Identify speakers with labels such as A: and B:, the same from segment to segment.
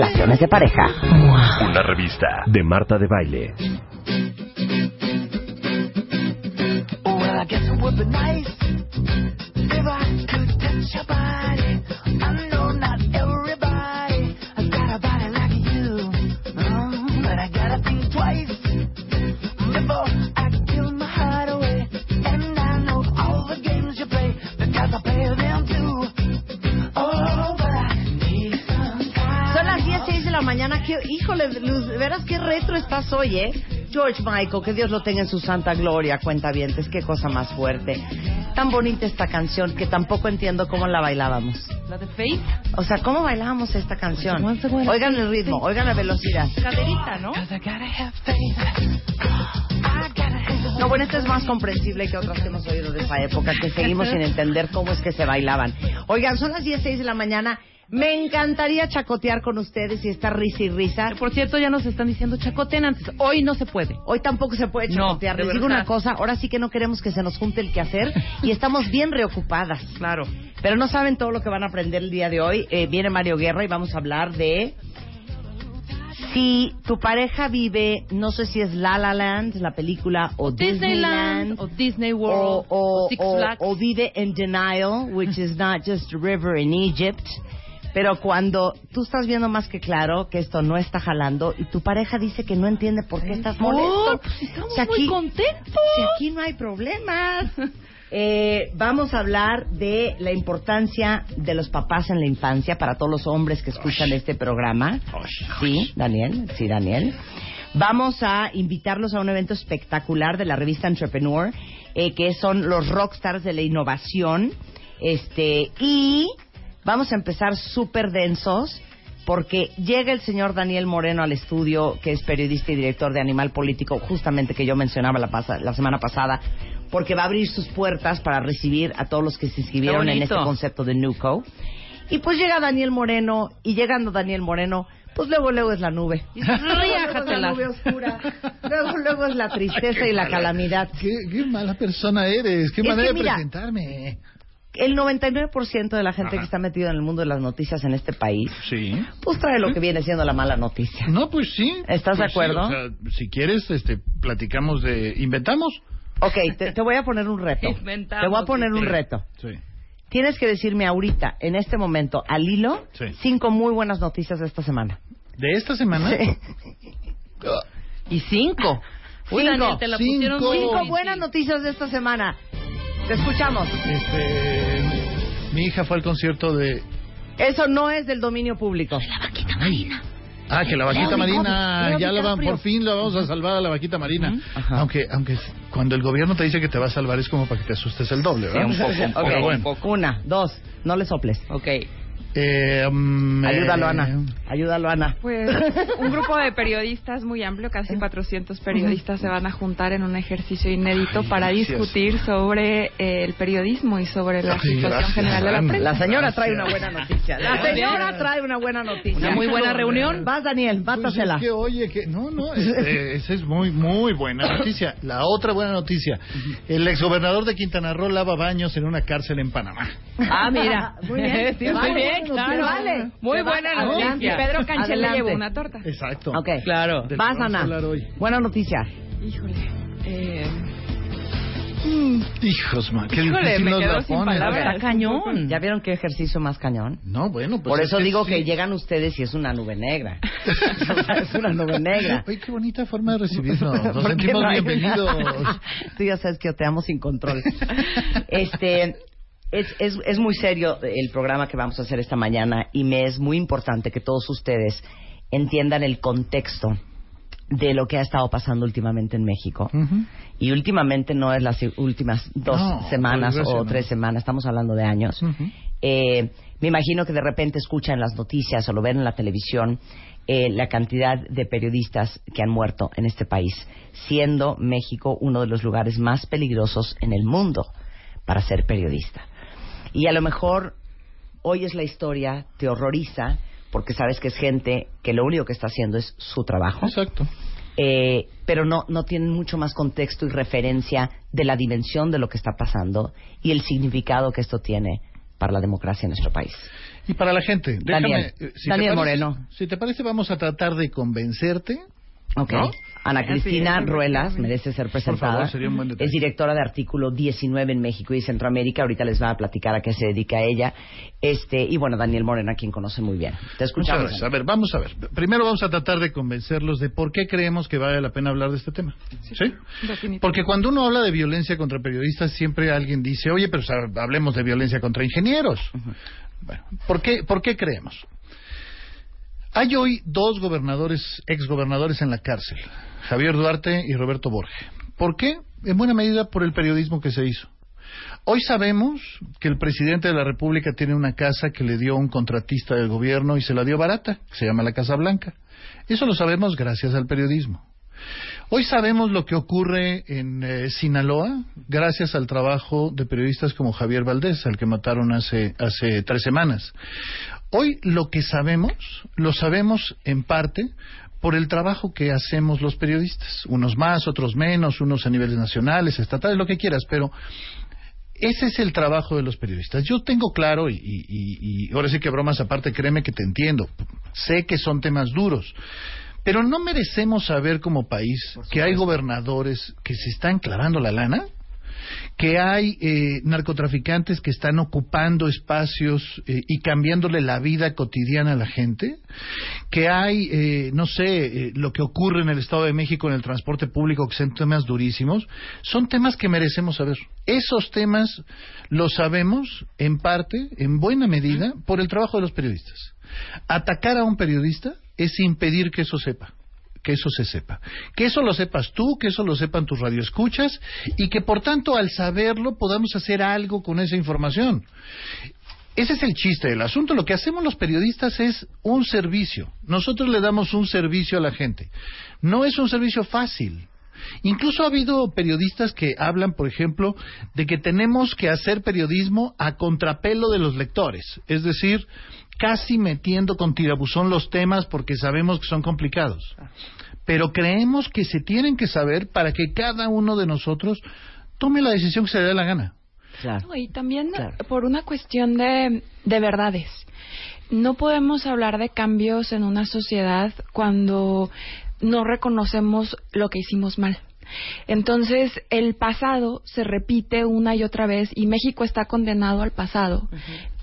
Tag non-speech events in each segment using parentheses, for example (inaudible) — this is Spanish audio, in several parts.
A: relaciones de pareja.
B: Una revista de Marta de Baile.
C: Well, I guess it would be nice if I could touch your body.
A: La mañana. Qué, híjole, Luz, veras qué retro estás hoy, ¿eh? George Michael, que Dios lo tenga en su santa gloria, cuenta bien, qué cosa más fuerte. Tan bonita esta canción que tampoco entiendo cómo la bailábamos.
D: ¿La de Faith?
A: O sea, ¿cómo bailábamos esta canción? Oigan el ritmo, oigan la velocidad.
D: Caderita, ¿no?
A: No, bueno, esta es más comprensible que otras que hemos oído de esa época, que seguimos (laughs) sin entender cómo es que se bailaban. Oigan, son las 10, 6 de la mañana. Me encantaría chacotear con ustedes y estar risa y risa.
D: Por cierto, ya nos están diciendo chacoten antes. Hoy no se puede.
A: Hoy tampoco se puede
D: No,
A: chacotear.
D: de
A: Les digo una cosa, ahora sí que no queremos que se nos junte el quehacer y estamos bien reocupadas.
D: Claro.
A: Pero no saben todo lo que van a aprender el día de hoy. Eh, viene Mario Guerra y vamos a hablar de si tu pareja vive, no sé si es La La Land, la película, o Disneyland,
D: Disneyland o Disney
A: o,
D: World
A: o-
D: Six Flags.
A: o vive en denial, which is not just a river in Egypt. Pero cuando tú estás viendo más que claro que esto no está jalando y tu pareja dice que no entiende por qué estás molesto.
D: Pues estamos
A: Si
D: muy contentos.
A: Si aquí no hay problemas. (laughs) Eh, vamos a hablar de la importancia de los papás en la infancia para todos los hombres que escuchan este programa. Sí, Daniel, sí, Daniel. Vamos a invitarlos a un evento espectacular de la revista Entrepreneur, eh, que son los rockstars de la innovación. Este, y vamos a empezar súper densos porque llega el señor Daniel Moreno al estudio, que es periodista y director de Animal Político, justamente que yo mencionaba la, pasa- la semana pasada, porque va a abrir sus puertas para recibir a todos los que se inscribieron en este concepto de Nuco. Y pues llega Daniel Moreno, y llegando Daniel Moreno, pues luego, luego es la nube. (laughs) Luego es la nube oscura. Luego, luego es la tristeza y la calamidad.
E: ¿Qué, qué mala persona eres. Qué
A: Es
E: manera
A: que
E: de
A: mira,
E: presentarme.
A: El 99% de la gente que está metida en el mundo de las noticias en este país,
E: Sí.
A: pues trae lo que viene siendo la mala noticia.
E: No, pues sí.
A: ¿Estás de
E: Pues sí,
A: acuerdo?
E: o sea, si quieres, este, platicamos de... ¿Inventamos?
A: Ok, te, te voy a poner un reto.
D: Inventamos,
A: Te voy a poner un reto.
E: Sí.
A: Tienes que decirme ahorita, en este momento, al hilo,
E: Sí.
A: cinco muy buenas noticias de esta semana.
E: ¿De esta semana?
A: Sí. (laughs)
D: Y cinco. Uy,
A: Cinco.
D: Daniel, te la
E: Cinco.
A: Cinco buenas noticias de esta semana. Te escuchamos.
E: Este, mi hija fue al concierto de...
A: Eso no es del dominio público.
E: Ah, que la vaquita
A: Leo
E: marina, ya la van, por fin la vamos a salvar a la vaquita marina.
A: Ajá.
E: Aunque, aunque cuando el gobierno te dice que te va a salvar es como para que te asustes el doble, ¿verdad?
D: un poco, un (laughs) poco,
A: Ok,
E: Pero bueno.
A: Una, dos, no le soples.
D: Ok.
E: Eh, mm,
A: Ayúdalo,
E: eh,
A: Ana. Ayúdalo, Ana.
F: Pues un grupo de periodistas muy amplio, casi 400 periodistas se van a juntar en un ejercicio inédito
E: Ay,
F: para
E: gracias.
F: discutir sobre eh, el periodismo y sobre la
E: Ay,
F: situación
E: gracias,
F: general de la prensa.
A: La señora trae una buena noticia. La señora trae una buena noticia.
D: Una muy buena reunión.
A: Vas, Daniel,
E: Pues
A: mátasela.
E: es que, oye, que no, no, este, (laughs) esa es muy, muy buena noticia. La otra buena noticia, el exgobernador de Quintana Roo lava baños en una cárcel en Panamá.
D: Ah, mira.
A: Muy bien. (laughs)
D: Sí, muy bien, claro.
A: vale.
D: Muy buena noticia.
F: Pedro Cancel le llevó una torta.
E: Exacto.
A: Ok.
D: Claro.
A: Vas, Ana.
E: hablar hoy.
A: Buena noticia.
F: Híjole. Eh,
E: Mm, hijos, man, qué
F: Híjole,
E: difícil
F: me
E: nos
F: quedo
E: la
F: sin
E: ponen.
F: palabras.
D: Está cañón.
A: ¿Ya vieron qué ejercicio más cañón?
E: No, bueno, pues.
A: Por
E: es
A: eso digo que
E: sí.
A: llegan ustedes y es una nube negra. O (laughs) sea, (laughs) es una nube negra.
E: Oye, qué bonita forma de recibirnos. Nos (laughs) sentimos
A: no
E: bienvenidos.
A: Tú ya sabes que yo te amo sin control. Este, Es, es, es muy serio el programa que vamos a hacer esta mañana y me es muy importante que todos ustedes entiendan el contexto de lo que ha estado pasando últimamente en México. Y últimamente no es las últimas dos
E: No,
A: semanas
E: desgracia,
A: o tres semanas, estamos hablando de años. Eh, me imagino que de repente escuchan las noticias o lo ven en la televisión eh, la cantidad de periodistas que han muerto en este país, siendo México uno de los lugares más peligrosos en el mundo para ser periodista. Y a lo mejor oyes la historia, te horroriza, porque sabes que es gente que lo único que está haciendo es su trabajo
E: Exacto.
A: eh, pero no, no tienen mucho más contexto y referencia de la dimensión de lo que está pasando y el significado que esto tiene para la democracia en nuestro país.
E: Y para la gente, déjame,
A: Daniel.
E: eh, te
A: Daniel
E: parece-
A: Moreno.
E: Si te parece, vamos a tratar de convencerte.
A: Ok.
E: ¿No?
A: Ana
F: Así
A: Cristina Ruelas merece ser presentada.
E: favor, sería un buen detalle.
A: es directora de artículo 19 en México y Centroamérica. Ahorita les va a platicar a qué se dedica ella. Este, y bueno, Daniel Moreno, a quien conoce muy bien. Te escuchamos.
E: A ver, vamos a ver. Primero vamos a tratar de convencerlos de por qué creemos que vale la pena hablar de este tema. ¿Sí? Porque cuando uno habla de violencia contra periodistas, siempre alguien dice, oye, pero hablemos de violencia contra ingenieros. Bueno, ¿por qué, ¿por qué creemos? Hay hoy dos gobernadores, exgobernadores en la cárcel, Javier Duarte y Roberto Borge. ¿Por qué? En buena medida por el periodismo que se hizo. Hoy sabemos que el presidente de la República tiene una casa que le dio un contratista del gobierno y se la dio barata, que se llama la Casa Blanca. Eso lo sabemos gracias al periodismo. Hoy sabemos lo que ocurre en eh, Sinaloa gracias al trabajo de periodistas como Javier Valdés, al que mataron hace, hace tres semanas. Hoy lo que sabemos, lo sabemos en parte por el trabajo que hacemos los periodistas. Unos más, otros menos, unos a niveles nacionales, estatales, lo que quieras, pero ese es el trabajo de los periodistas. Yo tengo claro, y, y- y- y ahora sí que bromas aparte, créeme que te entiendo. Sé que son temas duros. Pero no merecemos saber como país que hay gobernadores que se están clavando la lana, que hay eh, narcotraficantes que están ocupando espacios eh, y cambiándole la vida cotidiana a la gente, que hay, eh, no sé, eh, lo que ocurre en el Estado de México en el transporte público, que son temas durísimos, son temas que merecemos saber. Esos temas los sabemos, en parte, en buena medida, por el trabajo de los periodistas. Atacar a un periodista es impedir que eso sepa que eso se sepa. Que eso lo sepas tú, que eso lo sepan tus radioescuchas y que por tanto al saberlo podamos hacer algo con esa información. Ese es el chiste del asunto. Lo que hacemos los periodistas es un servicio. Nosotros le damos un servicio a la gente. No es un servicio fácil. Incluso ha habido periodistas que hablan, por ejemplo, de que tenemos que hacer periodismo a contrapelo de los lectores. Es decir, casi metiendo con tirabuzón los temas porque sabemos que son complicados. Pero creemos que se tienen que saber para que cada uno de nosotros tome la decisión que se le dé la gana.
A: Claro.
F: No, y también
A: Claro.
F: por una cuestión de, de verdades. No podemos hablar de cambios en una sociedad cuando no reconocemos lo que hicimos mal. Entonces, el pasado se repite una y otra vez y México está condenado al pasado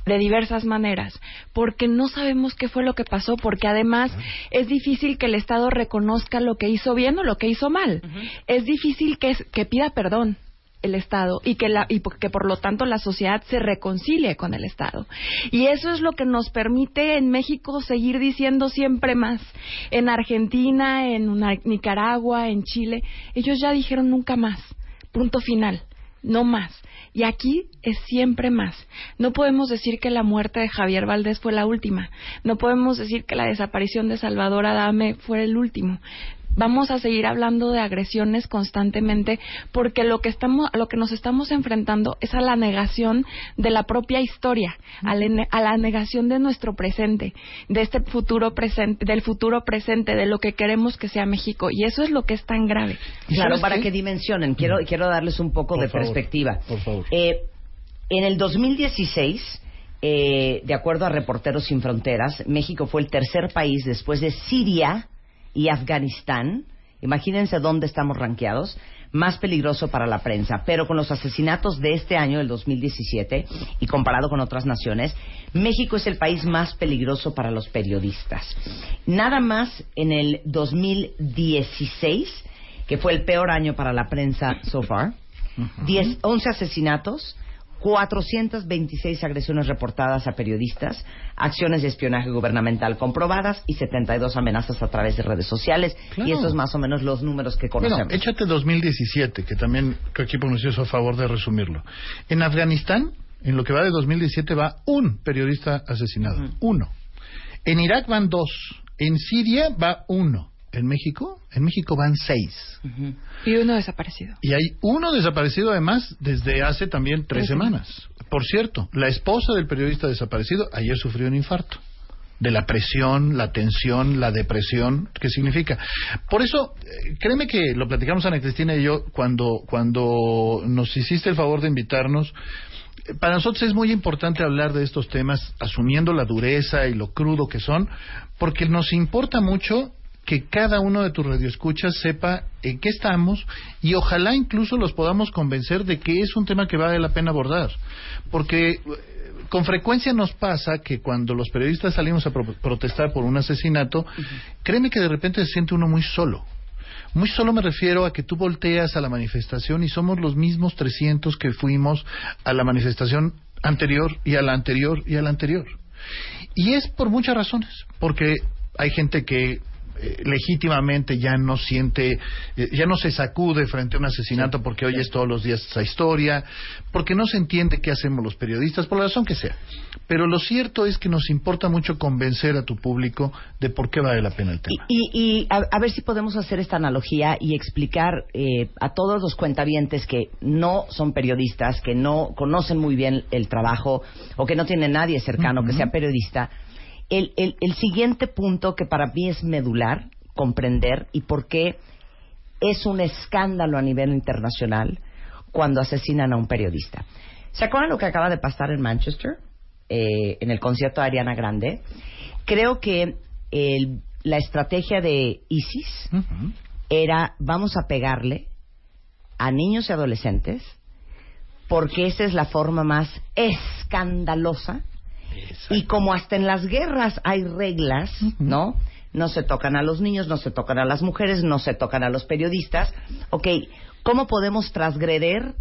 F: de diversas maneras, porque no sabemos qué fue lo que pasó, porque además es difícil que el Estado reconozca lo que hizo bien o lo que hizo mal. Es difícil que, que pida perdón el Estado y que, la, y por- que por lo tanto la sociedad se reconcilie con el Estado. Y eso es lo que nos permite en México seguir diciendo siempre más. En Argentina, en una- Nicaragua, en Chile, ellos ya dijeron nunca más. Punto final. No más. Y aquí es siempre más. No podemos decir que la muerte de Javier Valdés fue la última. No podemos decir que la desaparición de Salvador Adame fue el último. Vamos a seguir hablando de agresiones constantemente porque lo que estamos, lo que nos estamos enfrentando es a la negación de la propia historia, a la, a la negación de nuestro presente, de este futuro presente, del futuro presente, de lo que queremos que sea México. Y eso es lo que es tan grave.
E: ¿Y
A: Claro, para
E: qué?
A: que dimensionen, quiero, quiero darles un poco
E: Por
A: de
E: favor,
A: perspectiva.
E: por favor.
A: Eh, en el 2016, eh, de acuerdo a Reporteros Sin Fronteras, México fue el tercer país después de Siria y Afganistán. Imagínense dónde estamos rankeados. Más peligroso para la prensa. Pero con los asesinatos de este año, el 2017, y comparado con otras naciones, México es el país más peligroso para los periodistas. Nada más en el 2016, que fue el peor año para la prensa so far, 10, 11 asesinatos, 426 agresiones reportadas a periodistas, acciones de espionaje gubernamental comprobadas y 72 amenazas a través de redes sociales.
E: Claro.
A: Y esos más o menos los números que
E: Bueno,
A: conocemos.
E: échate 2017, que también tu equipo nos hizo a favor de resumirlo. En Afganistán, en lo que va de 2017, va un periodista asesinado. Uno. En Irak van dos. En Siria va uno. En México, en México van seis.
F: Y uno desaparecido.
E: Y hay uno desaparecido además desde hace también tres semanas. Por cierto, la esposa del periodista desaparecido ayer sufrió un infarto. De la presión, la tensión, la depresión, ¿qué significa? Por eso, eh, créeme que lo platicamos Ana Cristina y yo cuando, cuando nos hiciste el favor de invitarnos. Para nosotros es muy importante hablar de estos temas asumiendo la dureza y lo crudo que son, porque nos importa mucho que cada uno de tus radioescuchas sepa en qué estamos y ojalá incluso los podamos convencer de que es un tema que vale la pena abordar. Porque eh, con frecuencia nos pasa que cuando los periodistas salimos a pro- protestar por un asesinato, créeme que de repente se siente uno muy solo. Muy solo me refiero a que tú volteas a la manifestación y somos los mismos 300 que fuimos a la manifestación anterior y a la anterior y a la anterior. Y es por muchas razones, porque hay gente que eh, legítimamente ya no siente, eh, ya no se sacude frente a un asesinato porque oyes todos los días esa historia, porque no se entiende qué hacemos los periodistas, por la razón que sea. Pero lo cierto es que nos importa mucho convencer a tu público de por qué vale la pena el tema.
A: Y, y a, a ver si podemos hacer esta analogía y explicar eh, a todos los cuentavientes que no son periodistas, que no conocen muy bien el trabajo o que no tienen nadie cercano que sea periodista, el, el, el siguiente punto que para mí es medular comprender y por qué es un escándalo a nivel internacional cuando asesinan a un periodista. ¿Se acuerdan lo que acaba de pasar en Manchester? Eh, en el concierto de Ariana Grande. Creo que el- la estrategia de ISIS era vamos a pegarle a niños y adolescentes porque esa es la forma más escandalosa y como hasta en las guerras hay reglas, ¿no? No se tocan a los niños, no se tocan a las mujeres, no se tocan a los periodistas. Ok, ¿cómo podemos transgreder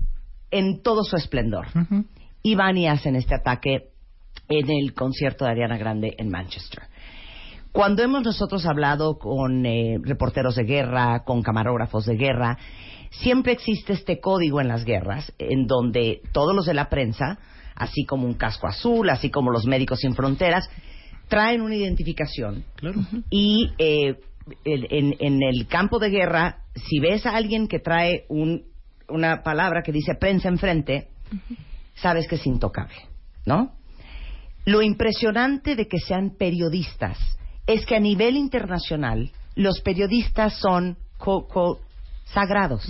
A: en todo su esplendor?
E: Ujú.
A: Y van y hacen este ataque en el concierto de Ariana Grande en Manchester. Cuando hemos nosotros hablado con eh, reporteros de guerra, con camarógrafos de guerra, siempre existe este código en las guerras en donde todos los de la prensa, así como un casco azul, así como los médicos sin fronteras, traen una identificación
E: Claro.
A: y eh, en, en el campo de guerra, si ves a alguien que trae un- una palabra que dice prensa enfrente, sabes que es intocable, ¿no? Lo impresionante de que sean periodistas es que a nivel internacional los periodistas son quote, quote, sagrados,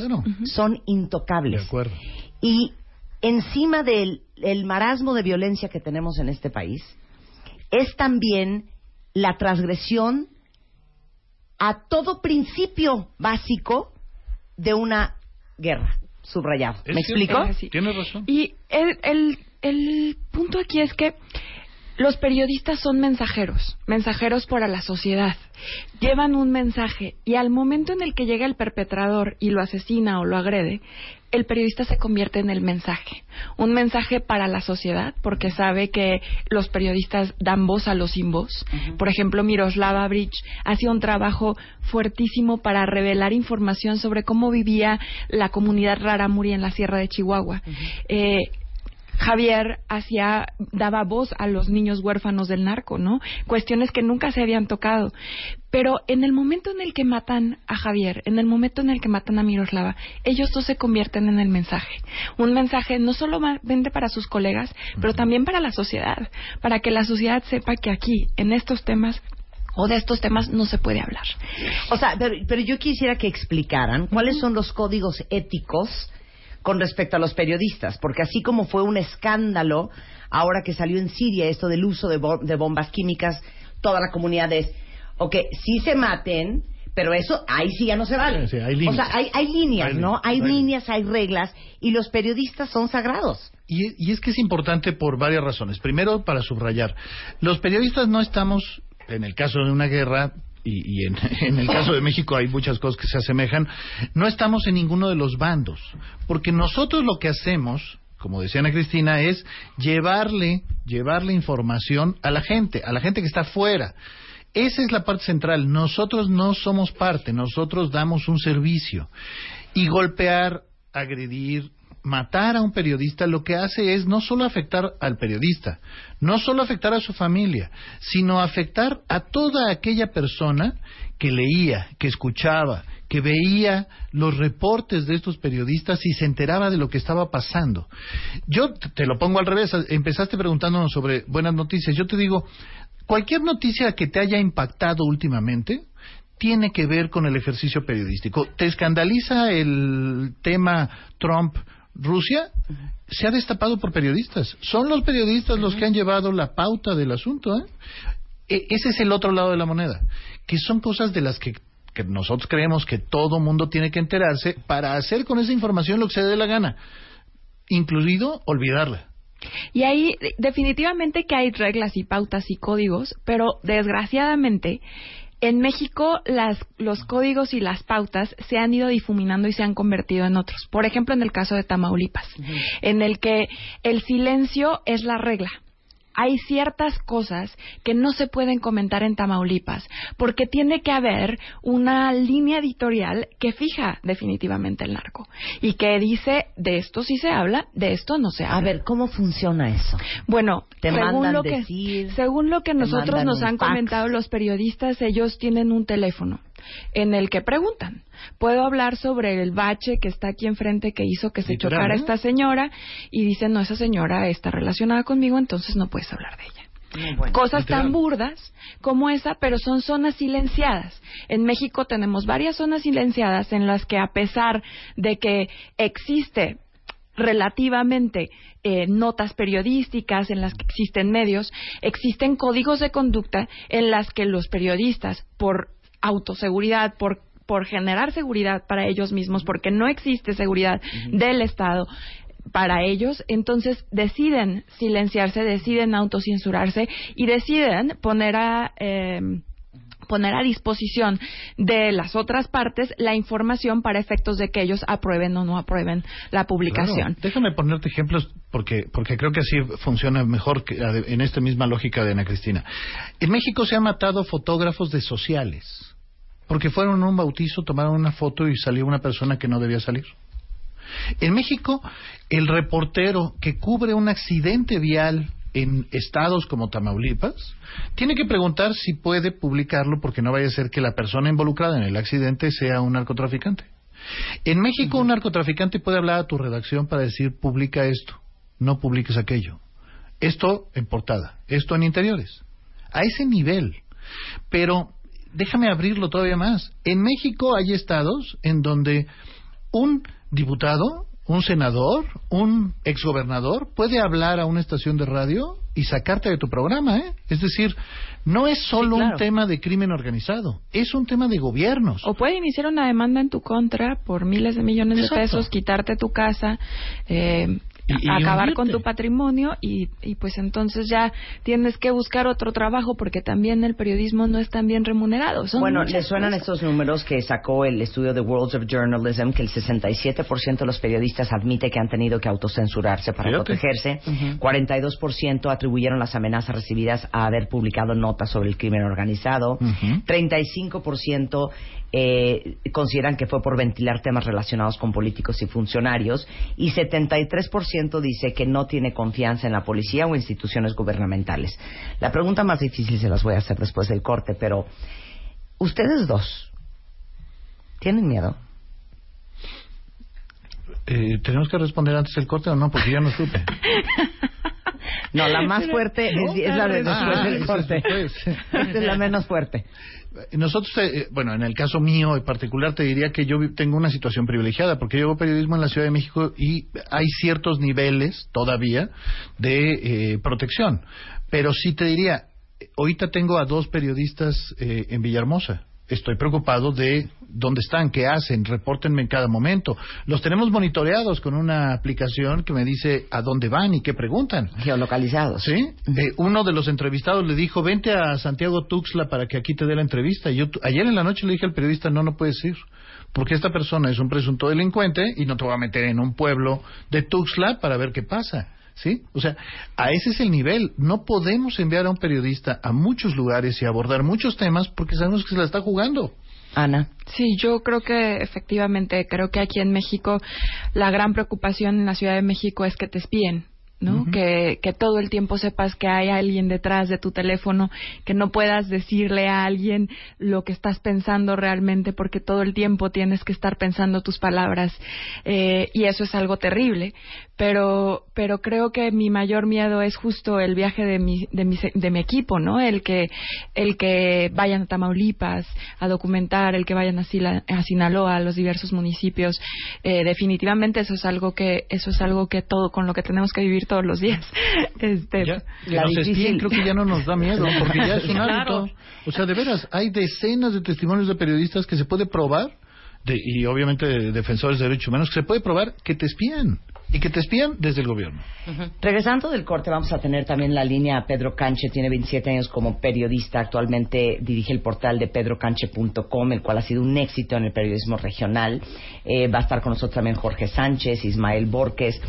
A: son intocables.
E: De acuerdo.
A: Y encima del el marasmo de violencia que tenemos en este país, es también la transgresión a todo principio básico de una guerra. Subrayado. ¿Me explico?
E: Tienes razón.
F: Y el, el, el punto aquí es que los periodistas son mensajeros, mensajeros para la sociedad. Llevan un mensaje y al momento en el que llega el perpetrador y lo asesina o lo agrede, el periodista se convierte en el mensaje. Un mensaje para la sociedad porque sabe que los periodistas dan voz a los sin voz. Por ejemplo, Miroslava Bridge hacía un trabajo fuertísimo para revelar información sobre cómo vivía la comunidad rarámuri en la Sierra de Chihuahua. Eh, Javier hacía, daba voz a los niños huérfanos del narco, ¿no? Cuestiones que nunca se habían tocado. Pero en el momento en el que matan a Javier, en el momento en el que matan a Miroslava, ellos dos se convierten en el mensaje. Un mensaje no solamente para sus colegas, pero también para la sociedad. Para que la sociedad sepa que aquí, en estos temas, o de estos temas, no se puede hablar.
A: O sea, pero, pero yo quisiera que explicaran cuáles son los códigos éticos con respecto a los periodistas, porque así como fue un escándalo ahora que salió en Siria esto del uso de, bo- de bombas químicas, toda la comunidad es, ok, sí se maten, pero eso ahí sí ya no se vale.
E: Sí, hay
A: o sea, hay, hay líneas,
E: Hay
A: ¿no? hay líneas, hay reglas, y los periodistas son sagrados.
E: Y, y es que es importante por varias razones. Primero, para subrayar, los periodistas no estamos, en el caso de una guerra, y, y en, (laughs) en el caso de México hay muchas cosas que se asemejan, no estamos en ninguno de los bandos. Porque nosotros lo que hacemos como decía Ana Cristina, es llevarle, llevarle información a la gente, a la gente que está fuera. Esa es la parte central. Nosotros no somos parte, nosotros damos un servicio. Y golpear, agredir, matar a un periodista lo que hace es no solo afectar al periodista, no solo afectar a su familia, sino afectar a toda aquella persona que leía, que escuchaba, que veía los reportes de estos periodistas y se enteraba de lo que estaba pasando. Yo te lo pongo al revés, empezaste preguntándonos sobre buenas noticias. Yo te digo, cualquier noticia que te haya impactado últimamente tiene que ver con el ejercicio periodístico. ¿Te escandaliza el tema Trump-Rusia? Se ha destapado por periodistas. Son los periodistas los que han llevado la pauta del asunto. ¿eh? E- ese es el otro lado de la moneda, que son cosas de las que, que nosotros creemos que todo mundo tiene que enterarse para hacer con esa información lo que se dé la gana, incluido olvidarla.
F: Y ahí definitivamente que hay reglas y pautas y códigos, pero desgraciadamente en México las, los códigos y las pautas se han ido difuminando y se han convertido en otros. Por ejemplo, en el caso de Tamaulipas, en el que el silencio es la regla. Hay ciertas cosas que no se pueden comentar en Tamaulipas porque tiene que haber una línea editorial que fija definitivamente el narco y que dice de esto sí se habla, de esto no se habla.
A: A ver, ¿cómo funciona eso?
F: Bueno,
A: Te
F: según lo que
A: decir,
F: según lo que nosotros nos han
A: fax.
F: comentado los periodistas, ellos tienen un teléfono en el que preguntan. Puedo hablar sobre el bache que está aquí enfrente que hizo que se
E: Literal,
F: chocara esta señora y dicen, no, esa señora está relacionada conmigo, entonces no puedes hablar de ella. Cosas
E: Literal.
F: tan burdas como esa, pero son zonas silenciadas. En México tenemos varias zonas silenciadas en las que a pesar de que existe relativamente eh, notas periodísticas en las que existen medios, existen códigos de conducta en las que los periodistas, por autoseguridad, por por generar seguridad para ellos mismos, porque no existe seguridad del Estado para ellos, entonces deciden silenciarse, deciden autocensurarse y deciden poner a eh, poner a disposición de las otras partes la información para efectos de que ellos aprueben o no aprueben la publicación.
E: Claro. Déjame ponerte ejemplos porque, porque creo que así funciona mejor que en esta misma lógica de Ana Cristina. En México se han matado fotógrafos de sociales porque fueron a un bautizo, tomaron una foto y salió una persona que no debía salir. En México, el reportero que cubre un accidente vial en estados como Tamaulipas, tiene que preguntar si puede publicarlo porque no vaya a ser que la persona involucrada en el accidente sea un narcotraficante. En México, un narcotraficante puede hablar a tu redacción para decir, publica esto, no publiques aquello. Esto en portada, esto en interiores. A ese nivel. Pero déjame abrirlo todavía más. En México hay estados en donde un diputado, un senador, un exgobernador puede hablar a una estación de radio y sacarte de tu programa, ¿eh? Es decir, no es solo
F: Sí, claro.
E: un tema de crimen organizado, es un tema de gobiernos.
F: O puede iniciar una demanda en tu contra por miles de millones de pesos, quitarte tu casa, eh,
E: Y- y
F: acabar con tu patrimonio y, y pues entonces ya tienes que buscar otro trabajo porque también el periodismo no es tan bien remunerado. Son
A: Bueno, ¿le suenan
F: cosas.
A: estos números que sacó el estudio de Worlds of Journalism que el 67% de los periodistas admite que han tenido que autocensurarse para
E: Fíjate.
A: protegerse? 42% atribuyeron las amenazas recibidas a haber publicado notas sobre el crimen organizado.
E: Ujú.
A: 35% eh, consideran que fue por ventilar temas relacionados con políticos y funcionarios. Y 73% dice que no tiene confianza en la policía o instituciones gubernamentales. La pregunta más difícil se las voy a hacer después del corte, pero ustedes dos, ¿tienen miedo?
E: Eh, ¿Tenemos que responder antes del corte o no? Porque ya no supe.
A: No, la más fuerte es, es la de después
E: Ah,
A: del
E: esa
A: corte.
E: es después.
A: Esta es la menos fuerte.
E: Nosotros, eh, bueno, en el caso mío en particular, te diría que yo tengo una situación privilegiada, porque yo hago periodismo en la Ciudad de México y hay ciertos niveles todavía de eh, protección. Pero sí te diría, eh, ahorita tengo a dos periodistas eh, en Villahermosa. Estoy preocupado de dónde están, qué hacen, repórtenme en cada momento. Los tenemos monitoreados con una aplicación que me dice a dónde van y qué preguntan.
A: Geolocalizados.
E: Sí, eh, uno de los entrevistados le dijo, vente a Santiago Tuxtla para que aquí te dé la entrevista. Y yo ayer en la noche le dije al periodista, no, no puedes ir, porque esta persona es un presunto delincuente y no te voy a meter en un pueblo de Tuxtla para ver qué pasa. ¿Sí? O sea, a ese es el nivel. No podemos enviar a un periodista a muchos lugares y abordar muchos temas porque sabemos que se la está jugando.
A: Ana.
F: Sí, yo creo que efectivamente, creo que aquí en México la gran preocupación en la Ciudad de México es que te espíen. ¿No? que, que todo el tiempo sepas que hay alguien detrás de tu teléfono, que no puedas decirle a alguien lo que estás pensando realmente, porque todo el tiempo tienes que estar pensando tus palabras eh, y eso es algo terrible. Pero, pero creo que mi mayor miedo es justo el viaje de mi, de mi, de mi equipo, ¿no? El que, el que vayan a Tamaulipas a documentar, el que vayan a, Sila- a Sinaloa, a los diversos municipios. Eh, definitivamente eso es algo que, eso es algo que todo, con lo que tenemos que vivir todos los días. (laughs) Este,
E: Ya, que
A: La
E: nos espíen, creo que ya no nos da miedo, (laughs) porque ya es un
D: Claro.
E: hábito. O sea, de veras, hay decenas de testimonios de periodistas que se puede probar, de, y obviamente de defensores de derechos humanos, que se puede probar que te espían, y que te espían desde el gobierno.
A: Regresando del corte, vamos a tener también la línea a Pedro Canche. Tiene 27 años como periodista. Actualmente dirige el portal de pedrocanche.com, el cual ha sido un éxito en el periodismo regional. Eh, va a estar con nosotros también Jorge Sánchez, Ismael Borges.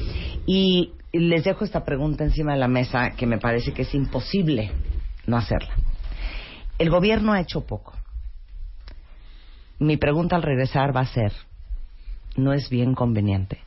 A: Y les dejo esta pregunta encima de la mesa que me parece que es imposible no hacerla. El gobierno ha hecho poco. Mi pregunta al regresar va a ser, ¿no es bien conveniente?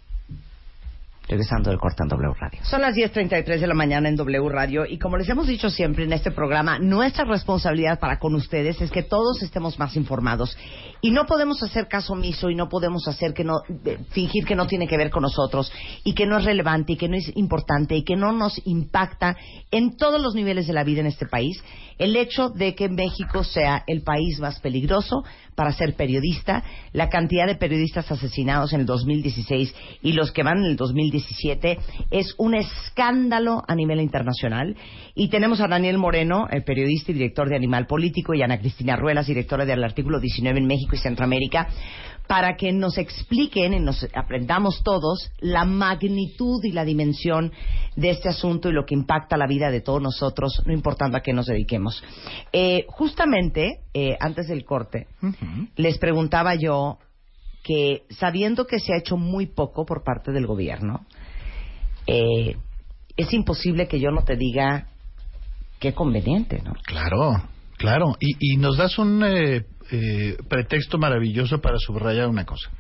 A: Regresando del corte en W Radio. Son las 10.33 de la mañana en W Radio y como les hemos dicho siempre en este programa, nuestra responsabilidad para con ustedes es que todos estemos más informados y no podemos hacer caso omiso y no podemos hacer que no, eh, fingir que no tiene que ver con nosotros y que no es relevante y que no es importante y que no nos impacta en todos los niveles de la vida en este país el hecho de que México sea el país más peligroso para ser periodista, la cantidad de periodistas asesinados en el 2016 y los que van en el 2017 es un escándalo a nivel internacional. Y tenemos a Daniel Moreno, el periodista y director de Animal Político, y Ana Cristina Ruelas, directora del artículo 19 en México y Centroamérica, para que nos expliquen y nos aprendamos todos la magnitud y la dimensión de este asunto y lo que impacta la vida de todos nosotros, no importando a qué nos dediquemos. Eh, justamente, eh, antes del corte, les preguntaba yo que sabiendo que se ha hecho muy poco por parte del gobierno, eh, es imposible que yo no te diga qué conveniente, ¿no?
E: Claro, claro. Y, y nos das un eh, pretexto maravilloso para subrayar una cosa.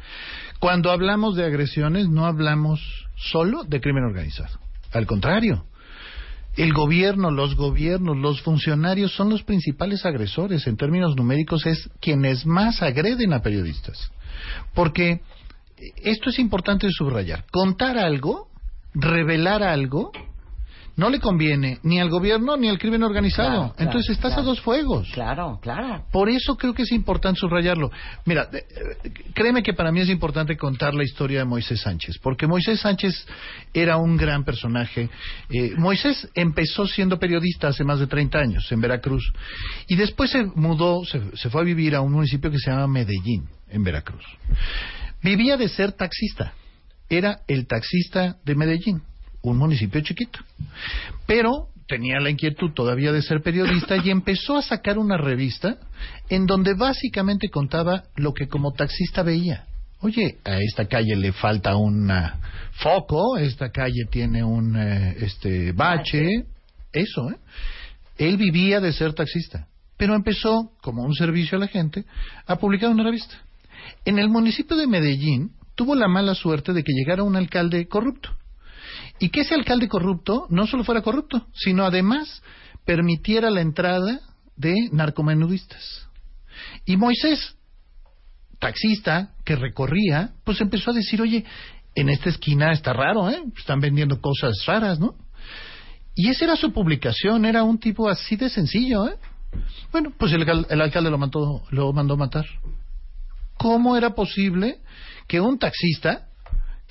E: Cuando hablamos de agresiones, no hablamos solo de crimen organizado. Al contrario, el gobierno, los gobiernos, los funcionarios son los principales agresores. En términos numéricos, es quienes más agreden a periodistas. Porque esto es importante subrayar. Contar algo, revelar algo, no le conviene ni al gobierno ni al crimen organizado.
A: Claro, claro,
E: Entonces estás
A: claro.
E: a dos fuegos.
A: Claro, claro.
E: Por eso creo que es importante subrayarlo. Mira, eh, eh, créeme que para mí es importante contar la historia de Moisés Sánchez, porque Moisés Sánchez era un gran personaje. Eh, Moisés empezó siendo periodista hace más de 30 años en Veracruz y después se mudó, se, se fue a vivir a un municipio que se llama Medellín, en Veracruz. Vivía de ser taxista. Era el taxista de Medellín, un municipio chiquito. Pero tenía la inquietud todavía de ser periodista y empezó a sacar una revista en donde básicamente contaba lo que como taxista veía. Oye, a esta calle le falta un foco, esta calle tiene un eh, este bache, eso, ¿eh? Él vivía de ser taxista, pero empezó como un servicio a la gente a publicar una revista. En el municipio de Medellín tuvo la mala suerte de que llegara un alcalde corrupto y que ese alcalde corrupto no solo fuera corrupto, sino además permitiera la entrada de narcomenudistas. Y Moisés, taxista que recorría, pues empezó a decir, oye, en esta esquina está raro, ¿eh? Están vendiendo cosas raras, ¿no? Y esa era su publicación, era un tipo así de sencillo, ¿eh? Bueno, pues el, el alcalde lo mandó, lo mandó matar. ¿Cómo era posible que un taxista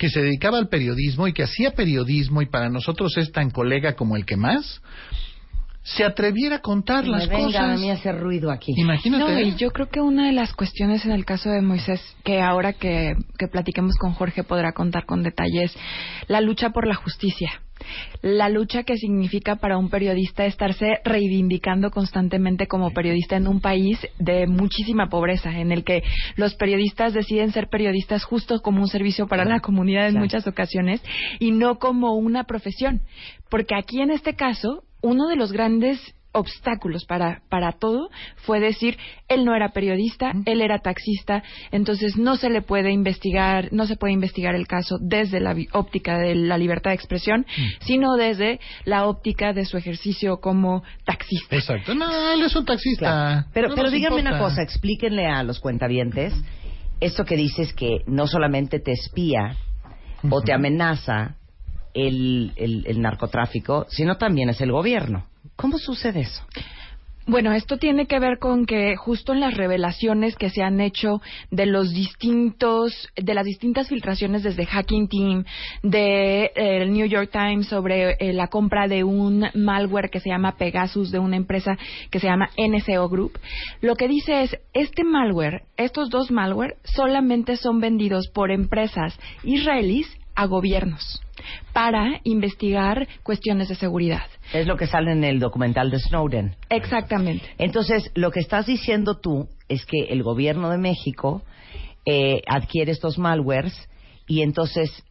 E: que se dedicaba al periodismo y que hacía periodismo y para nosotros es tan colega como el que más, se atreviera a contar
A: Me
E: las
A: venga
E: cosas.
A: a mí hacer ruido aquí.
E: Imagínate.
F: No, y yo creo que una de las cuestiones en el caso de Moisés, que ahora que, que platiquemos con Jorge podrá contar con detalles, la lucha por la justicia. La lucha que significa para un periodista estarse reivindicando constantemente como periodista en un país de muchísima pobreza, en el que los periodistas deciden ser periodistas justo como un servicio para la comunidad en
A: Claro.
F: muchas ocasiones y no como una profesión. Porque aquí en este caso, uno de los grandes obstáculos para, para todo fue decir él no era periodista, él era taxista, entonces no se le puede investigar, no se puede investigar el caso desde la óptica de la libertad de expresión, sino desde la óptica de su ejercicio como taxista.
E: Exacto. No, él es un taxista.
A: Claro. Pero,
E: No
A: pero
E: importa.
A: una cosa, explíquenle a los cuentavientes esto que dices que no solamente te espía o te amenaza el, el, el narcotráfico, sino también es el gobierno. ¿Cómo sucede eso?
F: Bueno, esto tiene que ver con que justo en las revelaciones que se han hecho de los distintos, de las distintas filtraciones desde Hacking Team, de eh, el New York Times sobre eh, la compra de un malware que se llama Pegasus de una empresa que se llama NCO Group, lo que dice es este malware, estos dos malware solamente son vendidos por empresas israelíes a gobiernos para investigar cuestiones de seguridad.
A: Es lo que sale en el documental de Snowden.
F: Exactamente.
A: Entonces, lo que estás diciendo tú es que el gobierno de México eh, adquiere estos malwares y entonces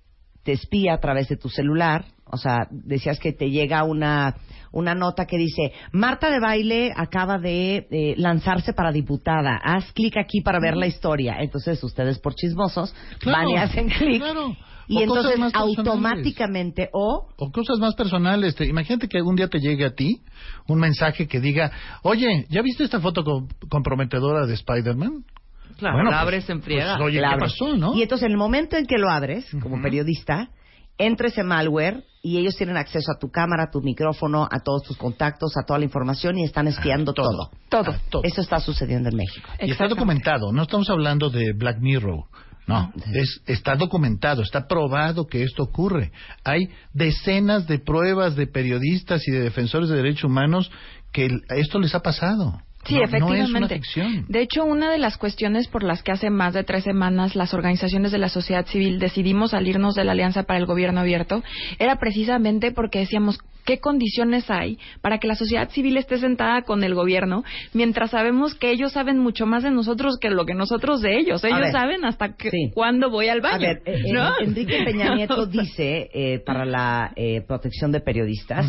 A: te espía a través de tu celular. O sea, decías que te llega una, una nota que dice, Marta de Baile acaba de eh, lanzarse para diputada. Haz clic aquí para ver la historia. Entonces, ustedes por chismosos
E: Claro,
A: van y hacen clic.
E: claro.
A: Y
E: O cosas
A: entonces
E: más personales.
A: automáticamente, o
E: O cosas más personales. Te- imagínate que algún día te llegue a ti un mensaje que diga, oye, ¿ya viste esta foto co- comprometedora de Spider-Man?
D: Claro,
E: Bueno,
D: la
E: pues-
D: abres en friega.
E: pues, oye,
A: la
E: ¿qué pasó, no?
A: Y entonces en el momento en que lo abres, como periodista, entra ese malware y ellos tienen acceso a tu cámara, a tu micrófono, a todos tus contactos, a toda la información y están espiando todo.
F: Todo.
E: Todo.
A: Eso está sucediendo en México.
E: Y está documentado, no estamos hablando de Black Mirror. No, es, está documentado, está probado que esto ocurre. Hay decenas de pruebas de periodistas y de defensores de derechos humanos que esto les ha pasado.
F: Sí,
E: No-
F: efectivamente.
E: No es una.
F: De hecho, una de las cuestiones por las que hace más de tres semanas las organizaciones de la sociedad civil decidimos salirnos de la Alianza para el Gobierno Abierto era precisamente porque decíamos qué condiciones hay para que la sociedad civil esté sentada con el gobierno mientras sabemos que ellos saben mucho más de nosotros que lo que nosotros de ellos. Ellos
A: ver.
F: saben hasta que,
A: Sí.
F: cuándo voy al baño.
A: A ver, eh, eh,
F: ¿no?
A: Enrique Peña (laughs) Nieto dice eh, para la eh, protección de periodistas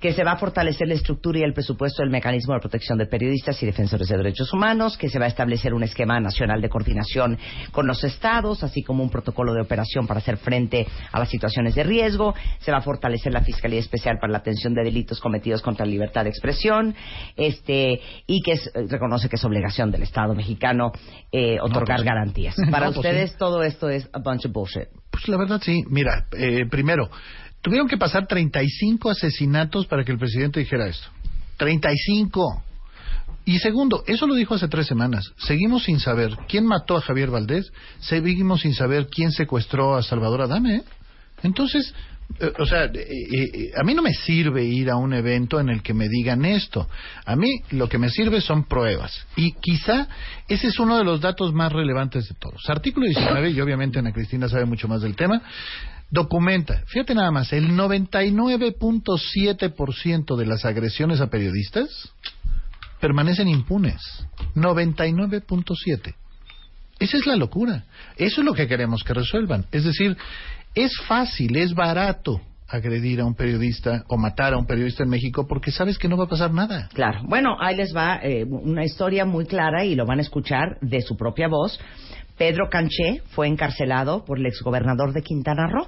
A: que se va a fortalecer la estructura y el presupuesto del mecanismo de protección de periodistas y defensores de derechos humanos, que se va a establecer un esquema nacional de coordinación con los estados, así como un protocolo de operación para hacer frente a las situaciones de riesgo, se va a fortalecer la Fiscalía Especial para la atención de delitos cometidos contra la libertad de expresión, este y que es- reconoce que es obligación del Estado mexicano eh, otorgar
E: pues
A: garantías. Para
E: No, pues
A: ustedes
E: sí.
A: todo esto es a bunch of bullshit.
E: Pues la verdad sí. Mira, eh, primero, tuvieron que pasar 35 asesinatos para que el presidente dijera esto. 35. Y segundo, eso lo dijo hace tres semanas. Seguimos sin saber quién mató a Javier Valdés, seguimos sin saber quién secuestró a Salvador Adame. ¿eh? Entonces, o sea, eh, eh, a mí no me sirve ir a un evento en el que me digan esto. A mí lo que me sirve son pruebas. Y quizá ese es uno de los datos más relevantes de todos. Artículo 19, y obviamente Ana Cristina sabe mucho más del tema, documenta, fíjate nada más, el 99.7% de las agresiones a periodistas permanecen impunes. 99.7. Esa es la locura. Eso es lo que queremos que resuelvan. Es decir, es fácil, es barato agredir a un periodista o matar a un periodista en México porque sabes que no va a pasar nada.
A: Claro. Bueno, ahí les va eh, una historia muy clara y lo van a escuchar de su propia voz. Pedro Canché fue encarcelado por el exgobernador de Quintana Roo,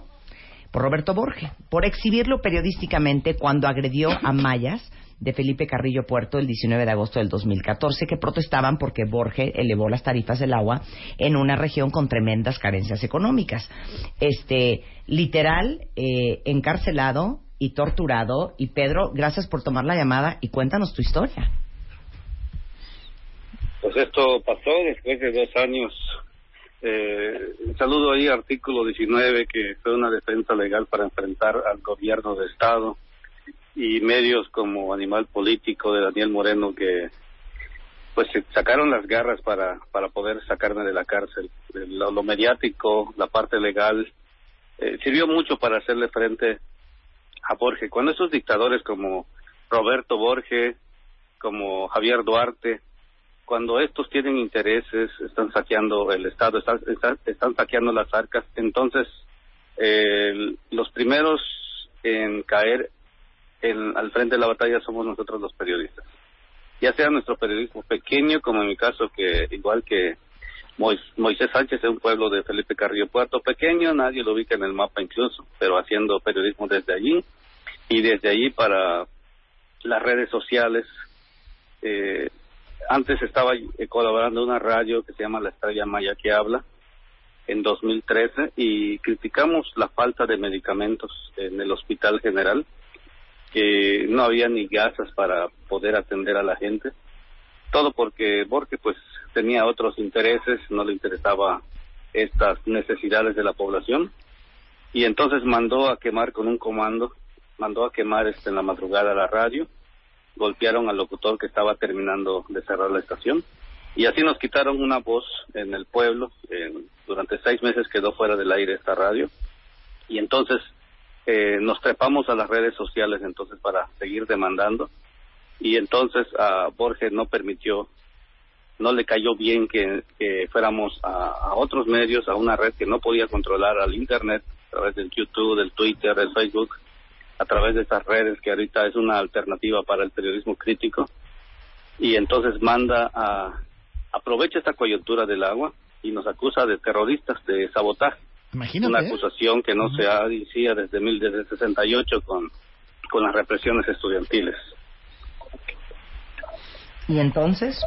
A: por Roberto Borge, por exhibirlo periodísticamente cuando agredió a mayas de Felipe Carrillo Puerto el 19 de agosto del 2014 que protestaban porque Borge elevó las tarifas del agua en una región con tremendas carencias económicas. Este, literal, eh, encarcelado y torturado. Y Pedro, gracias por tomar la llamada y cuéntanos tu historia.
G: Pues esto pasó después de dos años. Eh, saludo ahí artículo 19 que fue una defensa legal para enfrentar al gobierno de Estado y medios como Animal Político de Daniel Moreno que pues sacaron las garras para para poder sacarme de la cárcel. Lo, lo mediático, la parte legal, eh, sirvió mucho para hacerle frente a Borges. Cuando esos dictadores como Roberto Borges, como Javier Duarte, cuando estos tienen intereses, están saqueando el Estado, están, están, están saqueando las arcas, entonces eh, los primeros en caer en, al frente de la batalla somos nosotros los periodistas. Ya sea nuestro periodismo pequeño, como en mi caso, que igual que Mois- Moisés Sánchez es un pueblo de Felipe Carrillo Puerto, pequeño, nadie lo ubica en el mapa incluso, pero haciendo periodismo desde allí y desde allí para las redes sociales. Eh, antes estaba eh, colaborando una radio que se llama La Estrella Maya que habla en 2013 y criticamos la falta de medicamentos en el Hospital General, que no había ni gasas para poder atender a la gente. Todo porque Borges pues tenía otros intereses, no le interesaba estas necesidades de la población y entonces mandó a quemar con un comando, mandó a quemar este en la madrugada la radio, golpearon al locutor que estaba terminando de cerrar la estación y así nos quitaron una voz en el pueblo. Durante seis meses quedó fuera del aire esta radio y entonces eh, nos trepamos a las redes sociales entonces para seguir demandando. Y entonces a Borges no permitió, no le cayó bien que, fuéramos a, a otros medios, a una red que no podía controlar al Internet, a través del YouTube, del Twitter, del Facebook, a través de estas redes que ahorita es una alternativa para el periodismo crítico. Y entonces manda a aprovecha esta coyuntura del agua y nos acusa de terroristas de sabotaje
E: Imagínate.
G: una acusación que no se hacía desde mil desde el 68 con con las represiones estudiantiles
A: ¿Y entonces?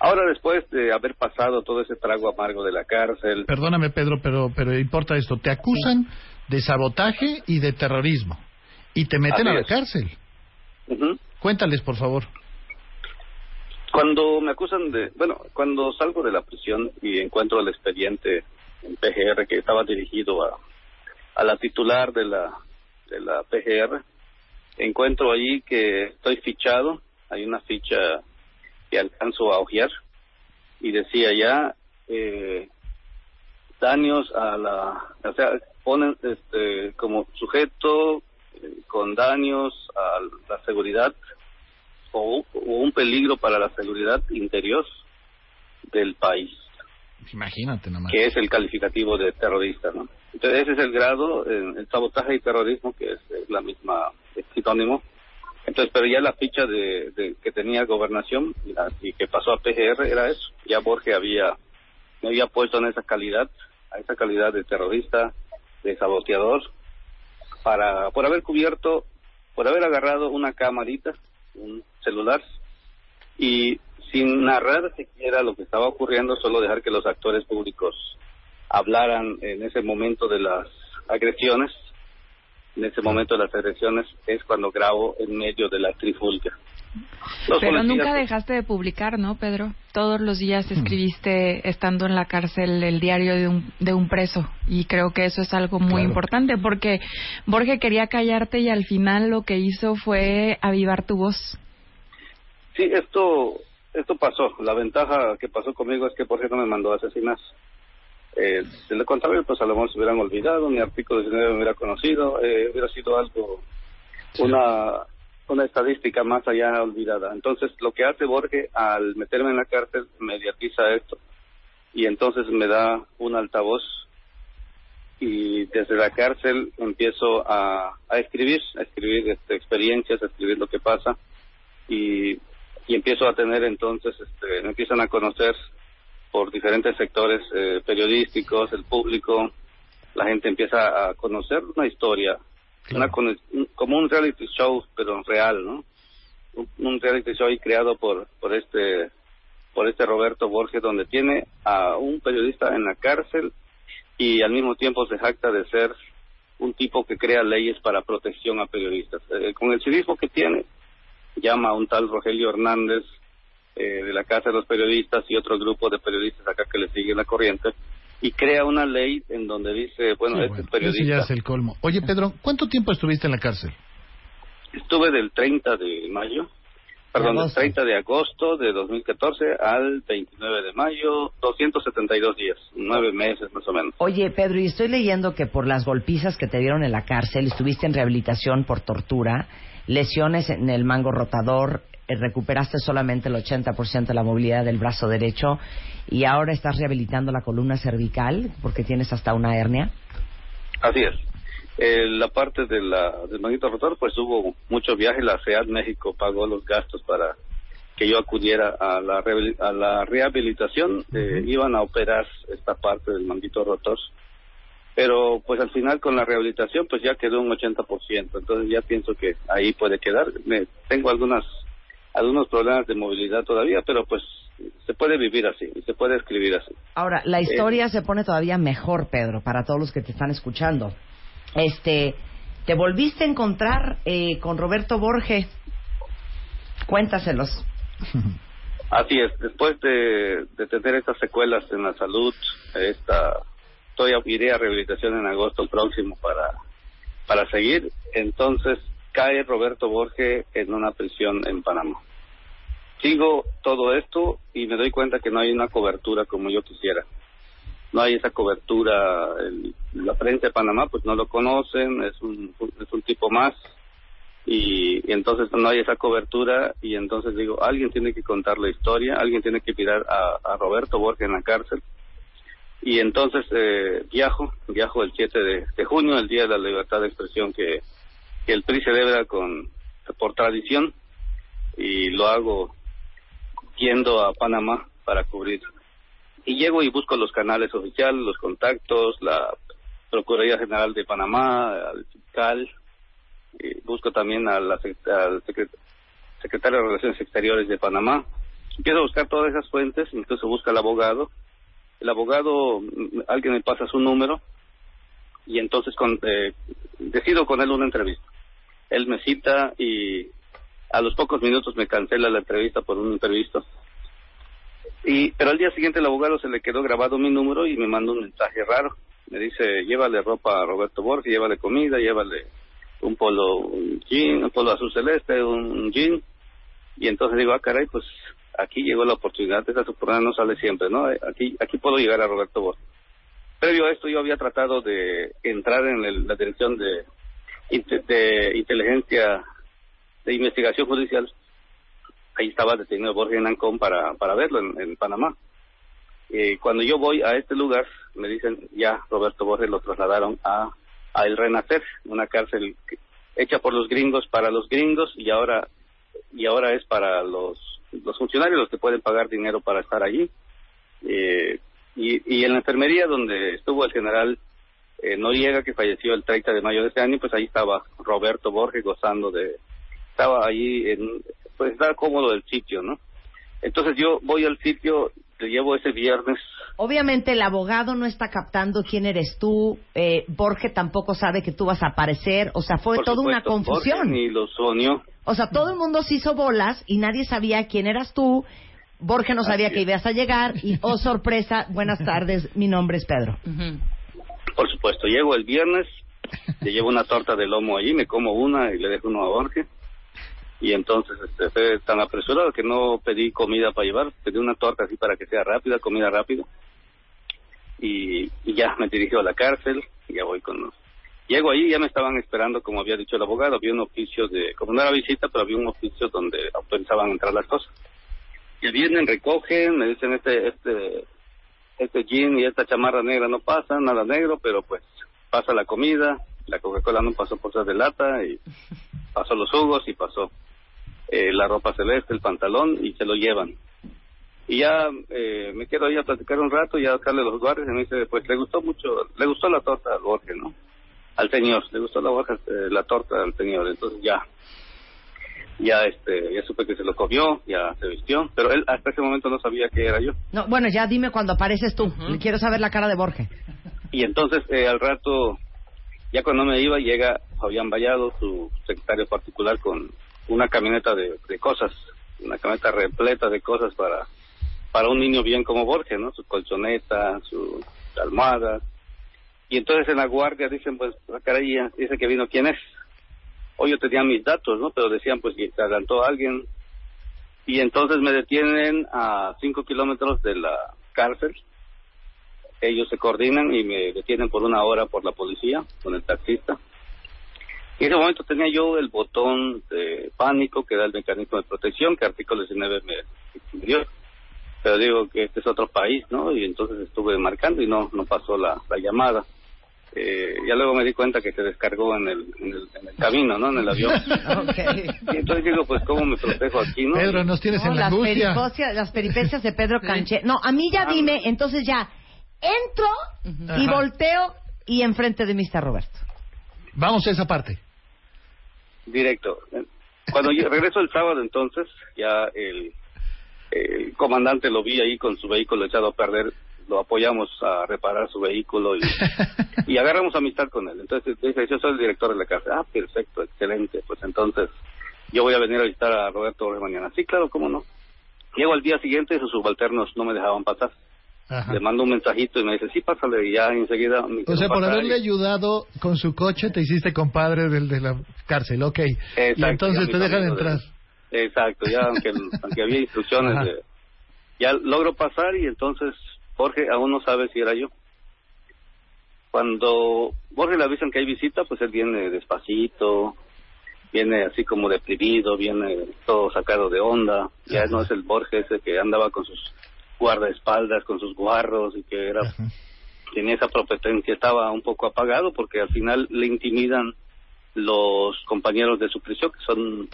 G: ahora después de haber pasado todo ese trago amargo de la cárcel
E: Perdóname, Pedro, pero, pero importa esto. Te acusan de sabotaje y de terrorismo. Y te meten
G: Así
E: a la
G: es.
E: cárcel. Cuéntales, por favor.
G: Cuando me acusan de, bueno, cuando salgo de la prisión y encuentro el expediente en PGR que estaba dirigido a, a la titular de la, de la PGR, encuentro allí que estoy fichado, hay una ficha que alcanzo a hojear y decía ya eh, daños a la, o sea, ponen este como sujeto eh, con daños a la seguridad o, o un peligro para la seguridad interior del país,
E: Imagínate nomás.
G: que es el calificativo de terrorista, ¿no? Entonces ese es el grado, el sabotaje y terrorismo, que es, es la misma es sinónimo. Entonces, pero ya la ficha de, de que tenía gobernación y, la- y que pasó a PGR era eso. Ya Borges había me había puesto en esa calidad, a esa calidad de terrorista, de saboteador, para por haber cubierto, por haber agarrado una camarita, un celular y sin narrar siquiera lo que estaba ocurriendo, solo dejar que los actores públicos hablaran en ese momento de las agresiones. En ese momento de las agresiones es cuando grabo en medio de la trifulca. Los
F: Pero nunca dejaste de publicar, ¿no, Pedro? Todos los días escribiste, estando en la cárcel, el diario de un, de un preso. Y creo que eso es algo muy
E: Claro.
F: importante, porque Borges quería callarte y al final lo que hizo fue avivar tu voz.
G: Sí, esto esto pasó. La ventaja que pasó conmigo es que por ejemplo me mandó a asesinar. Eh, de lo contrario, pues a lo mejor se hubieran olvidado, mi artículo 19 me hubiera conocido, eh, hubiera sido algo, una, una estadística más allá olvidada. Entonces, lo que hace Borges al meterme en la cárcel, mediatiza esto y entonces me da un altavoz y desde la cárcel empiezo a, a escribir, a escribir este, experiencias, a escribir lo que pasa y, y empiezo a tener entonces, este, me empiezan a conocer por diferentes sectores eh, periodísticos, el público, la gente empieza a conocer una historia, una con- un- como un reality show, pero real, ¿no? Un, reality show creado por por este por este Roberto Borges, donde tiene a un periodista en la cárcel y al mismo tiempo se jacta de ser un tipo que crea leyes para protección a periodistas. Eh, con el civismo que tiene, llama a un tal Rogelio Hernández eh, de la Casa de los Periodistas y otro grupo de periodistas acá que le siguen la corriente y crea una ley en donde dice, bueno,
E: Sí,
G: este
E: bueno, ese
G: periodista...
E: ya es el colmo. Oye, Pedro, ¿cuánto tiempo estuviste en la cárcel?
G: Estuve del 30 de mayo, perdón, del
A: agosto.
G: 30 de agosto de 2014 al 29 de mayo, 272 días, nueve meses más o menos.
A: Oye, Pedro, y estoy leyendo que por las golpizas que te dieron en la cárcel, estuviste en rehabilitación por tortura, lesiones en el mango rotador, recuperaste solamente el 80% de la movilidad del brazo derecho y ahora estás rehabilitando la columna cervical porque tienes hasta una hernia.
G: Así es. Eh, la parte de la, del manguito rotor, pues hubo mucho viaje. La CEAD México pagó los gastos para que yo acudiera a la, a la rehabilitación. Eh, Iban a operar esta parte del manguito rotor. Pero pues al final con la rehabilitación pues ya quedó un 80%. Entonces ya pienso que ahí puede quedar. Me, tengo algunas algunos problemas de movilidad todavía, pero pues se puede vivir así, y se puede escribir así.
A: Ahora, la historia se pone todavía mejor, Pedro, para todos los que te están escuchando. Este, te volviste a encontrar eh, con Roberto Borge. Cuéntaselos. (laughs)
G: Así es, después de, de tener estas secuelas en la salud, esta, estoy, iré a rehabilitación en agosto próximo para, para seguir, entonces cae Roberto Borge en una prisión en Panamá. Sigo todo esto y me doy cuenta que no hay una cobertura como yo quisiera. No hay esa cobertura, el- la prensa de Panamá pues no lo conocen, es un, es un tipo más, y, y entonces no hay esa cobertura y entonces digo alguien tiene que contar la historia alguien tiene que mirar a, a Roberto Borges en la cárcel y entonces eh, viajo viajo el 7 de, de junio el día de la libertad de expresión que, que el PRI celebra con por tradición y lo hago yendo a Panamá para cubrir y llego y busco los canales oficiales los contactos la Procuraduría General de Panamá al fiscal y busco también al secre- secretario de Relaciones Exteriores de Panamá. Empiezo a buscar todas esas fuentes, incluso busca al abogado. El abogado, mm, alguien me pasa su número y entonces con, eh, decido con él una entrevista. Él me cita y a los pocos minutos me cancela la entrevista por un imprevisto. Y, pero al día siguiente el abogado se le quedó grabado mi número y me manda un mensaje raro. Me dice, llévale ropa a Roberto Borges, llévale comida, llévale un polo un jean, un polo azul celeste, un jean. Y entonces digo, ah, caray, pues aquí llegó la oportunidad, esa oportunidad no sale siempre, ¿no? Eh, Aquí, aquí puedo llegar a Roberto Borges. Previo a esto yo había tratado de entrar en el- la dirección de, de inteligencia, de investigación judicial. Ahí estaba detenido Borges en Ancón para, para verlo en, Panamá. Eh, cuando yo voy a este lugar, me dicen, ya Roberto Borges lo trasladaron a, a El Renacer, una cárcel hecha por los gringos para los gringos y ahora y ahora es para los, los funcionarios los que pueden pagar dinero para estar allí. Eh, y, y en la enfermería donde estuvo el general eh, Noriega, que falleció el 30 de mayo de este año, pues ahí estaba Roberto Borges gozando de... Estaba allí, en, pues estaba cómodo del sitio, ¿no? Entonces yo voy al sitio, te llevo ese viernes
A: Obviamente el abogado no está captando quién eres tú, eh, Borge tampoco sabe que tú vas a aparecer, o sea, fue
G: Por
A: toda una confusión.
G: Borges ni lo soñó.
A: O sea, todo el mundo se hizo bolas y nadie sabía quién eras tú. Borge no sabía que ibas a llegar y, oh sorpresa, buenas (laughs) tardes, mi nombre es Pedro.
G: Por supuesto, llego el viernes, le llevo una torta de lomo allí, me como una y le dejo uno a Borges. Y entonces este, tan apresurado que no pedí comida para llevar, pedí una torta así para que sea rápida, comida rápida. Y, y ya me dirijo a la cárcel, y ya voy con los... Llego ahí, ya me estaban esperando, como había dicho el abogado, había un oficio de, como no era visita, pero había un oficio donde autorizaban entrar las cosas. Y vienen, recogen, me dicen este, este, este jean y esta chamarra negra no pasa, nada negro, pero pues pasa la comida, la Coca-Cola no pasó por ser de lata y (laughs) pasó los jugos y pasó eh, la ropa celeste, el pantalón y se lo llevan. Y ya eh, me quedo ahí a platicar un rato y a darle los guardias y me dice, pues le gustó mucho, le gustó la torta al Borges, ¿no? Al señor, le gustó la, eh, la torta al señor, entonces ya, ya este, ya supe que se lo comió, ya se vistió, pero él hasta ese momento no sabía que era yo.
A: No, bueno, ya dime cuando apareces tú. Quiero saber la cara de Borge.
G: Y entonces eh, al rato, ya cuando me iba, llega Fabián Vallado, su secretario particular, con una camioneta de, de cosas, una camioneta repleta de cosas para para un niño bien como Borges, ¿no? Su colchoneta, su almohada. Y entonces en la guardia dicen, pues, ah, caray, dice que vino, ¿quién es? O yo tenía mis datos, ¿no? Pero decían pues que se adelantó alguien y entonces me detienen a cinco kilómetros de la cárcel. Ellos se coordinan y me detienen por una hora por la policía con el taxista. En ese momento tenía yo el botón de pánico, que era el mecanismo de protección, que artículo 19 me, dio. Pero digo que este es otro país, ¿no? Y entonces estuve marcando y no no pasó la llamada. Eh, ya luego me di cuenta que se descargó en el, en el, en el camino, ¿no? En el avión. (laughs) Y entonces digo, pues, ¿cómo me protejo aquí, no?
E: Pedro, nos tienes
A: No,
E: en la
A: las, peripecias, las peripecias de Pedro Canché. No, a mí ya
G: Ah.
A: dime, entonces ya entro y
E: Ajá.
A: volteo y enfrente de mí está Roberto.
E: Vamos a esa parte.
G: Directo. Cuando yo regreso el sábado, entonces, ya el, el comandante lo vi ahí con su vehículo echado a perder. Lo apoyamos a reparar su vehículo y, (laughs) y agarramos amistad con él. Entonces dice, yo soy el director de la cárcel. Ah, perfecto, excelente. Pues entonces yo voy a venir a visitar a Roberto mañana. Sí, claro, cómo no. Llego al día siguiente y sus subalternos no me dejaban pasar.
E: Ajá.
G: Le mando un mensajito y me dice, sí, pásale. Y ya enseguida me
E: O sea, por haberle
G: y-
E: ayudado con su coche, te hiciste compadre del de la cárcel, ok. y
G: Exacto,
E: entonces
G: ya
E: te dejan
G: de-
E: entrar.
G: Exacto, ya aunque, aunque había instrucciones, (laughs) de- ya logro pasar y entonces Jorge aún no sabe si era yo. Cuando Jorge le avisan que hay visita, pues él viene despacito, viene así como deprimido, viene todo sacado de onda. Ya no es el Borges ese que andaba con sus guardaespaldas, con sus guarros y que era
E: Ajá.
G: tenía esa propetencia, estaba un poco apagado porque al final le intimidan los compañeros de su prisión que son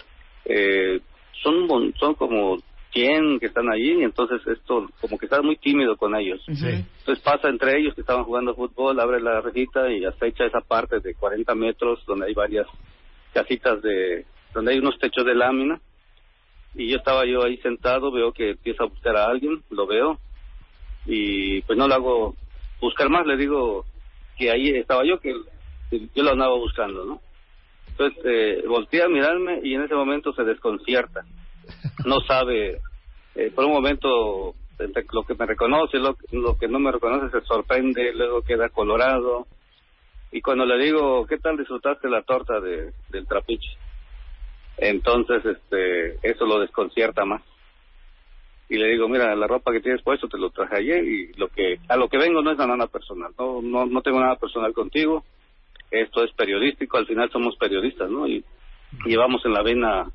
G: eh, son son como 100 que están allí y entonces esto como que está muy tímido con ellos.
E: Sí.
G: Entonces pasa entre ellos que estaban jugando fútbol, abre la rejita y acecha esa parte de 40 metros donde hay varias casitas de donde hay unos techos de lámina y yo estaba yo ahí sentado, veo que empieza a buscar a alguien, lo veo y pues no lo hago buscar más, le digo que ahí estaba yo, que yo lo andaba buscando, ¿no? Entonces eh, voltea a mirarme y en ese momento se desconcierta, no sabe, eh, por un momento lo que me reconoce, lo, lo que no me reconoce se sorprende, luego queda colorado y cuando le digo, ¿qué tal disfrutaste la torta de, del trapiche? Entonces, este, eso lo desconcierta más. Y le digo, mira, la ropa que tienes puesto te lo traje ayer y lo que, a lo que vengo no es nada personal, no, no, no tengo nada personal contigo, esto es periodístico, al final somos periodistas, ¿no? Y llevamos en la vena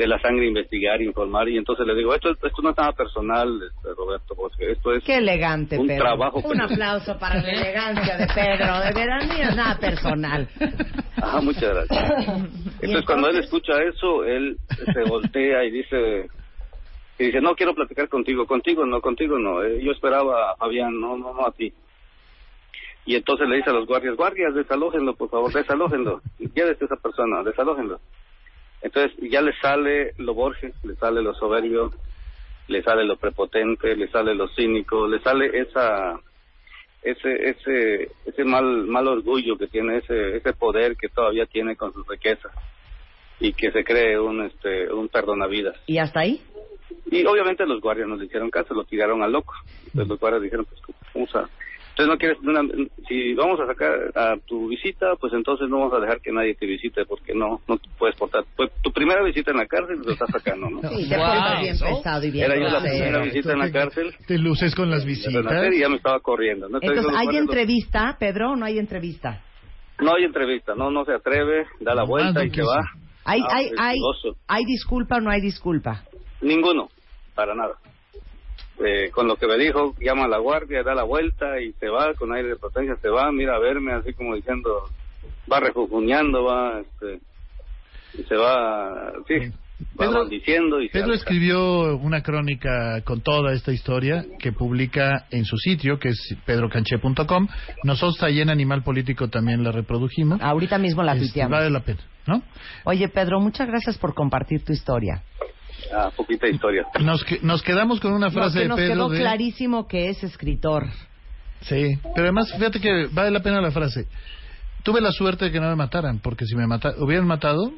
G: de la sangre investigar, informar y entonces le digo, esto, esto no es nada personal, este, Roberto, porque esto es
A: Qué elegante,
G: un
A: Pedro.
G: trabajo
A: Un aplauso para la elegancia de Pedro. De veras, ni es nada personal.
G: Ajá, muchas gracias. (laughs) Entonces, cuando él escucha eso, él se voltea y dice, y dice, no quiero platicar contigo, contigo no, contigo no, eh, yo esperaba a Fabián, no, no, no a ti. Y entonces le dice a los guardias, guardias, desalójenlo, por favor, desalójenlo, llévese a esa persona, desalójenlo. Entonces ya le sale lo Borges, le sale lo soberbio, le sale lo prepotente, le sale lo cínico, le sale esa ese ese ese mal mal orgullo que tiene ese ese poder que todavía tiene con sus riquezas y que se cree un este un perdonavidas
A: ¿Y hasta ahí?
G: y obviamente los guardias no le hicieron caso lo tiraron al loco entonces los guardias dijeron pues vamos a entonces no quieres una- si vamos a sacar a tu visita pues entonces no vamos a dejar que nadie te visite porque no no te puedes portar pues tu primera visita en la cárcel lo estás sacando no (laughs)
A: Sí, te
D: Wow.
A: portas bien pesado y bien
G: era yo la primera visita en la cárcel
E: Te luces con las visitas.
G: renacer y ya me estaba corriendo ¿no?
A: Entonces, ¿hay entrevista, Pedro, o no hay entrevista?
G: No hay entrevista, no, no se atreve, da la
E: No,
G: vuelta y se va.
A: ¿Hay,
G: Ah,
A: hay, hay. ¿Hay disculpa o no hay disculpa?
G: Ninguno, para nada. Eh, con lo que me dijo, llama a la guardia, da la vuelta y se va, con aire de potencia se va, mira a verme así como diciendo, va rejujuñando, va, este, y se va, sí, va
E: Pedro-
G: maldiciendo y
E: Pedro escribió una crónica con toda esta historia que publica en su sitio, que es pedrocanché.com. Nosotros ahí en Animal Político también la reprodujimos.
A: Ahorita mismo la
E: Este,
A: tuiteamos.
E: vale la pena, ¿no?
A: Oye, Pedro, muchas gracias por compartir tu historia.
G: Ah, poquita historia.
E: Nos, que- nos quedamos con una
A: No,
E: frase
A: que
E: de
A: nos quedó
E: de...
A: clarísimo que es escritor.
E: Sí, pero además fíjate que vale la pena la frase. Tuve la suerte de que no me mataran, porque si me mata hubieran matado,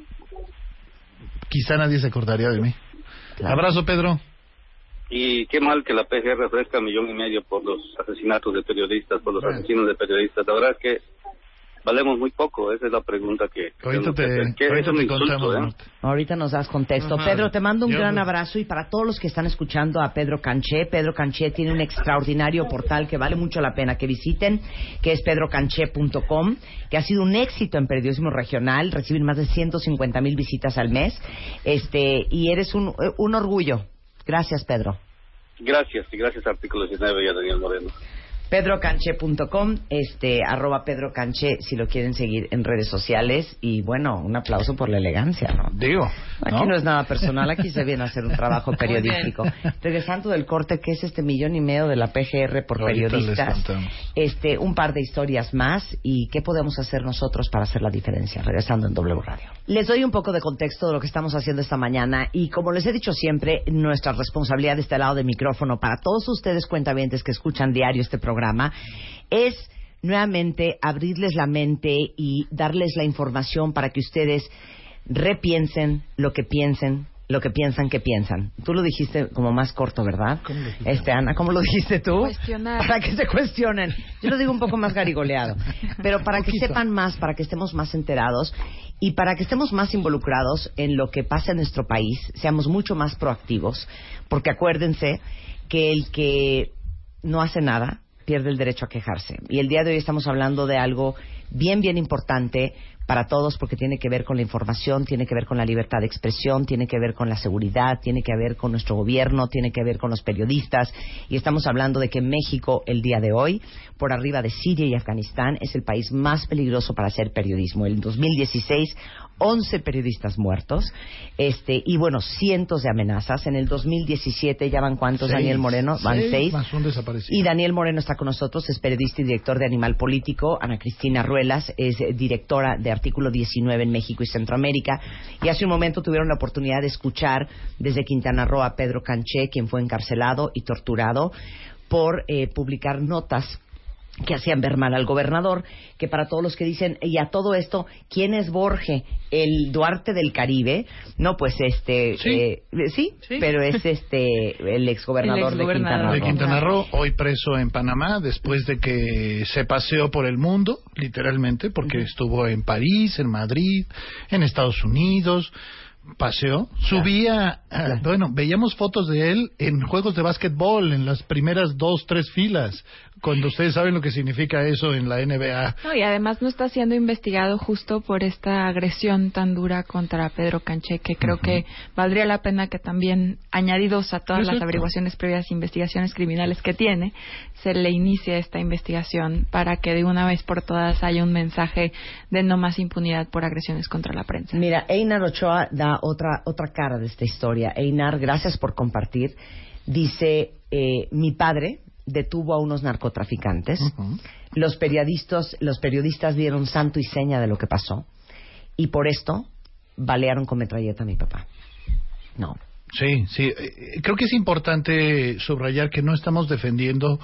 E: quizá nadie se acordaría de mí. Abrazo, Pedro.
G: Y qué mal que la PGR ofrezca millón y medio por los asesinatos de periodistas, por los
E: Bueno.
G: asesinos de periodistas. La verdad es que valemos muy poco. Esa es la pregunta que...
E: Ahorita
G: que
E: te.
G: Que
E: ahorita
G: es un
E: te
G: insulto,
E: contamos.
G: ¿eh?
A: Ahorita nos das contexto.
E: Ajá.
A: Pedro, te mando un
E: Yo
A: gran abrazo y para todos los que están escuchando a Pedro Canché, Pedro Canché tiene un extraordinario portal que vale mucho la pena que visiten, que es pedrocanché.com, que ha sido un éxito en periodismo regional, reciben más de 150 mil visitas al mes, este, y eres un, un orgullo. Gracias, Pedro.
G: Gracias, y gracias a Artículo 19 y a Daniel Moreno.
A: pedrocanche.com, este, arroba Pedro Canché, si lo quieren seguir en redes sociales. Y bueno, un aplauso por la elegancia, ¿no?
E: Digo,
A: Aquí ¿no? es nada personal, aquí se viene a hacer un trabajo (laughs) periodístico. Regresando del corte, que es este millón y medio de la PGR por
E: Ahorita les
A: periodistas,
E: contamos.
A: este, un par de historias más y qué podemos hacer nosotros para hacer la diferencia. Regresando en W Radio. Les doy un poco de contexto de lo que estamos haciendo esta mañana y como les he dicho siempre, nuestra responsabilidad de este lado del micrófono para todos ustedes cuentavientes que escuchan diario este programa es nuevamente abrirles la mente y darles la información para que ustedes repiensen lo que piensen, lo que piensan que piensan. Tú lo dijiste como más corto, ¿verdad?
E: ¿Cómo lo dijiste?
A: Este, Ana, ¿cómo lo dijiste tú?
F: Cuestionar.
A: Para que se cuestionen. Yo lo digo un poco más garigoleado. Pero para que sepan más, para que estemos más enterados y para que estemos más involucrados en lo que pasa en nuestro país, seamos mucho más proactivos, porque acuérdense que el que no hace nada pierde el derecho a quejarse. Y el día de hoy estamos hablando de algo bien, bien importante para todos porque tiene que ver con la información, tiene que ver con la libertad de expresión, tiene que ver con la seguridad, tiene que ver con nuestro gobierno, tiene que ver con los periodistas. Y estamos hablando de que México, el día de hoy, por arriba de Siria y Afganistán, es el país más peligroso para hacer periodismo. En 2016, 11 periodistas muertos, este, y bueno, cientos de amenazas. En el 2017 ya van cuántos,
E: Seis.
A: Daniel Moreno, van
E: Seis
A: seis.
E: más un desaparecido.
A: Y Daniel Moreno está con nosotros, es periodista y director de Animal Político. Ana Cristina Ruelas es directora de Artículo 19 en México y Centroamérica. Y hace un momento tuvieron la oportunidad de escuchar desde Quintana Roo a Pedro Canché, quien fue encarcelado y torturado por eh, publicar notas que hacían ver mal al gobernador, que para todos los que dicen, y a todo esto, ¿quién es Borge? El Duarte del Caribe, no, pues este,
E: Sí.
A: eh, sí,
D: Sí.
A: pero es este, el exgobernador
D: El
A: de Quintana. Roo.
E: de Quintana Roo, hoy preso en Panamá, después de que se paseó por el mundo, literalmente, porque estuvo en París, en Madrid, en Estados Unidos, paseó, subía, ah, bueno, veíamos fotos de él en juegos de básquetbol, en las primeras dos, tres filas, cuando ustedes saben lo que significa eso en la NBA.
F: No, y además no está siendo investigado justo por esta agresión tan dura contra Pedro Canché, que creo que valdría la pena que también, añadidos a todas las averiguaciones previas e investigaciones criminales que tiene, se le inicie esta investigación para que de una vez por todas haya un mensaje de no más impunidad por agresiones contra la prensa.
A: Mira, Einar Ochoa da otra, otra cara de esta historia. Einar, gracias por compartir. Dice, eh, mi padre detuvo a unos narcotraficantes. Los periodistas, los periodistas dieron santo y seña de lo que pasó. Y por esto balearon con metralleta a mi papá. No.
E: Sí, sí. Eh, Creo que es importante subrayar que no estamos defendiendo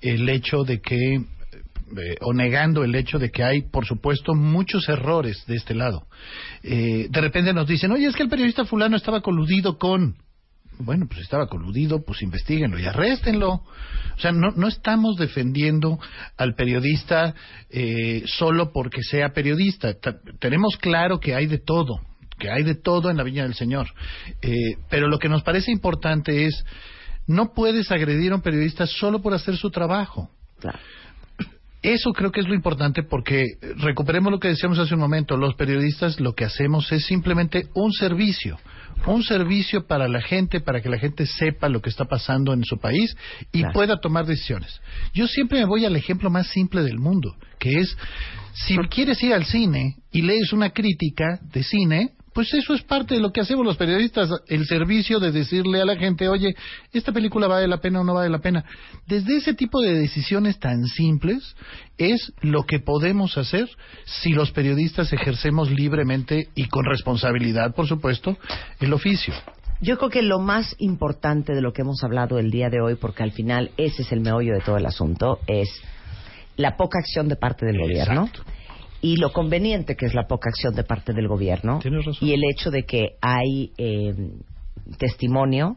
E: el hecho de que, eh, o negando el hecho de que hay, por supuesto, muchos errores de este lado. Eh, de repente nos dicen, oye, es que el periodista fulano estaba coludido con... Bueno, pues estaba coludido, pues investiguenlo y arréstenlo. O sea, no, no estamos defendiendo al periodista eh, solo porque sea periodista. Ta- tenemos claro que hay de todo, que hay de todo en la Viña del Señor. Eh, pero lo que nos parece importante es, no puedes agredir a un periodista solo por hacer su trabajo.
A: Claro.
E: Eso creo que es lo importante porque eh, recuperemos lo que decíamos hace un momento, los periodistas lo que hacemos es simplemente un servicio, un servicio para la gente, para que la gente sepa lo que está pasando en su país y
A: Claro.
E: pueda tomar decisiones. Yo siempre me voy al ejemplo más simple del mundo, que es si quieres ir al cine y lees una crítica de cine, pues eso es parte de lo que hacemos los periodistas, el servicio de decirle a la gente, oye, esta película vale la pena o no vale la pena. Desde ese tipo de decisiones tan simples es lo que podemos hacer si los periodistas ejercemos libremente y con responsabilidad, por supuesto, el oficio.
A: Yo creo que lo más importante de lo que hemos hablado el día de hoy, porque al final ese es el meollo de todo el asunto, es la poca acción de parte del gobierno. Y lo conveniente que es la poca acción de parte del gobierno
E: Tienes razón.
A: y el hecho de que hay eh, testimonio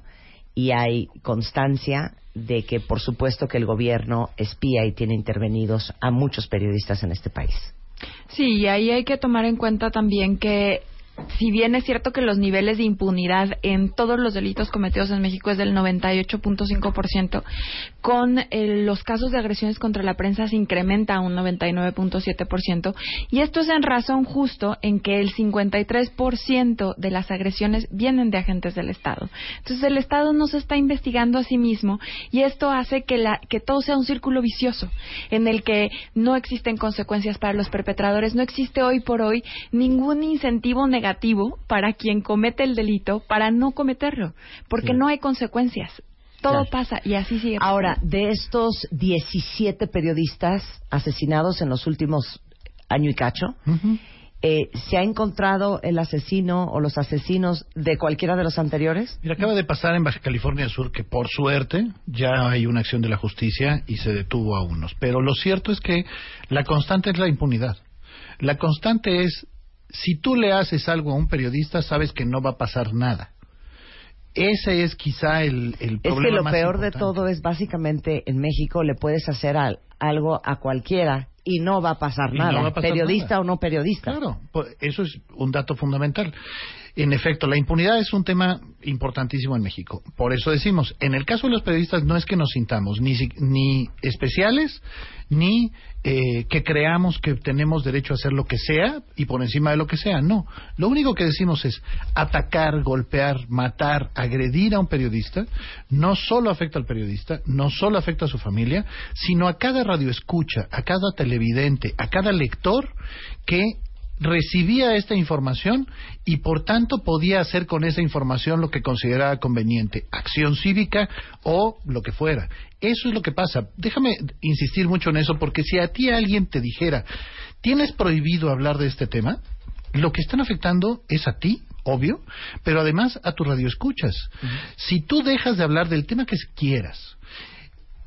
A: y hay constancia de que por supuesto que el gobierno espía y tiene intervenidos a muchos periodistas en este país.
F: Sí, y ahí hay que tomar en cuenta también que si bien es cierto que los niveles de impunidad en todos los delitos cometidos en México es del 98.5%, con eh, los casos de agresiones contra la prensa se incrementa a un 99.7%, y esto es en razón justo en que el 53% de las agresiones vienen de agentes del Estado. Entonces el Estado no se está investigando a sí mismo y esto hace que, la, que todo sea un círculo vicioso en el que no existen consecuencias para los perpetradores, no existe hoy por hoy ningún incentivo negativo para quien comete el delito para no cometerlo, porque no hay consecuencias. Todo
A: Claro.
F: pasa y así sigue.
A: Ahora, de estos 17 periodistas asesinados en los últimos año y cacho, eh, ¿se ha encontrado el asesino o los asesinos de cualquiera de los anteriores?
E: Mira, acaba de pasar en Baja California Sur que por suerte ya hay una acción de la justicia y se detuvo a unos. Pero lo cierto es que la constante es la impunidad. La constante es, si tú le haces algo a un periodista, sabes que no va a pasar nada. Ese es quizá el, el
A: Es que
E: problema
A: lo
E: más
A: peor de
E: importante.
A: todo es básicamente en México le puedes hacer al- algo a cualquiera y no va a pasar
E: Y no
A: nada,
E: va a pasar
A: periodista
E: nada.
A: o no periodista.
E: Claro, eso es un dato fundamental. En efecto, la impunidad es un tema importantísimo en México. Por eso decimos, en el caso de los periodistas no es que nos sintamos ni, ni especiales, ni eh, que creamos que tenemos derecho a hacer lo que sea y por encima de lo que sea. No. Lo único que decimos es atacar, golpear, matar, agredir a un periodista. No solo afecta al periodista, no solo afecta a su familia, sino a cada radioescucha, a cada televidente, a cada lector que recibía esta información y por tanto podía hacer con esa información lo que consideraba conveniente, acción cívica o lo que fuera. Eso es lo que pasa. Déjame insistir mucho en eso porque si a ti alguien te dijera, tienes prohibido hablar de este tema, lo que están afectando es a ti, obvio, pero además a tu radioescuchas. Si tú dejas de hablar del tema que quieras,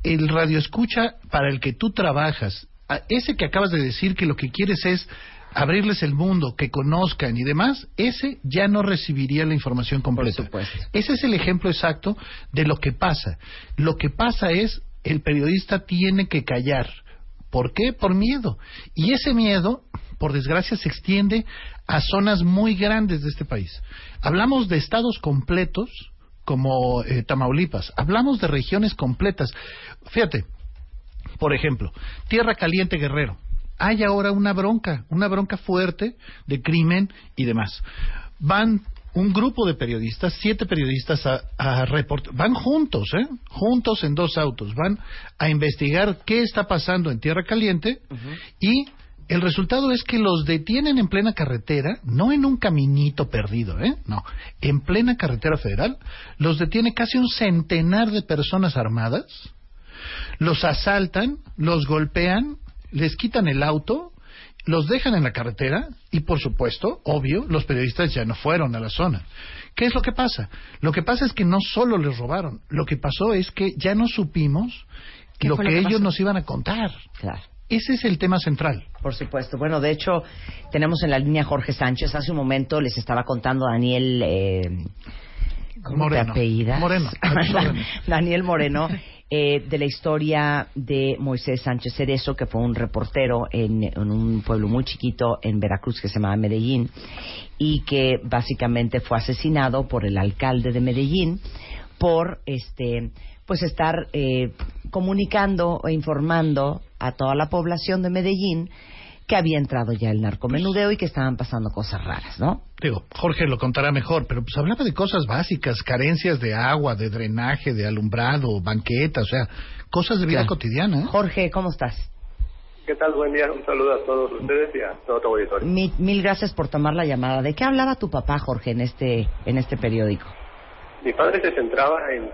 E: el radioescucha para el que tú trabajas, a ese que acabas de decir que lo que quieres es abrirles el mundo, que conozcan y demás, ese ya no recibiría la información completa. Ese es el ejemplo exacto de lo que pasa. Lo que pasa es el periodista tiene que callar. ¿Por qué? Por miedo. Y ese miedo, por desgracia, se extiende a zonas muy grandes de este país. Hablamos de estados completos como eh, Tamaulipas. Hablamos de regiones completas. Fíjate, por ejemplo, Tierra Caliente Guerrero. Hay ahora una bronca, una bronca fuerte de crimen y demás. Van un grupo de periodistas, siete periodistas a, a report- van juntos, ¿eh? Juntos en dos autos, van a investigar qué está pasando en Tierra Caliente y el resultado es que los detienen en plena carretera, no en un caminito perdido, ¿eh? No, en plena carretera federal, los detiene casi un centenar de personas armadas, los asaltan, los golpean, les quitan el auto, los dejan en la carretera y, por supuesto, obvio, los periodistas ya no fueron a la zona. ¿Qué es lo que pasa? Lo que pasa es que no solo les robaron, lo que pasó es que ya no supimos
A: ¿Qué
E: lo que
A: lo que
E: ellos
A: pasó?
E: nos iban a contar.
A: Claro.
E: Ese es el tema central.
A: Por supuesto. Bueno, de hecho, tenemos en la línea Jorge Sánchez. Hace un momento les estaba contando Daniel. Eh, ¿Cómo
E: Moreno.
A: te? (laughs)
E: Moreno.
A: Daniel Moreno. Eh, de la historia de Moisés Sánchez Cerezo, que fue un reportero en, un pueblo muy chiquito en Veracruz que se llamaba Medellín y que básicamente fue asesinado por el alcalde de Medellín por este pues estar eh, comunicando e informando a toda la población de Medellín que había entrado ya el narcomenudeo y que estaban pasando cosas raras, ¿no?
E: Digo, Jorge lo contará mejor, pero pues hablaba de cosas básicas, carencias de agua, de drenaje, de alumbrado, banqueta, o sea, cosas de vida
A: Claro.
E: cotidiana. ¿eh?
A: Jorge, ¿cómo estás?
H: ¿Qué tal? Buen día. Un saludo a todos ustedes y a todo tu auditorio.
A: Mi- mil gracias por tomar la llamada. ¿De qué hablaba tu papá, Jorge, en este en este periódico?
H: Mi padre se centraba en,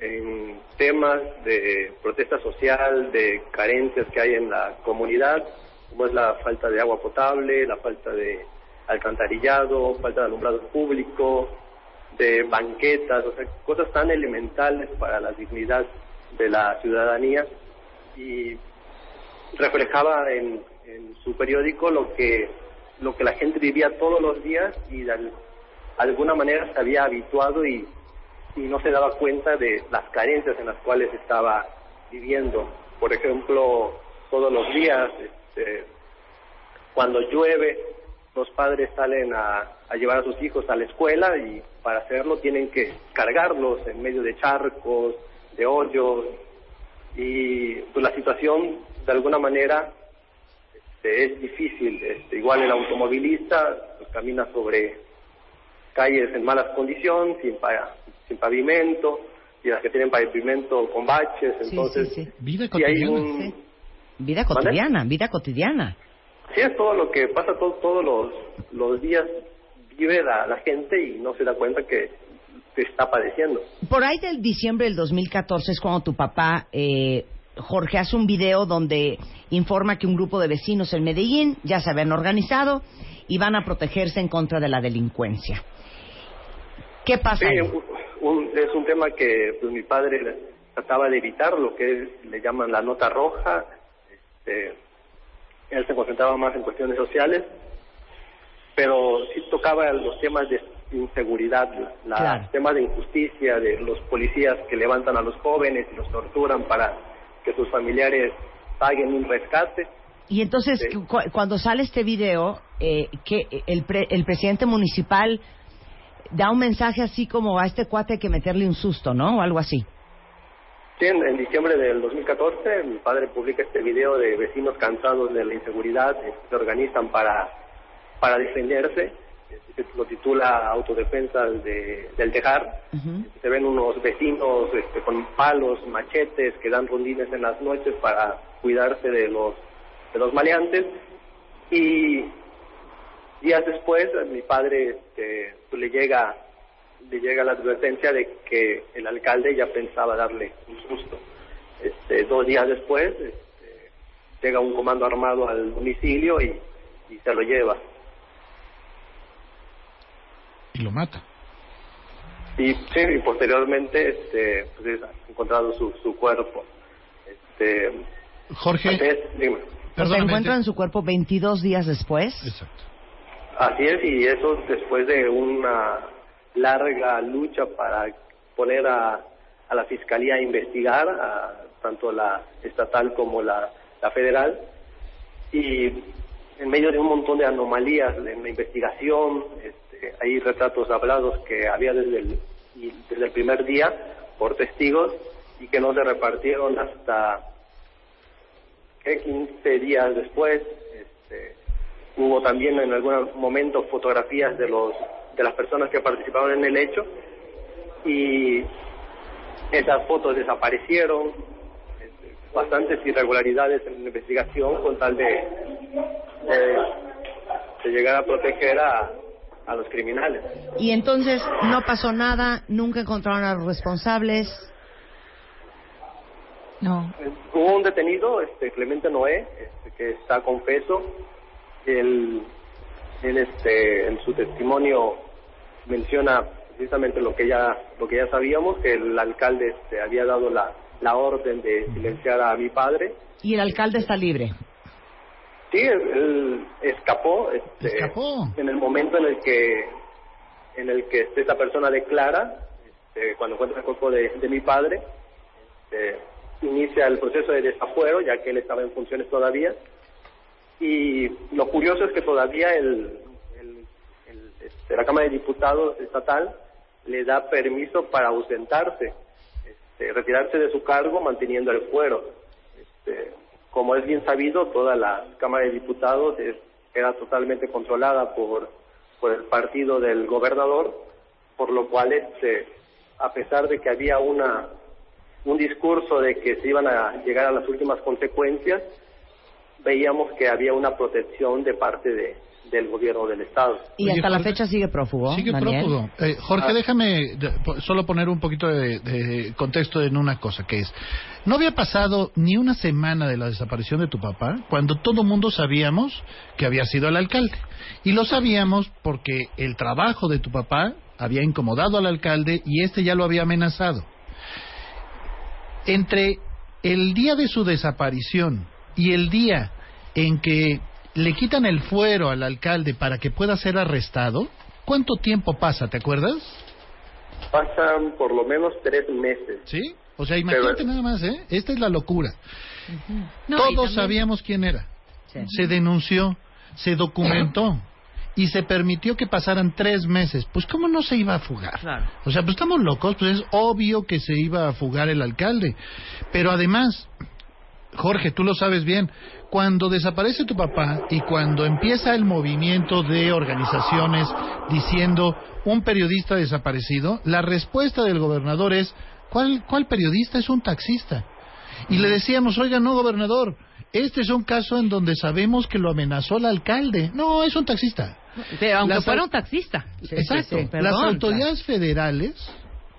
H: en temas de protesta social, de carencias que hay en la comunidad, como es la falta de agua potable, la falta de alcantarillado, falta de alumbrado público, de banquetas, o sea, cosas tan elementales para la dignidad de la ciudadanía y reflejaba en, en su periódico lo que lo que la gente vivía todos los días y de al- alguna manera se había habituado y, y no se daba cuenta de las carencias en las cuales estaba viviendo. Por ejemplo, todos los días este, Cuando llueve, los padres salen a, a llevar a sus hijos a la escuela y para hacerlo tienen que cargarlos en medio de charcos, de hoyos y pues la situación de alguna manera este, es difícil. Este, igual el automovilista pues, camina sobre calles en malas condiciones, sin, pa- sin pavimento, y las que tienen pavimento con baches,
A: Sí,
H: entonces
A: sí, sí.
E: Vida
H: si hay
E: cotidiana.
H: un...
A: Vida cotidiana, vida cotidiana.
H: Sí, es todo lo que pasa todo- todos los, los días, vive la, la gente y no se da cuenta que se está padeciendo.
A: Por ahí del diciembre del 2014 es cuando tu papá, eh, Jorge, hace un video donde informa que un grupo de vecinos en Medellín ya se habían organizado y van a protegerse en contra de la delincuencia. ¿Qué pasa?
H: Sí,
A: ahí?
H: un- un- es un tema que pues, mi padre trataba de evitar, lo que es- le llaman la nota roja. Este, él se concentraba más en cuestiones sociales, pero sí tocaba los temas de inseguridad,
A: Claro.
H: temas de injusticia, de los policías que levantan a los jóvenes y los torturan para que sus familiares paguen un rescate.
A: Y entonces,
H: Sí.
A: cu- cuando sale este video, eh, que el, pre- el presidente municipal da un mensaje así como a este cuate hay que meterle un susto, ¿no? O algo así.
H: Sí, en, en diciembre del 2014 mi padre publica este video de vecinos cansados de la inseguridad, eh, se organizan para, para defenderse, se lo titula Autodefensas de, del Tejar, se ven unos vecinos este, con palos, machetes que dan rondines en las noches para cuidarse de los, de los maleantes. Y días después mi padre este, le llega le llega la advertencia de que el alcalde ya pensaba darle un susto. Este, dos días después este, llega un comando armado al domicilio y, y se lo lleva.
E: Y lo mata.
H: Y, sí, y posteriormente este, pues, es encontrado su, su cuerpo. Este,
E: Jorge,
H: así es, dime.
E: Perdóname.
A: encuentran su cuerpo 22 días después.
E: Exacto.
H: Así es, y eso después de una larga lucha para poner a, a la Fiscalía a investigar, a, tanto la estatal como la, la federal, y en medio de un montón de anomalías en la investigación, este, hay retratos hablados que había desde el, desde el primer día por testigos y que no se repartieron hasta ¿qué? 15 días después. Este, hubo también en algún momento fotografías de los de las personas que participaron en el hecho y esas fotos desaparecieron este, bastantes irregularidades en la investigación con tal de, de, de llegar a proteger a, a los criminales
A: Y entonces no pasó nada, nunca encontraron a los responsables.
F: No.
H: Hubo un detenido, este Clemente Noé, este, que está confeso. Él, él, este, en su testimonio menciona precisamente lo que ya lo que ya sabíamos, que el alcalde este, había dado la, la orden de silenciar a mi padre.
A: Y el alcalde está libre.
H: Sí, él, escapó, este,
E: Escapó.
H: en el momento en el que en el que este, esta persona declara, este, cuando encuentra el cuerpo de, de mi padre, este, inicia el proceso de desafuero, ya que él estaba en funciones todavía. Y lo curioso es que todavía el, este, la Cámara de Diputados estatal le da permiso para ausentarse, este, retirarse de su cargo manteniendo el fuero. Este, como es bien sabido, toda la Cámara de Diputados es- era totalmente controlada por, por el partido del gobernador, por lo cual, este, a pesar de que había una un discurso de que se iban a llegar a las últimas consecuencias, veíamos que había una protección de parte de, del gobierno del Estado.
A: Y hasta la fecha sigue prófugo.
E: Sigue
A: Daniel.
E: prófugo. Eh, Jorge,
H: Ah.
E: déjame solo poner un poquito de, de contexto en una cosa, que es, no había pasado ni una semana de la desaparición de tu papá cuando todo mundo sabíamos que había sido el alcalde. Y lo sabíamos porque el trabajo de tu papá había incomodado al alcalde y este ya lo había amenazado. Entre el día de su desaparición y el día en que le quitan el fuero al alcalde para que pueda ser arrestado, ¿cuánto tiempo pasa? ¿Te acuerdas?
H: Pasan por lo menos tres meses.
E: ¿Sí? O sea, imagínate
H: Pero-
E: nada más, ¿eh? Esta es la locura.
D: No,
E: Todos
D: también-
E: sabíamos quién era.
A: Sí.
E: Se denunció. se documentó y se permitió que pasaran tres meses. Pues cómo no se iba a fugar.
D: Claro.
E: O sea, pues estamos locos, pues es obvio que se iba a fugar el alcalde. Pero además, Jorge, tú lo sabes bien, cuando desaparece tu papá y cuando empieza el movimiento de organizaciones diciendo un periodista desaparecido, la respuesta del gobernador es, ¿cuál, cuál periodista? Es un taxista. Y le decíamos, oiga, no, gobernador, este es un caso en donde sabemos que lo amenazó el alcalde. No, es un taxista.
D: Pero aunque
E: Las
D: fuera un taxista.
E: Exacto.
D: sí, perdón,
E: Las autoridades federales,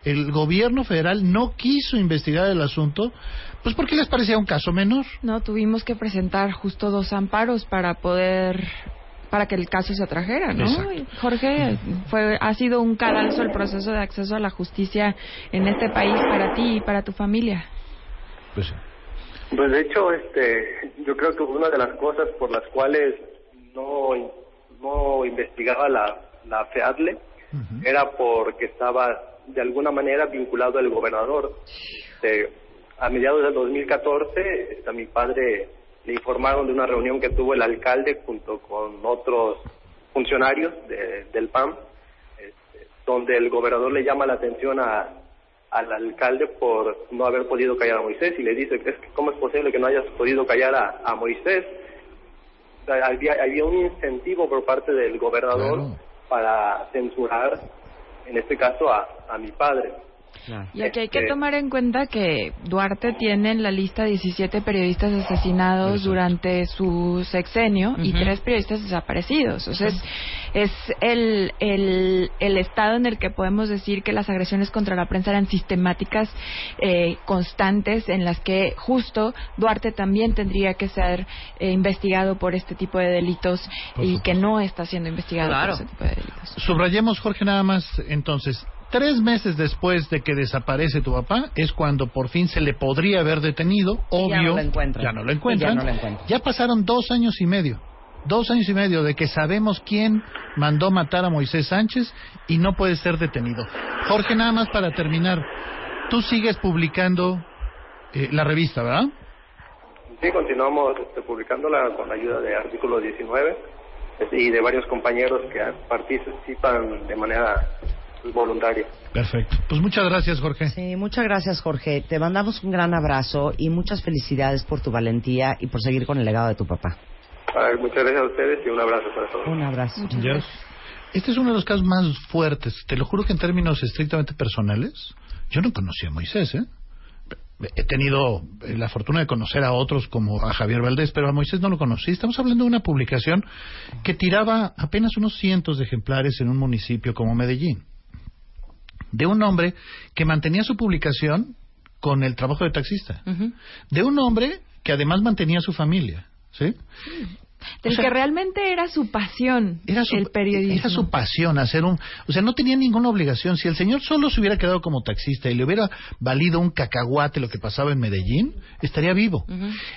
E: el gobierno federal no quiso investigar el asunto, pues porque les parecía un caso menor.
F: No, tuvimos que presentar justo dos amparos para poder para que el caso se atrajera, ¿no?
E: Exacto.
F: Jorge, fue ha sido un cadalso el proceso de acceso a la justicia en este país para ti y para tu familia.
E: Pues sí.
H: Pues de hecho, este, yo creo que una de las cosas por las cuales no, no investigaba la, la FEADLE era porque estaba de alguna manera vinculado al gobernador. Este, a mediados del 2014, este, a mi padre le informaron de una reunión que tuvo el alcalde junto con otros funcionarios de- del PAM, este, donde el gobernador le llama la atención a, al alcalde por no haber podido callar a Moisés y le dice, ¿cómo es posible que no hayas podido callar a, a Moisés? Había, había un incentivo por parte del gobernador
E: Claro.
H: para censurar, en este caso, a, a mi padre.
F: Y aquí hay que
H: Este-
F: tomar en cuenta que Duarte tiene en la lista 17 periodistas asesinados
E: Exacto.
F: durante su sexenio y tres periodistas desaparecidos. O sea, es, es el, el, el estado en el que podemos decir que las agresiones contra la prensa eran sistemáticas, eh, constantes, en las que justo Duarte también tendría que ser eh, investigado por este tipo de delitos
E: Por
F: y
E: supuesto.
F: que no está siendo investigado
D: Claro.
F: por este tipo de delitos.
E: Subrayemos, Jorge, nada más, entonces, tres meses después de que desaparece tu papá, es cuando por fin se le podría haber detenido,
A: ya
E: obvio.
A: no lo encuentran.
E: Ya no lo encuentran.
A: ya no lo encuentran.
E: Ya pasaron dos años y medio. Dos años y medio de que sabemos quién mandó matar a Moisés Sánchez y no puede ser detenido. Jorge, nada más para terminar, tú sigues publicando eh, la revista, ¿verdad?
H: Sí, continuamos este, publicándola con la ayuda de Artículo 19 este, y de varios compañeros que participan de manera voluntaria.
E: Perfecto. Pues muchas gracias, Jorge.
A: Sí, muchas gracias, Jorge. Te mandamos un gran abrazo y muchas felicidades por tu valentía y por seguir con el legado de tu papá.
H: A ver, muchas gracias a ustedes y un abrazo para todos.
A: Un abrazo.
E: Dios. Este es uno de los casos más fuertes. Te lo juro que en términos estrictamente personales, yo no conocía a Moisés, ¿eh? He tenido la fortuna de conocer a otros como a Javier Valdés, pero a Moisés no lo conocí. Estamos hablando de una publicación que tiraba apenas unos cientos de ejemplares en un municipio como Medellín. De un hombre que mantenía su publicación con el trabajo de taxista. De un hombre que además mantenía su familia. ¿Sí?
F: Del
E: O sea,
F: que realmente era su pasión,
E: Era su,
F: el periodismo.
E: era su pasión hacer un... O sea, no tenía ninguna obligación. Si el señor solo se hubiera quedado como taxista y le hubiera valido un cacahuate lo que pasaba en Medellín, estaría vivo.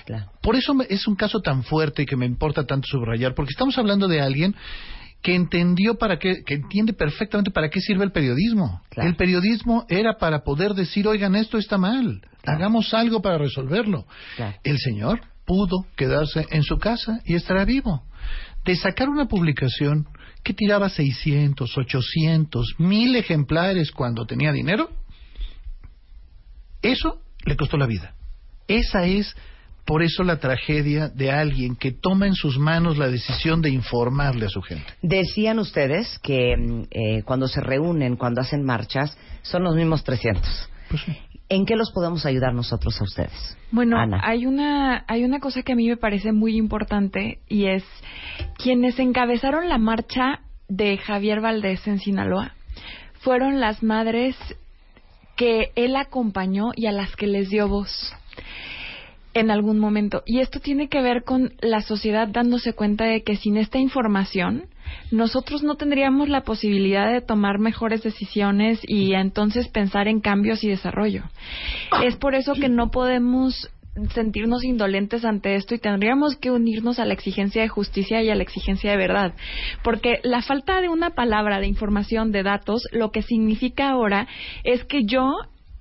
A: Claro.
E: Por eso me- es un caso tan fuerte y que me importa tanto subrayar, porque estamos hablando de alguien que entendió para qué, que entiende perfectamente para qué sirve el periodismo.
A: Claro.
E: El periodismo era para poder decir, oigan, esto está mal, hagamos algo para resolverlo.
A: Claro.
E: El señor pudo quedarse en su casa y estará vivo. De sacar una publicación que tiraba 600, 800, 1000 ejemplares cuando tenía dinero, eso le costó la vida. Esa es, por eso, la tragedia de alguien que toma en sus manos la decisión de informarle a su gente.
A: Decían ustedes que mm, eh, cuando se reúnen, cuando hacen marchas, son los mismos 300.
E: Pues sí.
A: ¿En qué los podemos ayudar nosotros a ustedes?
F: Bueno,
A: Ana.
F: hay una hay una cosa que a mí me parece muy importante y es quienes encabezaron la marcha de Javier Valdés en Sinaloa fueron las madres que él acompañó y a las que les dio voz en algún momento. Y esto tiene que ver con la sociedad dándose cuenta de que sin esta información nosotros no tendríamos la posibilidad de tomar mejores decisiones y entonces pensar en cambios y desarrollo. Es por eso que no podemos sentirnos indolentes ante esto y tendríamos que unirnos a la exigencia de justicia y a la exigencia de verdad. Porque la falta de una palabra, de información, de datos, lo que significa ahora es que yo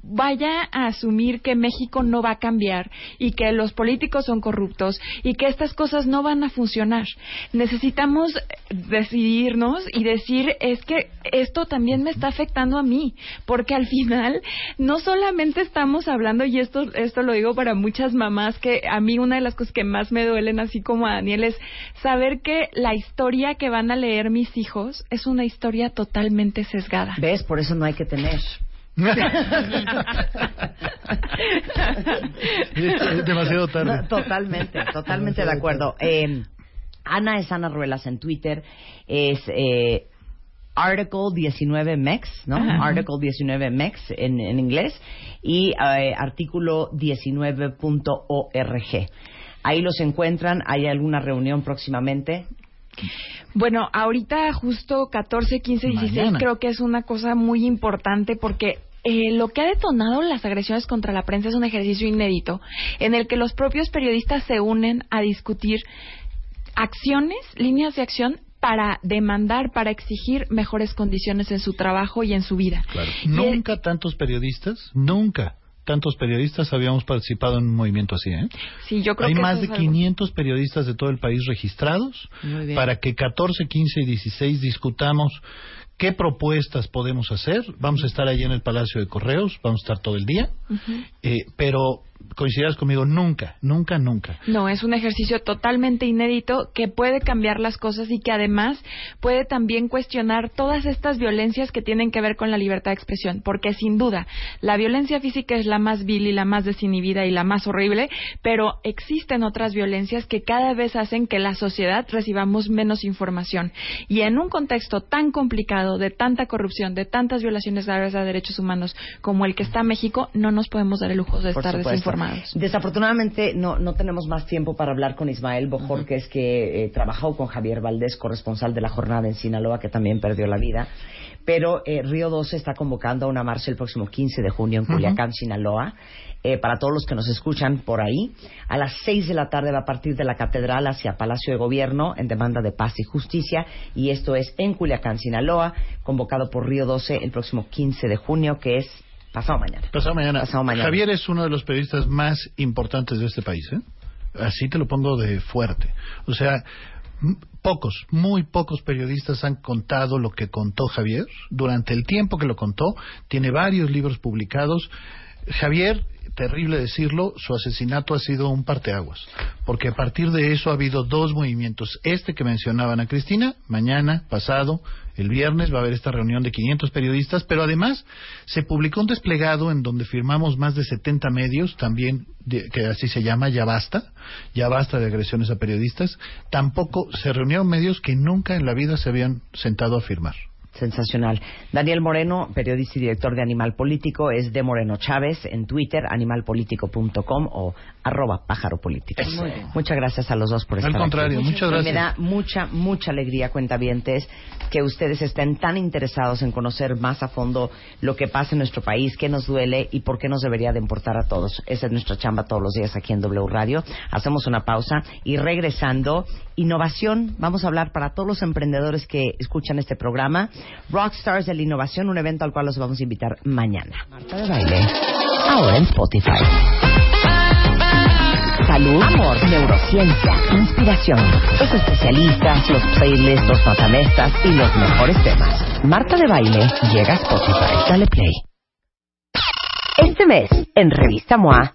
F: vaya a asumir que México no va a cambiar y que los políticos son corruptos y que estas cosas no van a funcionar. Necesitamos decidirnos y decir es que esto también me está afectando a mí, porque al final no solamente estamos hablando y esto esto lo digo para muchas mamás que a mí una de las cosas que más me duelen así como a Daniel es saber que la historia que van a leer mis hijos es una historia totalmente sesgada.
A: ¿Ves? Por eso no hay que tener.
E: Es demasiado tarde.
A: No, totalmente, (laughs) totalmente de acuerdo. Eh, Ana es Ana Ruelas en Twitter, es eh, Article 19 Mex, ¿no?
D: Ajá.
A: Article 19 Mex en, en inglés y eh, artículo 19.org. Ahí los encuentran, hay alguna reunión próximamente.
F: Bueno, ahorita justo 14, 15, 16
A: Mañana.
F: creo que es una cosa muy importante porque eh, lo que ha detonado las agresiones contra la prensa es un ejercicio inédito en el que los propios periodistas se unen a discutir acciones, líneas de acción para demandar, para exigir mejores condiciones en su trabajo y en su vida. Es-
E: Nunca tantos periodistas, nunca tantos periodistas habíamos participado en un movimiento así, ¿eh?
F: Sí, yo creo
E: Hay
F: que
E: más de
F: es algo-
E: 500 periodistas de todo el país registrados para que 14, 15 y 16 discutamos qué propuestas podemos hacer. Vamos a estar allí en el Palacio de Correos, vamos a estar todo el día, eh, pero coincidirás conmigo, nunca, nunca, nunca.
F: No, es un ejercicio totalmente inédito que puede cambiar las cosas y que además puede también cuestionar todas estas violencias que tienen que ver con la libertad de expresión, porque sin duda la violencia física es la más vil y la más desinhibida y la más horrible, pero existen otras violencias que cada vez hacen que la sociedad recibamos menos información. Y en un contexto tan complicado de tanta corrupción, de tantas violaciones graves a derechos humanos como el que está México, no nos podemos dar el lujo de
A: Por
F: estar
A: supuesto.
F: desinformados.
A: Desafortunadamente no, no tenemos más tiempo para hablar con Ismael Bojor, que es que eh, trabajó con Javier Valdés, corresponsal de la jornada en Sinaloa, que también perdió la vida. Pero eh, Río 12 está convocando a una marcha el próximo 15 de junio en Culiacán, Sinaloa. Eh, para todos los que nos escuchan por ahí, a las 6 de la tarde va a partir de la catedral hacia Palacio de Gobierno en demanda de paz y justicia. Y esto es en Culiacán, Sinaloa, convocado por Río 12 el próximo 15 de junio, que es pasado mañana.
E: Pasado mañana.
A: Pasado mañana.
E: Javier es uno de los periodistas más importantes de este país, ¿eh? Así te lo pongo de fuerte. O sea, pocos, muy pocos periodistas han contado lo que contó Javier. Durante el tiempo que lo contó, tiene varios libros publicados. Javier, terrible decirlo, su asesinato ha sido un parteaguas, porque a partir de eso ha habido dos movimientos. Este que mencionaban a Cristina, mañana, pasado, el viernes va a haber esta reunión de 500 periodistas, pero además se publicó un desplegado en donde firmamos más de 70 medios, también que así se llama, ya basta, ya basta de agresiones a periodistas. Tampoco se reunieron medios que nunca en la vida se habían sentado a firmar.
A: Sensacional. Daniel Moreno, periodista y director de Animal Político, es de Moreno Chávez en Twitter, animalpolitico.com o arroba pájaro político. Muchas gracias a los dos por
E: Al
A: estar
E: contrario,
A: aquí.
E: muchas
A: Y
E: gracias.
A: Me da mucha, mucha alegría, cuentavientes, que ustedes estén tan interesados en conocer más a fondo lo que pasa en nuestro país, qué nos duele y por qué nos debería de importar a todos. Esa es nuestra chamba todos los días aquí en W Radio. Hacemos una pausa y regresando, innovación. Vamos a hablar para todos los emprendedores que escuchan este programa. Rockstars de la Innovación, un evento al cual los vamos a invitar mañana. Marta de baile, ahora en Spotify. Salud, amor, neurociencia, inspiración, los especialistas, los playlists, los matamestas y los mejores temas. Marta de Baile llega a Spotify. Dale play. Este mes, en Revista MOA,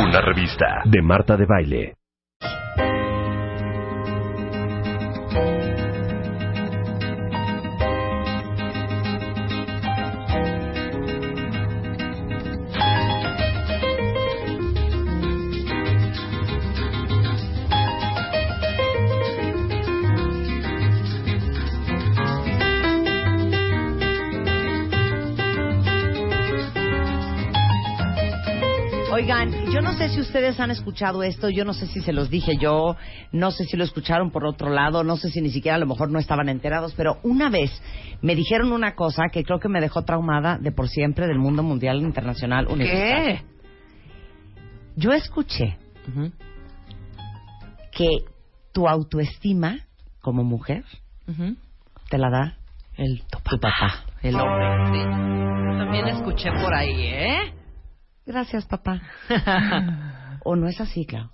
B: Una revista de Marta de Baile.
A: Oigan, yo no sé si ustedes han escuchado esto, yo no sé si se los dije yo, no sé si lo escucharon por otro lado, no sé si ni siquiera a lo mejor no estaban enterados, pero una vez me dijeron una cosa que creo que me dejó traumada de por siempre del mundo mundial, internacional, universal.
D: ¿Qué?
A: Yo escuché que tu autoestima como mujer te la da el tu papá.
D: El hombre, sí. También escuché por ahí, ¿eh?
A: Gracias, papá. (laughs) ¿O no es así, Clau?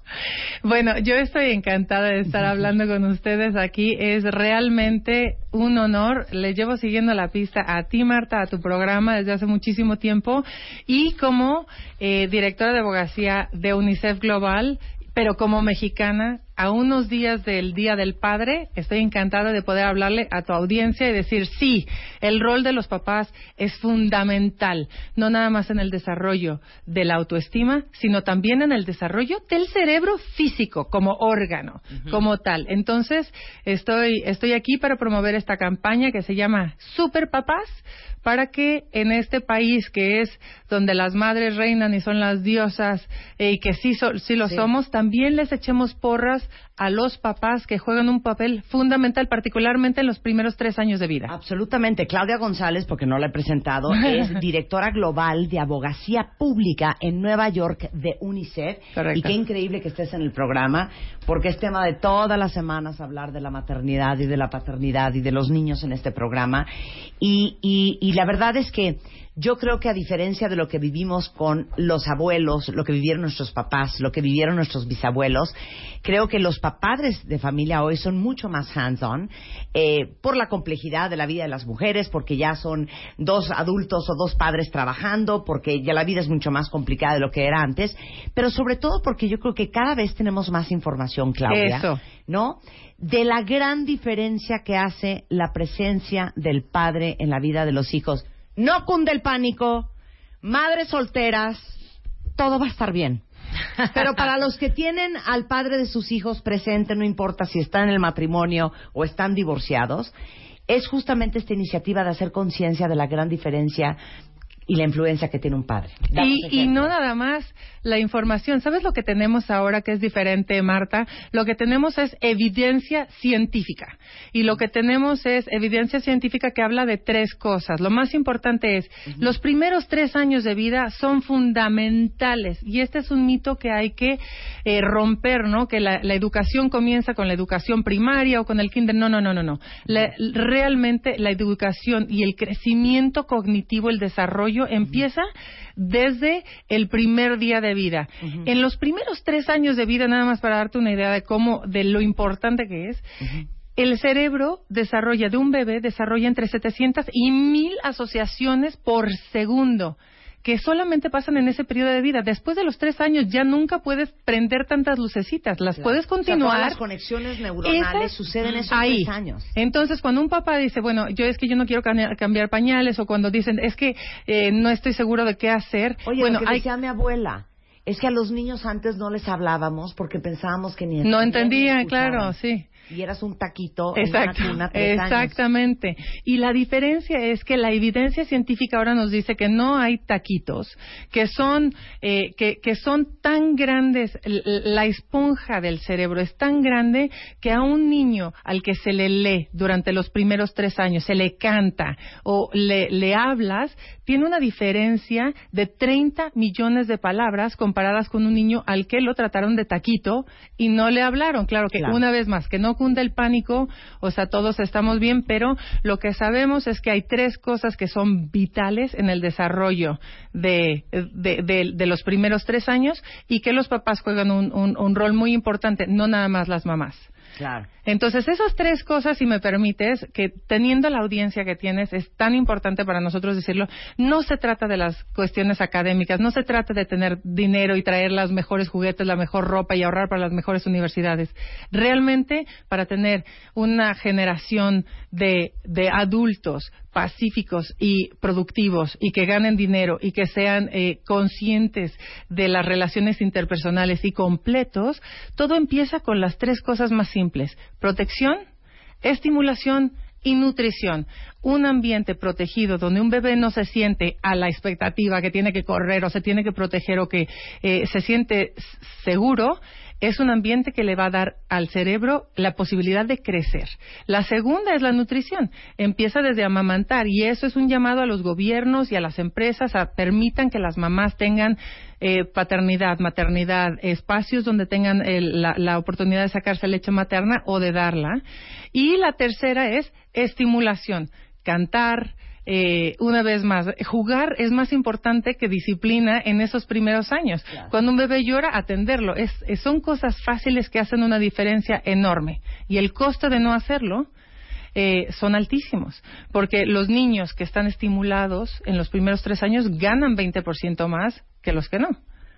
I: Bueno, yo estoy encantada de estar hablando con ustedes aquí. Es realmente un honor. Le llevo siguiendo la pista a ti, Marta, a tu programa desde hace muchísimo tiempo. Y como eh, directora de abogacía de UNICEF Global, pero como mexicana, a unos días del Día del Padre, estoy encantada de poder hablarle a tu audiencia y decir, sí, el rol de los papás es fundamental, no nada más en el desarrollo de la autoestima, sino también en el desarrollo del cerebro físico como órgano, como tal. Entonces, estoy, estoy aquí para promover esta campaña que se llama Super Papás, para que en este país que es donde las madres reinan y son las diosas eh, y que sí, so- sí lo
A: Sí.
I: somos, también les echemos porras a los papás que juegan un papel fundamental, particularmente en los primeros tres años de vida.
A: Absolutamente. Claudia González, porque no la he presentado, (laughs) es directora global de abogacía pública en Nueva York de UNICEF.
I: Correcto.
A: Y qué increíble que estés en el programa, porque es tema de todas las semanas hablar de la maternidad y de la paternidad y de los niños en este programa. Y, y, y la verdad es que yo creo que a diferencia de lo que vivimos con los abuelos, lo que vivieron nuestros papás, lo que vivieron nuestros bisabuelos, creo que los padres de familia hoy son mucho más hands-on eh, por la complejidad de la vida de las mujeres, porque ya son dos adultos o dos padres trabajando, porque ya la vida es mucho más complicada de lo que era antes, pero sobre todo porque yo creo que cada vez tenemos más información, Claudia.
I: Eso.
A: ¿no? De la gran diferencia que hace la presencia del padre en la vida de los hijos. No cunde el pánico, madres solteras, todo va a estar bien. Pero para los que tienen al padre de sus hijos presente, no importa si están en el matrimonio o están divorciados, es justamente esta iniciativa de hacer conciencia de la gran diferencia y la influencia que tiene un padre.
I: Y, y no nada más la información. ¿Sabes lo que tenemos ahora que es diferente, Marta? Lo que tenemos es evidencia científica. Y lo que tenemos es evidencia científica que habla de tres cosas. Lo más importante es, los primeros tres años de vida son fundamentales. Y este es un mito que hay que eh, romper, ¿no? Que la, la educación comienza con la educación primaria o con el kinder. No, no, no, no, no. La- realmente la educación y el crecimiento cognitivo, el desarrollo, empieza desde el primer día de vida. En los primeros tres años de vida, nada más para darte una idea de cómo, de lo importante que es, el cerebro desarrolla, de un bebé, desarrolla entre 700 y 1000 asociaciones por segundo que solamente pasan en ese periodo de vida. Después de los tres años ya nunca puedes prender tantas lucecitas. Las puedes
A: O sea,
I: continuar.
A: todas las conexiones neuronales
I: Esas-
A: suceden esos
I: ahí.
A: tres años.
I: Entonces, cuando un papá dice, bueno, yo es que yo no quiero cambiar pañales, o cuando dicen, es que eh, no estoy seguro de qué hacer,
A: Oye,
I: bueno,
A: lo que
I: hay
A: decía mi abuela, es que a los niños antes no les hablábamos porque pensábamos que ni
I: no entendían, claro, sí.
A: Y eras un taquito en
I: Exacto,
A: una cuna tres años.
I: exactamente. Y la diferencia es que la evidencia científica ahora nos dice que no hay taquitos, que son eh, que, que son tan grandes, la esponja del cerebro es tan grande que a un niño al que se le lee durante los primeros tres años, se le canta o le, le hablas, tiene una diferencia de 30 millones de palabras comparadas con un niño al que lo trataron de taquito y no le hablaron. Claro que
A: Claro.
I: una vez más, que no cunde el pánico, o sea, todos estamos bien, pero lo que sabemos es que hay tres cosas que son vitales en el desarrollo de, de, los primeros tres años y que los papás juegan un- un rol muy importante, no nada más las mamás. Entonces, esas tres cosas, si me permites, que teniendo la audiencia que tienes, es tan importante para nosotros decirlo, no se trata de las cuestiones académicas, no se trata de tener dinero y traer los mejores juguetes, la mejor ropa y ahorrar para las mejores universidades. Realmente, para tener una generación de, de adultos pacíficos y productivos y que ganen dinero y que sean eh, conscientes de las relaciones interpersonales y completos, todo empieza con las tres cosas más simples. Protección, estimulación y nutrición. Un ambiente protegido donde un bebé no se siente a la expectativa que tiene que correr o se tiene que proteger o que eh, se siente seguro, es un ambiente que le va a dar al cerebro la posibilidad de crecer. La segunda es la nutrición. Empieza desde amamantar y eso es un llamado a los gobiernos y a las empresas a permitan que las mamás tengan eh, paternidad, maternidad, espacios donde tengan el- la, la oportunidad de sacarse leche materna o de darla. Y la tercera es estimulación, cantar, eh, una vez más, jugar es más importante que disciplina en esos primeros años. Cuando un bebé llora, atenderlo. Es, es- son cosas fáciles que hacen una diferencia enorme. Y el costo de no hacerlo eh, son altísimos. Porque los niños que están estimulados en los primeros tres años ganan 20% más que los que no.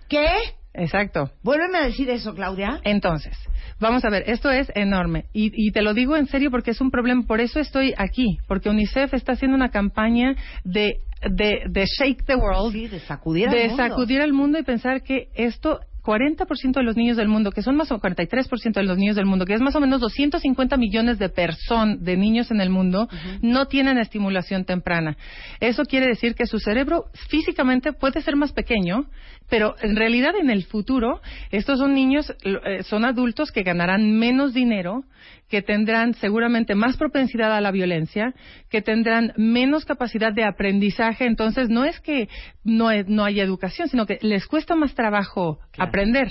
A: ¿Qué?
I: Exacto.
A: Vuélveme a decir eso, Claudia.
I: Entonces, vamos a ver, esto es enorme. Y, y te lo digo en serio porque es un problema, por eso estoy aquí. Porque UNICEF está haciendo una campaña de, de, de shake the world.
A: de sacudir al
I: de
A: mundo.
I: sacudir al mundo y pensar que esto 40% de los niños del mundo, que son más o 43% de los niños del mundo, que es más o menos 250 millones de personas, de niños en el mundo, no tienen estimulación temprana. Eso quiere decir que su cerebro físicamente puede ser más pequeño, pero en realidad en el futuro estos son niños, eh, son adultos que ganarán menos dinero, que tendrán seguramente más propensidad a la violencia, que tendrán menos capacidad de aprendizaje. Entonces, no es que no, haya educación, sino que les cuesta más trabajo aprender.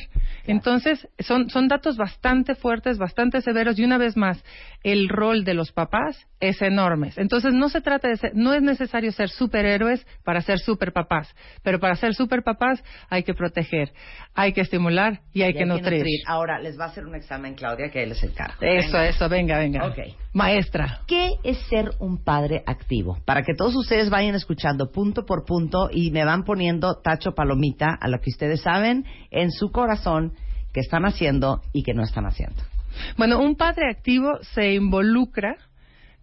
I: Entonces, son, son datos bastante fuertes, bastante severos y una vez más, el rol de los papás es enorme. Entonces, no se trata de ser, no es necesario ser superhéroes para ser superpapás, pero para ser superpapás hay que proteger, hay que estimular y hay
A: Y
I: que nutrir.
A: Ahora, les va a hacer un examen, Claudia, que él es el cargo.
I: Eso, eso, venga, venga.
A: Ok.
I: Maestra.
A: ¿Qué es ser un padre activo? Para que todos ustedes vayan escuchando punto por punto y me van poniendo tacho palomita a lo que ustedes saben en su corazón que están haciendo y que no están haciendo.
I: Bueno, un padre activo se involucra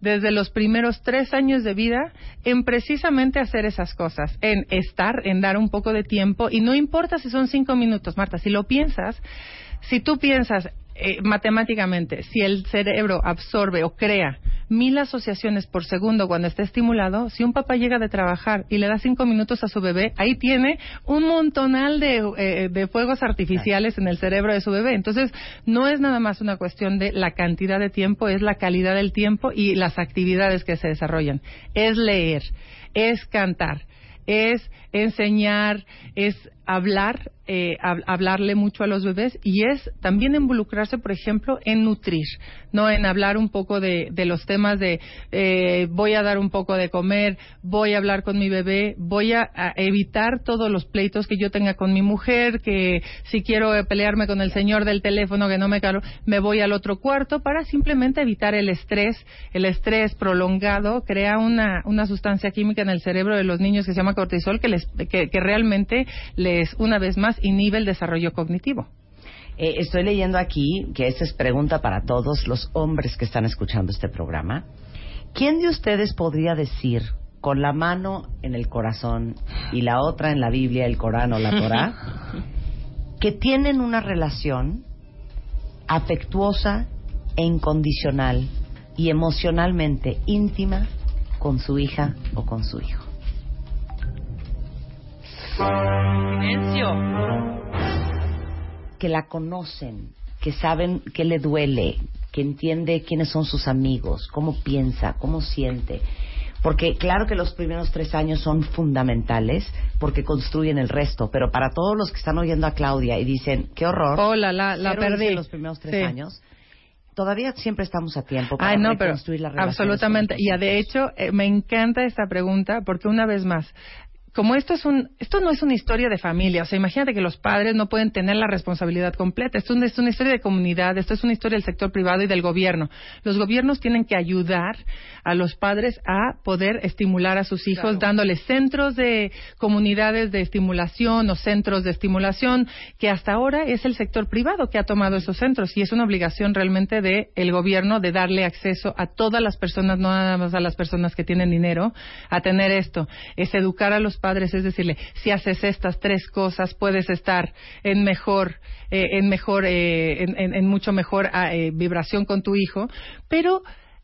I: desde los primeros tres años de vida en precisamente hacer esas cosas, en estar, en dar un poco de tiempo, y no importa si son cinco minutos, Marta, si lo piensas, si tú piensas eh, matemáticamente, si el cerebro absorbe o crea mil asociaciones por segundo cuando está estimulado, si un papá llega de trabajar y le da cinco minutos a su bebé, ahí tiene un montonal de, eh, de fuegos artificiales en el cerebro de su bebé. Entonces, no es nada más una cuestión de la cantidad de tiempo, es la calidad del tiempo y las actividades que se desarrollan. Es leer, es cantar, es enseñar, es hablar, eh, hab- hablarle mucho a los bebés y es también involucrarse, por ejemplo, en nutrir, no en hablar un poco de, de los temas de eh, voy a dar un poco de comer, voy a hablar con mi bebé, voy a, evitar todos los pleitos que yo tenga con mi mujer, que si quiero eh, pelearme con el señor del teléfono que no me caro, me voy al otro cuarto para simplemente evitar el estrés. El estrés prolongado crea una, una sustancia química en el cerebro de los niños que se llama cortisol que, les, que, que realmente les, una vez más, inhibe el desarrollo cognitivo.
A: Eh, estoy leyendo aquí, que esta es pregunta para todos los hombres que están escuchando este programa. ¿Quién de ustedes podría decir con la mano en el corazón y la otra en la Biblia, el Corán o la Torá, (laughs) que tienen una relación afectuosa e incondicional y emocionalmente íntima con su hija o con su hijo?
D: Silencio.
A: que la conocen, que saben qué le duele, que entiende quiénes son sus amigos, cómo piensa, cómo siente. Porque claro que los primeros tres años son fundamentales porque construyen el resto, pero para todos los que están oyendo a Claudia y dicen, qué horror,
I: Hola, la, la perdí.
A: los primeros tres
I: Sí.
A: años, todavía siempre estamos a tiempo para
I: Ay, no, pero
A: las relaciones
I: absolutamente. Y de hecho, eh, me encanta esta pregunta porque una vez más, como esto es un, esto no es una historia de familia, o sea, imagínate que los padres no pueden tener la responsabilidad completa. Esto es una historia de comunidad, esto es una historia del sector privado y del gobierno. Los gobiernos tienen que ayudar a los padres a poder estimular a sus hijos, dándoles centros de comunidades de estimulación o centros de estimulación, que hasta ahora es el sector privado que ha tomado esos centros y es una obligación realmente del el gobierno de darle acceso a todas las personas, no nada más a las personas que tienen dinero, a tener esto. Es educar a los padres, es decirle, si haces estas tres cosas, puedes estar en mejor, eh, en mejor, eh, en, en- mucho mejor ah, eh, vibración con tu hijo, pero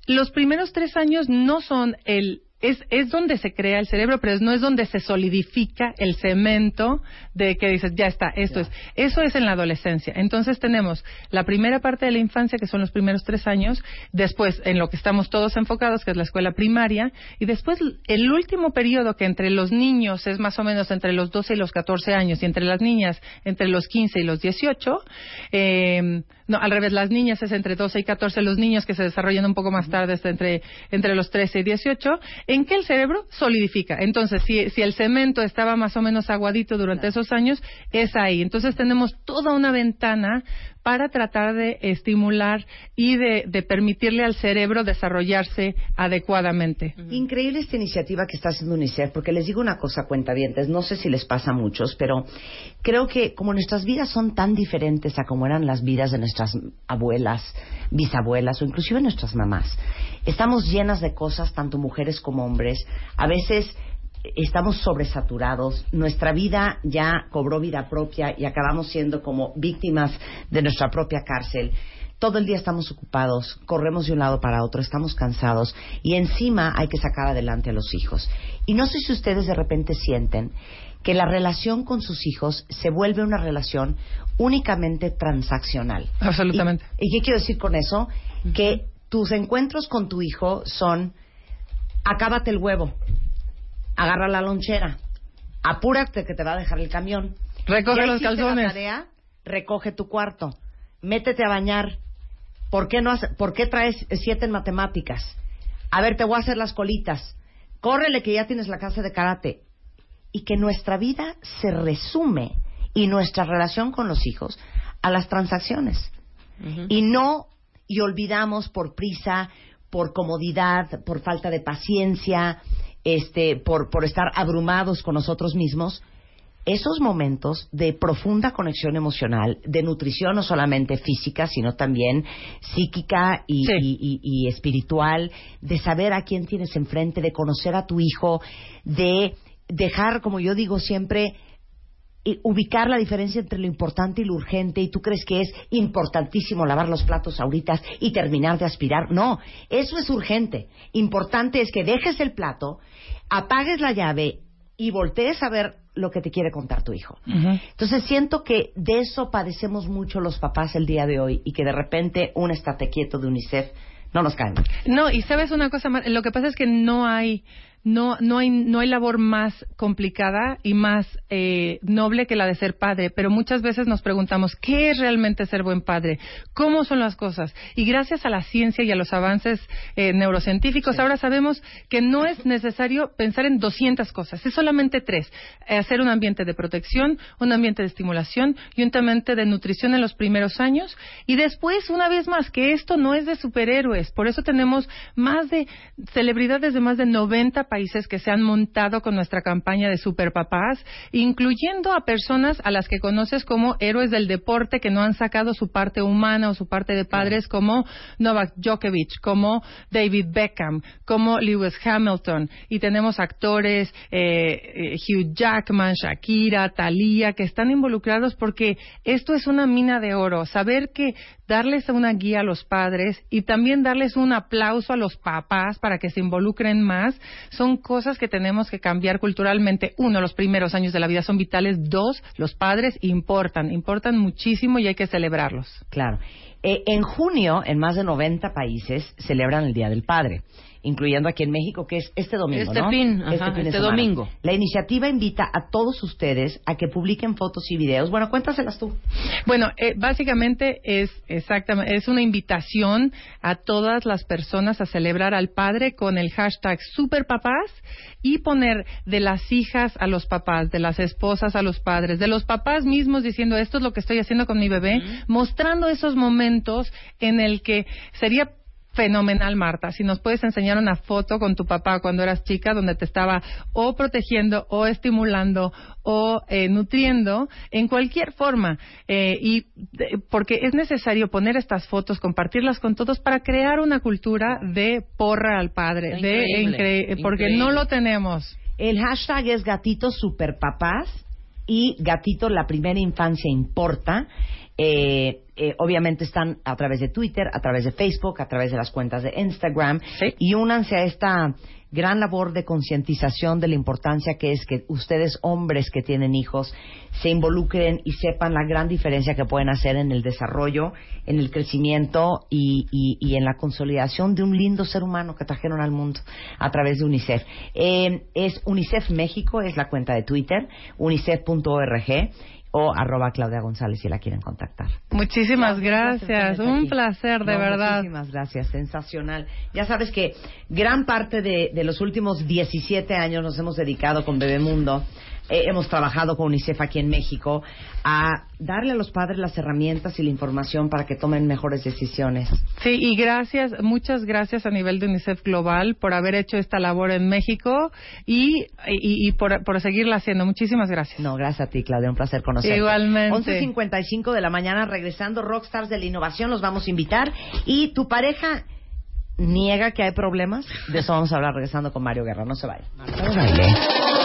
I: Los primeros tres años no son el es, es donde se crea el cerebro, pero no es donde se solidifica el cemento de que dices, ya está, esto es. Eso es en la adolescencia. Entonces tenemos la primera parte de la infancia, que son los primeros tres años, después en lo que estamos todos enfocados, que es la escuela primaria, y después el último periodo, que entre los niños es más o menos entre los 12 y los 14 años, y entre las niñas entre los 15 y los 18, eh, no, al revés, las niñas es entre 12 y 14, los niños que se desarrollan un poco más tarde es entre, entre los 13 y 18, en que el cerebro solidifica. Entonces, si, si el cemento estaba más o menos aguadito durante esos años, es ahí. Entonces tenemos toda una ventana para tratar de estimular y de, permitirle al cerebro desarrollarse adecuadamente.
A: Increíble esta iniciativa que está haciendo UNICEF, porque les digo una cosa, cuentavientes, no sé si les pasa a muchos, pero creo que como nuestras vidas son tan diferentes a como eran las vidas de nuestras abuelas, bisabuelas o inclusive nuestras mamás, estamos llenas de cosas, tanto mujeres como hombres, a veces estamos sobresaturados, nuestra vida ya cobró vida propia y acabamos siendo como víctimas de nuestra propia cárcel. Todo el día estamos ocupados, corremos de un lado para otro, estamos cansados y encima hay que sacar adelante a los hijos. Y no sé si ustedes de repente sienten que la relación con sus hijos se vuelve una relación únicamente transaccional.
I: Absolutamente.
A: ¿Y, y qué quiero decir con eso? Que tus encuentros con tu hijo son acábate el huevo, agarra la lonchera, apúrate que te va a dejar el camión.
I: Recoge
A: Ya
I: los calzones.
A: La tarea, recoge tu cuarto, métete a bañar. ¿Por qué, no hace- ¿Por qué traes siete en matemáticas? A ver, te voy a hacer las colitas. Córrele que ya tienes la clase de karate. Y que nuestra vida se resume y nuestra relación con los hijos a las transacciones. Y no, y olvidamos por prisa, por comodidad, por falta de paciencia, este, por, por estar abrumados con nosotros mismos, esos momentos de profunda conexión emocional, de nutrición no solamente física, sino también psíquica y, y- y- y espiritual, de saber a quién tienes enfrente, de conocer a tu hijo, de dejar, como yo digo siempre, ubicar la diferencia entre lo importante y lo urgente y tú crees que es importantísimo lavar los platos ahorita y terminar de aspirar. No, eso es urgente. Importante es que dejes el plato, apagues la llave y voltees a ver lo que te quiere contar tu hijo. Entonces siento que de eso padecemos mucho los papás el día de hoy y que de repente un estate quieto de UNICEF no nos cae mal.
I: No, y sabes una cosa más, lo que pasa es que no hay no no hay no hay labor más complicada y más eh, noble que la de ser padre, pero muchas veces nos preguntamos qué es realmente ser buen padre, cómo son las cosas y gracias a la ciencia y a los avances eh, neurocientíficos ahora sabemos que no es necesario pensar en 200 cosas, es solamente tres, hacer un ambiente de protección, un ambiente de estimulación y un ambiente de nutrición en los primeros años. Y después una vez más que esto no es de superhéroes, por eso tenemos más de celebridades de más de 90 países que se han montado con nuestra campaña de superpapás, incluyendo a personas a las que conoces como héroes del deporte que no han sacado su parte humana o su parte de padres como Novak Djokovic, como David Beckham, como Lewis Hamilton. Y tenemos actores eh, eh, Hugh Jackman, Shakira, Thalía que están involucrados porque esto es una mina de oro, saber que darles una guía a los padres y también darles un aplauso a los papás para que se involucren más, son cosas que tenemos que cambiar culturalmente. Uno, los primeros años de la vida son vitales. Dos, los padres importan, importan muchísimo y hay que celebrarlos.
A: Claro. Eh, en junio, en más de 90 países, celebran el Día del Padre, incluyendo aquí en México, que es este domingo,
D: Este
A: ¿no?
D: fin, ajá, este
A: semana.
D: domingo.
A: La iniciativa invita a todos ustedes a que publiquen fotos y videos. Bueno, cuéntaselas tú.
I: Bueno, eh, básicamente es exactamente es una invitación a todas las personas a celebrar al padre con el hashtag superpapás y poner de las hijas a los papás, de las esposas a los padres, de los papás mismos diciendo esto es lo que estoy haciendo con mi bebé, mostrando esos momentos en el que sería Fenomenal, Marta. Si nos puedes enseñar una foto con tu papá cuando eras chica, donde te estaba o protegiendo, o estimulando, o eh, nutriendo, en cualquier forma. Eh, y de- porque es necesario poner estas fotos, compartirlas con todos para crear una cultura de porra al padre, de
A: increíble,
I: incre- porque
A: increíble.
I: no lo tenemos.
A: El hashtag es gatito superpapás y gatito la primera infancia importa. Eh, eh, obviamente están a través de Twitter, a través de Facebook, a través de las cuentas de Instagram. Y únanse a esta gran labor de concientización de la importancia que es que ustedes, hombres que tienen hijos, se involucren y sepan la gran diferencia que pueden hacer en el desarrollo, en el crecimiento y, y- y en la consolidación de un lindo ser humano que trajeron al mundo a través de UNICEF. Eh, es UNICEF México, es la cuenta de Twitter, unicef.org o arroba Claudia González si la quieren contactar.
I: Muchísimas gracias. Un placer, de
A: No,
I: verdad.
A: Muchísimas gracias, sensacional. Ya sabes que gran parte de, de los últimos 17 años nos hemos dedicado con Bebemundo, eh, hemos trabajado con UNICEF aquí en México, a darle a los padres las herramientas y la información para que tomen mejores decisiones.
I: Sí, y gracias, muchas gracias a nivel de UNICEF Global por haber hecho esta labor en México y, y, y por, por seguirla haciendo. Muchísimas gracias.
A: No, gracias a ti, Claudia, un placer conocerte.
I: Igualmente.
A: 11.55 de la mañana, regresando, Rockstars de la Innovación, los vamos a invitar. Y tu pareja niega que hay problemas. De eso vamos a hablar regresando con Mario Guerra. No se vaya.
J: baile.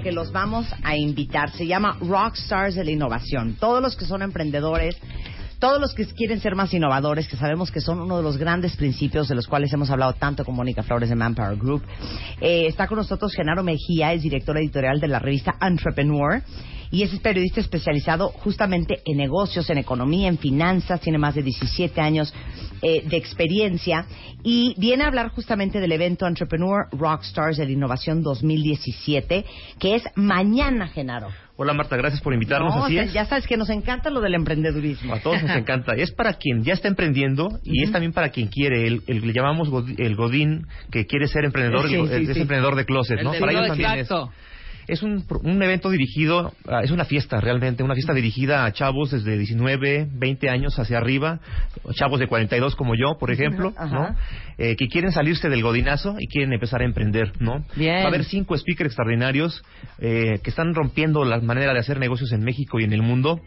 A: A lo que los vamos a invitar. Se llama Rockstars de la Innovación. Todos los que son emprendedores, todos los que quieren ser más innovadores, que sabemos que son uno de los grandes principios de los cuales hemos hablado tanto con Mónica Flores de Manpower Group. Eh, está con nosotros Genaro Mejía, es director editorial de la revista Entrepreneur y es periodista especializado justamente en negocios, en economía, en finanzas, tiene más de 17 años eh, de experiencia y viene a hablar justamente del evento Entrepreneur Rockstars de la Innovación 2017, que es mañana, Genaro.
K: Hola Marta, gracias por invitarnos.
A: No,
K: Así
A: o sea,
K: es.
A: Ya sabes que nos encanta lo del emprendedurismo.
K: A todos nos encanta. Es para quien ya está emprendiendo y es también para quien quiere. El, el- le llamamos el Godín que quiere ser emprendedor,
D: Sí,
K: el-
D: sí,
K: es
D: sí.
K: emprendedor de closet,
D: El
K: ¿no? Para ellos también es.
D: exacto.
K: Es un, pro- un evento dirigido, ah, es una fiesta realmente, una fiesta dirigida a chavos desde 19, 20 años hacia arriba, chavos de 42 como yo, por ejemplo,
D: Ajá.
K: ¿no? Eh, que quieren salirse del godinazo y quieren empezar a emprender, ¿no?
D: Bien.
K: Va a haber cinco speakers extraordinarios eh, que están rompiendo la manera de hacer negocios en México y en el mundo.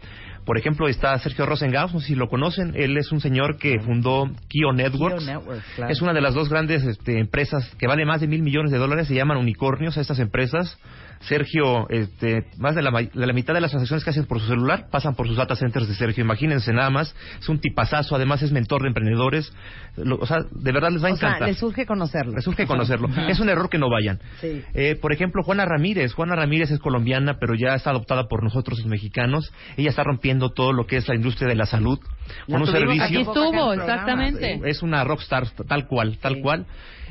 K: Por ejemplo, está Sergio Rosengaus, no sé si lo conocen, él es un señor que fundó Kio Networks.
A: Kio Networks, claro.
K: Es una de las dos grandes este, empresas que vale más de mil millones de dólares, se llaman unicornios a estas empresas. Sergio, este, más de la, ma- de la mitad de las transacciones que hacen por su celular pasan por sus data centers de Sergio. Imagínense nada más, es un tipazazo, además es mentor de emprendedores. Lo- o sea, de verdad les va a
A: O sea,
K: encantar.
A: les surge conocerlo.
K: Les surge conocerlo. Es un error que no vayan.
A: Sí.
K: Eh, por ejemplo, Juana Ramírez. Juana Ramírez es colombiana, pero ya está adoptada por nosotros los mexicanos. Ella está rompiendo todo lo que es la industria de la salud
D: La
K: con un servicio.
D: aquí estuvo, exactamente.
K: Es una rockstar tal cual, tal cual.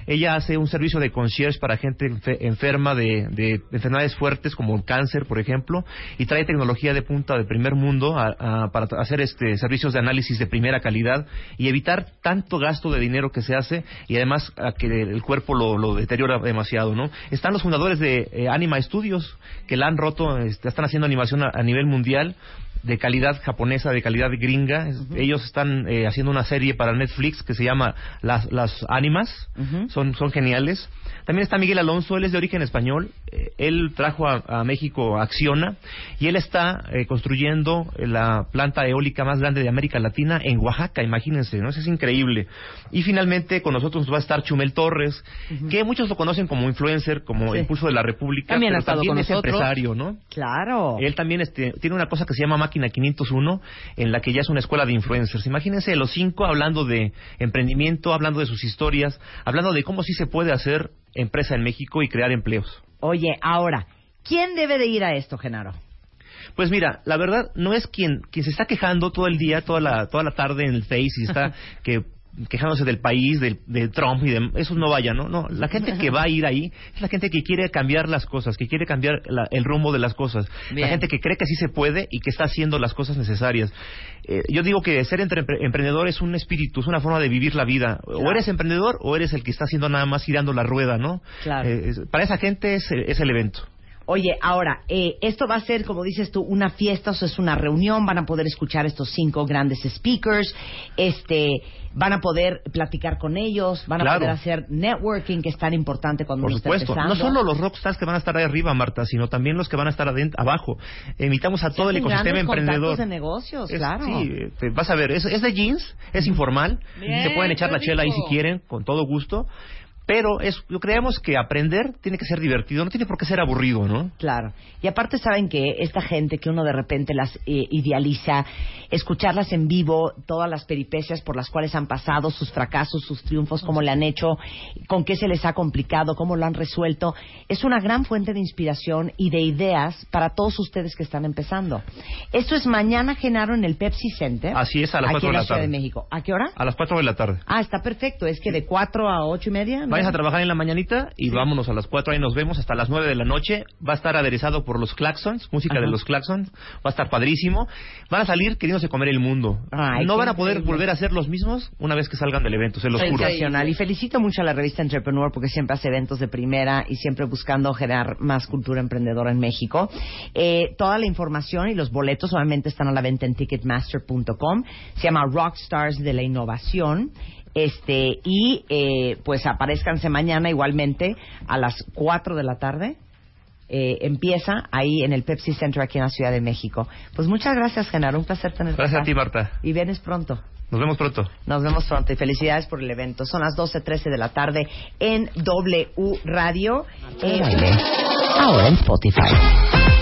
K: Ella hace un servicio de concierge para gente enfe- enferma de, de enfermedades fuertes como el cáncer, por ejemplo, y trae tecnología de punta de primer mundo a- para hacer este servicios de análisis de primera calidad y evitar tanto gasto de dinero que se hace y además que el cuerpo lo, lo deteriora demasiado, ¿no? Están los fundadores de eh, Anima Studios que la han roto, este, están haciendo animación a nivel mundial de calidad japonesa, de calidad gringa. Ellos están eh, haciendo una serie para Netflix que se llama Las, las Ánimas. son, son geniales. También está Miguel Alonso, él es de origen español. Eh, él trajo a, a México Acciona y él está eh, construyendo la planta eólica más grande de América Latina en Oaxaca, imagínense, ¿no? Eso es increíble. Y finalmente con nosotros va a estar Chumel Torres, que muchos lo conocen como influencer, como
A: Sí.
K: el pulso de la República,
A: También ha
K: pero
A: estado
K: también
A: con
K: es
A: nosotros.
K: empresario, ¿no?
A: Claro.
K: Él también este, tiene una cosa que se llama Máquina 501, en la que ya es una escuela de influencers. Imagínense los cinco hablando de emprendimiento, hablando de sus historias, hablando de cómo sí se puede hacer empresa en México y crear empleos.
A: Oye, ahora, ¿quién debe de ir a esto, Genaro?
K: Pues mira, la verdad no es quien, quien se está quejando todo el día, toda la, toda la tarde en el Face y está (laughs) que quejándose del país, del, de Trump y de eso no vaya, ¿no? No, la gente que va a ir ahí es la gente que quiere cambiar las cosas, que quiere cambiar la- el rumbo de las cosas,
D: Bien.
K: la gente que cree que sí se puede y que está haciendo las cosas necesarias. Eh, yo digo que ser entre- emprendedor es un espíritu, es una forma de vivir la vida. O eres emprendedor o eres el que está haciendo nada más girando la rueda, ¿no?
A: Claro.
K: Eh, para esa gente es, es el evento.
A: Oye, ahora, eh, esto va a ser, como dices tú, una fiesta, o sea, es una reunión, van a poder escuchar estos cinco grandes speakers, este, van a poder platicar con ellos, van a poder hacer networking, que es tan importante cuando
K: Por
A: uno está
K: supuesto, no
A: empezando.
K: solo los rockstars que van a estar ahí arriba, Marta, sino también los que van a estar adent- abajo. Invitamos a todo el ecosistema emprendedor.
A: de negocios,
K: Es-
A: claro.
K: Sí, vas a ver, es, es de jeans, es informal,
A: Bien,
K: se pueden echar la chela ahí si quieren, con todo gusto. Pero es, yo creemos que aprender tiene que ser divertido, no tiene por qué ser aburrido, ¿no?
A: Claro. Y aparte saben que esta gente que uno de repente las eh, idealiza, escucharlas en vivo, todas las peripecias por las cuales han pasado, sus fracasos, sus triunfos, cómo le han hecho, con qué se les ha complicado, cómo lo han resuelto, es una gran fuente de inspiración y de ideas para todos ustedes que están empezando. Esto es mañana, Genaro, en el Pepsi Center.
K: Así es, a las
A: aquí
K: cuatro
A: en
K: de
A: la
K: la tarde.
A: de México. ¿A qué hora?
K: A las 4 de la tarde.
A: Ah, está perfecto. Es que de 4 a ocho y media.
K: Vayas a trabajar en la mañanita y vámonos a las 4, ahí nos vemos hasta las 9 de la noche. Va a estar aderezado por los Claxons, música
A: Ajá.
K: de los Claxons. Va a estar padrísimo. Van a salir queriéndose comer el mundo.
A: Ay,
K: no van a poder
A: increíble.
K: volver a ser los mismos una vez que salgan del evento, se los juro.
A: Y felicito mucho a la revista Entrepreneur porque siempre hace eventos de primera y siempre buscando generar más cultura emprendedora en México. Eh, toda la información y los boletos obviamente están a la venta en ticketmaster.com. Se llama Rockstars de la Innovación. Este, y eh, pues aparezcanse mañana igualmente a las 4 de la tarde. Eh, empieza ahí en el Pepsi Center aquí en la Ciudad de México. Pues muchas gracias, Genaro. Un placer tenerte
K: Gracias a ti, Marta.
A: Y vienes pronto.
K: Nos vemos pronto.
A: Nos vemos pronto y felicidades por el evento. Son las 12.13 de la tarde en W Radio. Eh,
J: Ahora en Spotify.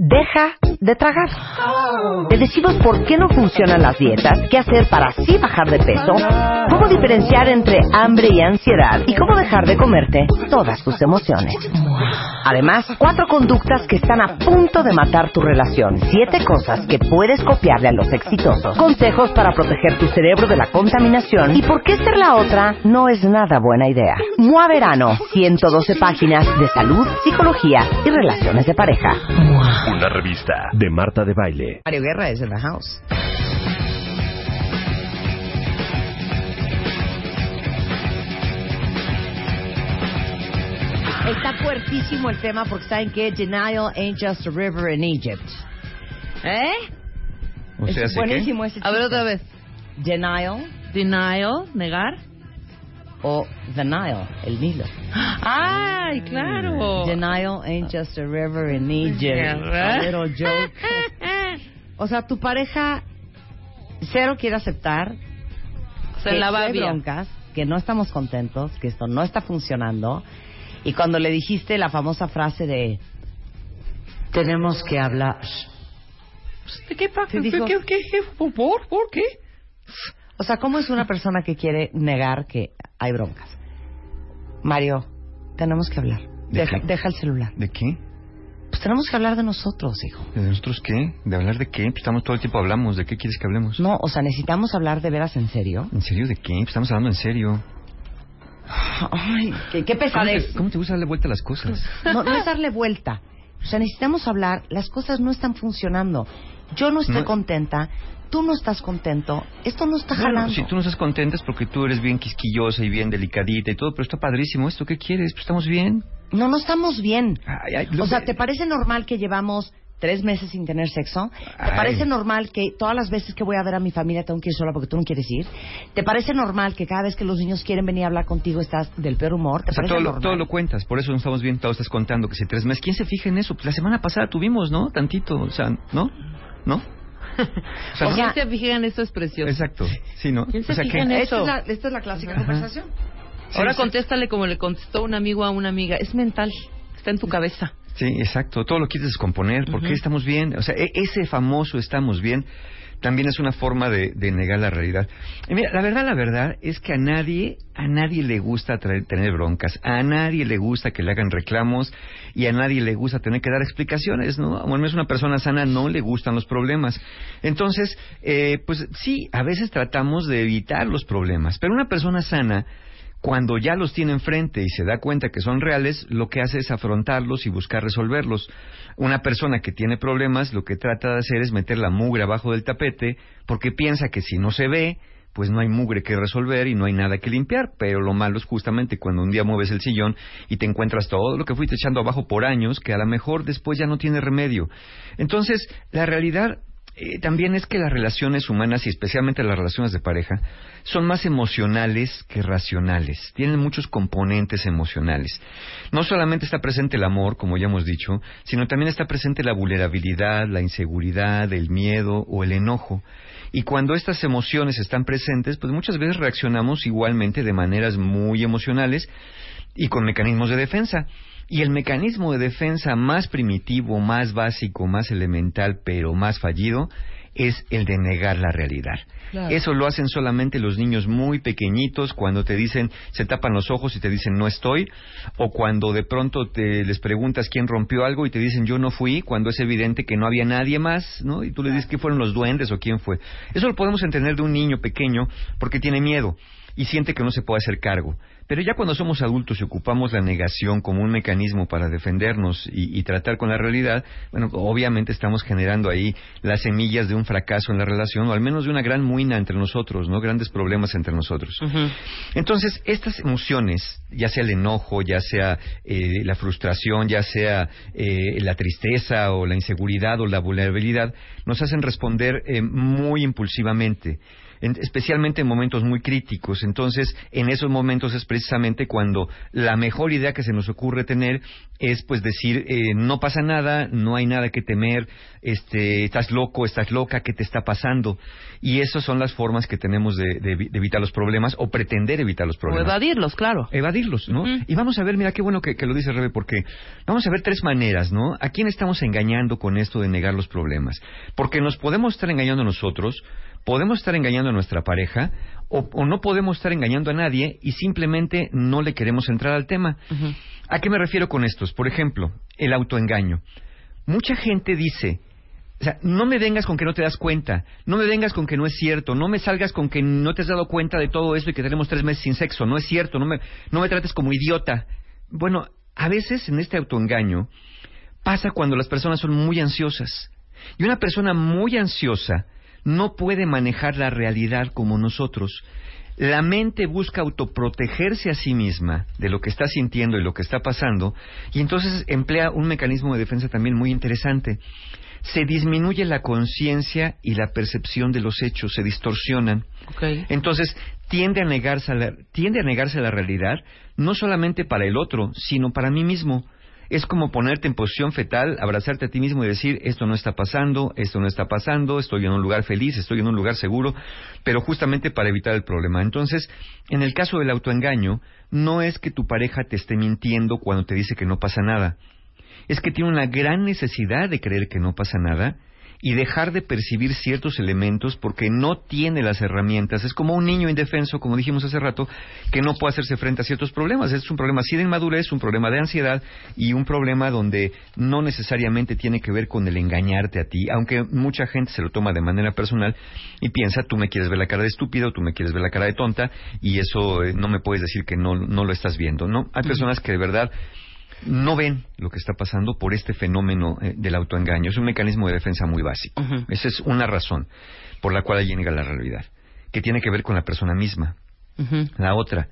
J: deja de tragar. Te decimos por qué no funcionan las dietas, qué hacer para así bajar de peso, cómo diferenciar entre hambre y ansiedad y cómo dejar de comerte todas tus emociones. Además, cuatro conductas que están a punto de matar tu relación, siete cosas que puedes copiarle a los exitosos, consejos para proteger tu cerebro de la contaminación y por qué ser la otra no es nada buena idea. MOA Verano, 112 páginas de salud, psicología y relaciones de pareja.
B: Una revista de Marta de Baile.
A: Mario Guerra es en la house. Está fuertísimo el tema porque saben que denial ain't just a river in Egypt. ¿Eh?
D: O sea,
A: es buenísimo ese
D: A ver otra vez.
A: Denial.
D: Denial, negar.
A: O the Nile, el Nilo.
D: Ay, claro.
A: Denial ain't just a river in Egypt.
D: Yeah,
A: A little joke. (laughs) O sea, tu pareja cero quiere aceptar
D: Se
A: que
D: la va
A: hay broncas, que no estamos contentos, que esto no está funcionando. Y cuando le dijiste la famosa frase de tenemos que hablar.
D: ¿Qué pasa?
A: Te dijo-
D: ¿Qué, qué, qué? ¿Por, ¿Por? ¿Por qué?
A: O sea, ¿cómo es una persona que quiere negar que hay broncas? Mario, tenemos que hablar.
L: ¿De
A: Deja, deja el celular.
L: ¿De qué?
A: Pues tenemos que hablar de nosotros, hijo.
L: ¿De nosotros qué? ¿De hablar de qué? Pues estamos todo el tiempo hablamos. ¿De qué quieres que hablemos?
A: No, o sea, necesitamos hablar de veras en serio.
L: ¿En serio de qué? Pues estamos hablando en serio.
A: Ay, qué, qué
L: ¿Cómo
A: pesadez.
L: te, cómo te gusta darle vuelta a las cosas?
A: No, no es darle vuelta. O sea, necesitamos hablar, las cosas no están funcionando. Yo no estoy
L: No.
A: contenta, tú no estás contento, esto no está
L: Bueno,
A: jalando.
L: si tú no estás contenta es porque tú eres bien quisquillosa y bien delicadita y todo, pero está padrísimo esto. ¿Qué quieres? Pues estamos bien.
A: No, no estamos bien.
L: Ay, ay, lo
A: o sea, ¿te parece normal que llevamos tres meses sin tener sexo? ¿Te
L: Ay.
A: parece normal que todas las veces que voy a ver a mi familia tengo que ir sola porque tú no quieres ir? ¿Te parece normal que cada vez que los niños quieren venir a hablar contigo estás del peor humor? ¿Te
L: O sea,
A: parece
L: todo lo,
A: normal?
L: todo lo cuentas, por eso no estamos bien, todo estás contando que si tres meses. ¿Quién se fija en eso? Pues la semana pasada tuvimos, ¿no? Tantito, o sea, ¿no? ¿No? (laughs) O sea,
D: O
L: no-
D: sea, se fijan, eso es precioso.
L: Exacto, sí, ¿no?
D: ¿Quién se
L: o sea,
D: fija
L: que-
D: en
A: Esta
D: eso?
A: es la, esta es la clásica
L: Ajá.
A: conversación.
D: Ahora
L: Sí, sí.
D: contéstale como le contestó un amigo a una amiga. Es mental, está en tu cabeza.
L: Sí, exacto. Todo lo quieres descomponer. ¿Por qué
D: Ujú.
L: estamos bien? O sea, e- ese famoso estamos bien también es una forma de, de negar la realidad. Mira, la verdad, la verdad es que a nadie, a nadie le gusta traer- tener broncas, a nadie le gusta que le hagan reclamos y a nadie le gusta tener que dar explicaciones, ¿no? Bueno, es una persona sana, no le gustan los problemas. Entonces, eh, pues sí, a veces tratamos de evitar los problemas, pero una persona sana cuando ya los tiene enfrente y se da cuenta que son reales, lo que hace es afrontarlos y buscar resolverlos. Una persona que tiene problemas lo que trata de hacer es meter la mugre abajo del tapete porque piensa que si no se ve, pues no hay mugre que resolver y no hay nada que limpiar. Pero lo malo es justamente cuando un día mueves el sillón y te encuentras todo lo que fuiste echando abajo por años, que a lo mejor después ya no tiene remedio. Entonces, la realidad eh, también es que las relaciones humanas y especialmente las relaciones de pareja son más emocionales que racionales. Tienen muchos componentes emocionales. No solamente está presente el amor, como ya hemos dicho, sino también está presente la vulnerabilidad, la inseguridad, el miedo o el enojo. Y cuando estas emociones están presentes, pues muchas veces reaccionamos igualmente de maneras muy emocionales y con mecanismos de defensa. Y el mecanismo de defensa más primitivo, más básico, más elemental, pero más fallido, es el de negar la realidad.
D: Claro.
L: Eso lo hacen solamente los niños muy pequeñitos cuando te dicen, se tapan los ojos y te dicen no estoy, o cuando de pronto te les preguntas quién rompió algo y te dicen yo no fui, cuando es evidente que no había nadie más, ¿no? Y tú le dices que fueron los duendes o quién fue. Eso lo podemos entender de un niño pequeño porque tiene miedo y siente que no se puede hacer cargo. Pero ya cuando somos adultos y ocupamos la negación como un mecanismo para defendernos y, y tratar con la realidad, bueno, obviamente estamos generando ahí las semillas de un fracaso en la relación o al menos de una gran muina entre nosotros, ¿no? Grandes problemas entre nosotros. Entonces, estas emociones, ya sea el enojo, ya sea eh, la frustración, ya sea eh, la tristeza o la inseguridad o la vulnerabilidad, nos hacen responder eh, muy impulsivamente. En- especialmente en momentos muy críticos. Entonces, en esos momentos es precisamente cuando la mejor idea que se nos ocurre tener es pues decir, eh, no pasa nada, no hay nada que temer, este, estás loco, estás loca, ¿qué te está pasando? Y esas son las formas que tenemos de, de evi- de evitar los problemas o pretender evitar los
D: O
L: problemas.
D: evadirlos, claro.
L: Evadirlos, ¿no? Y vamos a ver, mira qué bueno que, que lo dice Rebe, porque vamos a ver tres maneras, ¿no? ¿A quién estamos engañando con esto de negar los problemas? Porque nos podemos estar engañando nosotros, podemos estar engañando a nuestra pareja, o, o no podemos estar engañando a nadie y simplemente no le queremos entrar al tema. ¿A qué me refiero con estos? Por ejemplo, el autoengaño. Mucha gente dice, o sea, no me vengas con que no te das cuenta, no me vengas con que no es cierto, no me salgas con que no te has dado cuenta de todo esto y que tenemos tres meses sin sexo, no es cierto, no me, no me trates como idiota. Bueno, a veces en este autoengaño pasa cuando las personas son muy ansiosas. Y una persona muy ansiosa no puede manejar la realidad como nosotros. La mente busca autoprotegerse a sí misma de lo que está sintiendo y lo que está pasando, y entonces emplea un mecanismo de defensa también muy interesante. Se disminuye la conciencia y la percepción de los hechos, se distorsionan. Entonces, tiende a, negarse a la, tiende a negarse a la realidad, no solamente para el otro, sino para mí mismo. Es como ponerte en posición fetal, abrazarte a ti mismo y decir, esto no está pasando, esto no está pasando, estoy en un lugar feliz, estoy en un lugar seguro, pero justamente para evitar el problema. Entonces, en el caso del autoengaño, no es que tu pareja te esté mintiendo cuando te dice que no pasa nada. Es que tiene una gran necesidad de creer que no pasa nada y dejar de percibir ciertos elementos porque no tiene las herramientas. Es como un niño indefenso, como dijimos hace rato, que no puede hacerse frente a ciertos problemas. Es un problema así de inmadurez, un problema de ansiedad y un problema donde no necesariamente tiene que ver con el engañarte a ti, aunque mucha gente se lo toma de manera personal y piensa, tú me quieres ver la cara de estúpido, tú me quieres ver la cara de tonta y eso eh, no me puedes decir que no, no lo estás viendo. No, hay personas que de verdad no ven lo que está pasando por este fenómeno eh, del autoengaño. Es un mecanismo de defensa muy básico. Esa es una razón por la cual alguien niega la realidad, que tiene que ver con la persona misma. La otra,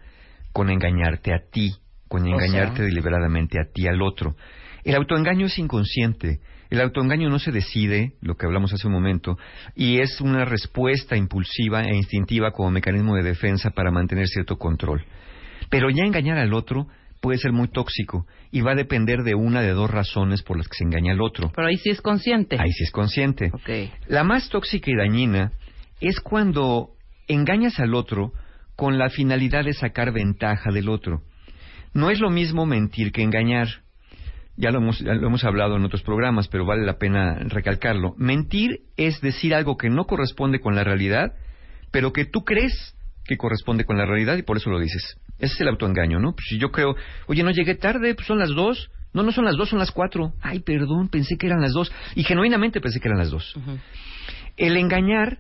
L: con engañarte a ti, con
A: O
L: engañarte
A: sea.
L: deliberadamente a ti, al otro. El autoengaño es inconsciente. El autoengaño no se decide, lo que hablamos hace un momento, y es una respuesta impulsiva e instintiva como mecanismo de defensa para mantener cierto control. Pero ya engañar al otro puede ser muy tóxico y va a depender de una de dos razones por las que se engaña al otro.
D: Pero ahí sí es consciente.
L: Ahí sí es consciente.
D: Ok.
L: La más tóxica y dañina es cuando engañas al otro con la finalidad de sacar ventaja del otro. No es lo mismo mentir que engañar. Ya lo hemos, ya lo hemos hablado en otros programas, pero vale la pena recalcarlo. Mentir es decir algo que no corresponde con la realidad, pero que tú crees que corresponde con la realidad y por eso lo dices. Ese es el autoengaño, ¿no? Pues si yo creo, oye, no llegué tarde, pues son las dos. No, no son las dos, son las cuatro. Ay, perdón, pensé que eran las dos. Y genuinamente pensé que eran las dos. El engañar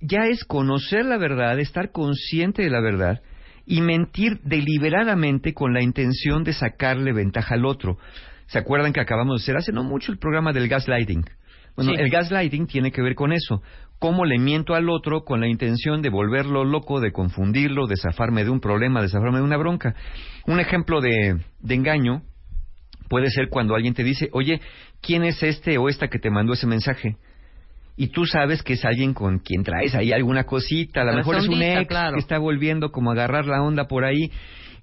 L: ya es conocer la verdad, estar consciente de la verdad y mentir deliberadamente con la intención de sacarle ventaja al otro. ¿Se acuerdan que acabamos de hacer hace no mucho el programa del gaslighting? Bueno,
D: Sí.
L: el gaslighting tiene que ver con eso. Cómo le miento al otro con la intención de volverlo loco, de confundirlo, de zafarme de un problema, de zafarme de una bronca. Un ejemplo de, de engaño puede ser cuando alguien te dice, oye, ¿quién es este o esta que te mandó ese mensaje? Y tú sabes que es alguien con quien traes ahí alguna cosita, a lo mejor es un ex
D: claro.
L: que está volviendo como a agarrar la onda por ahí.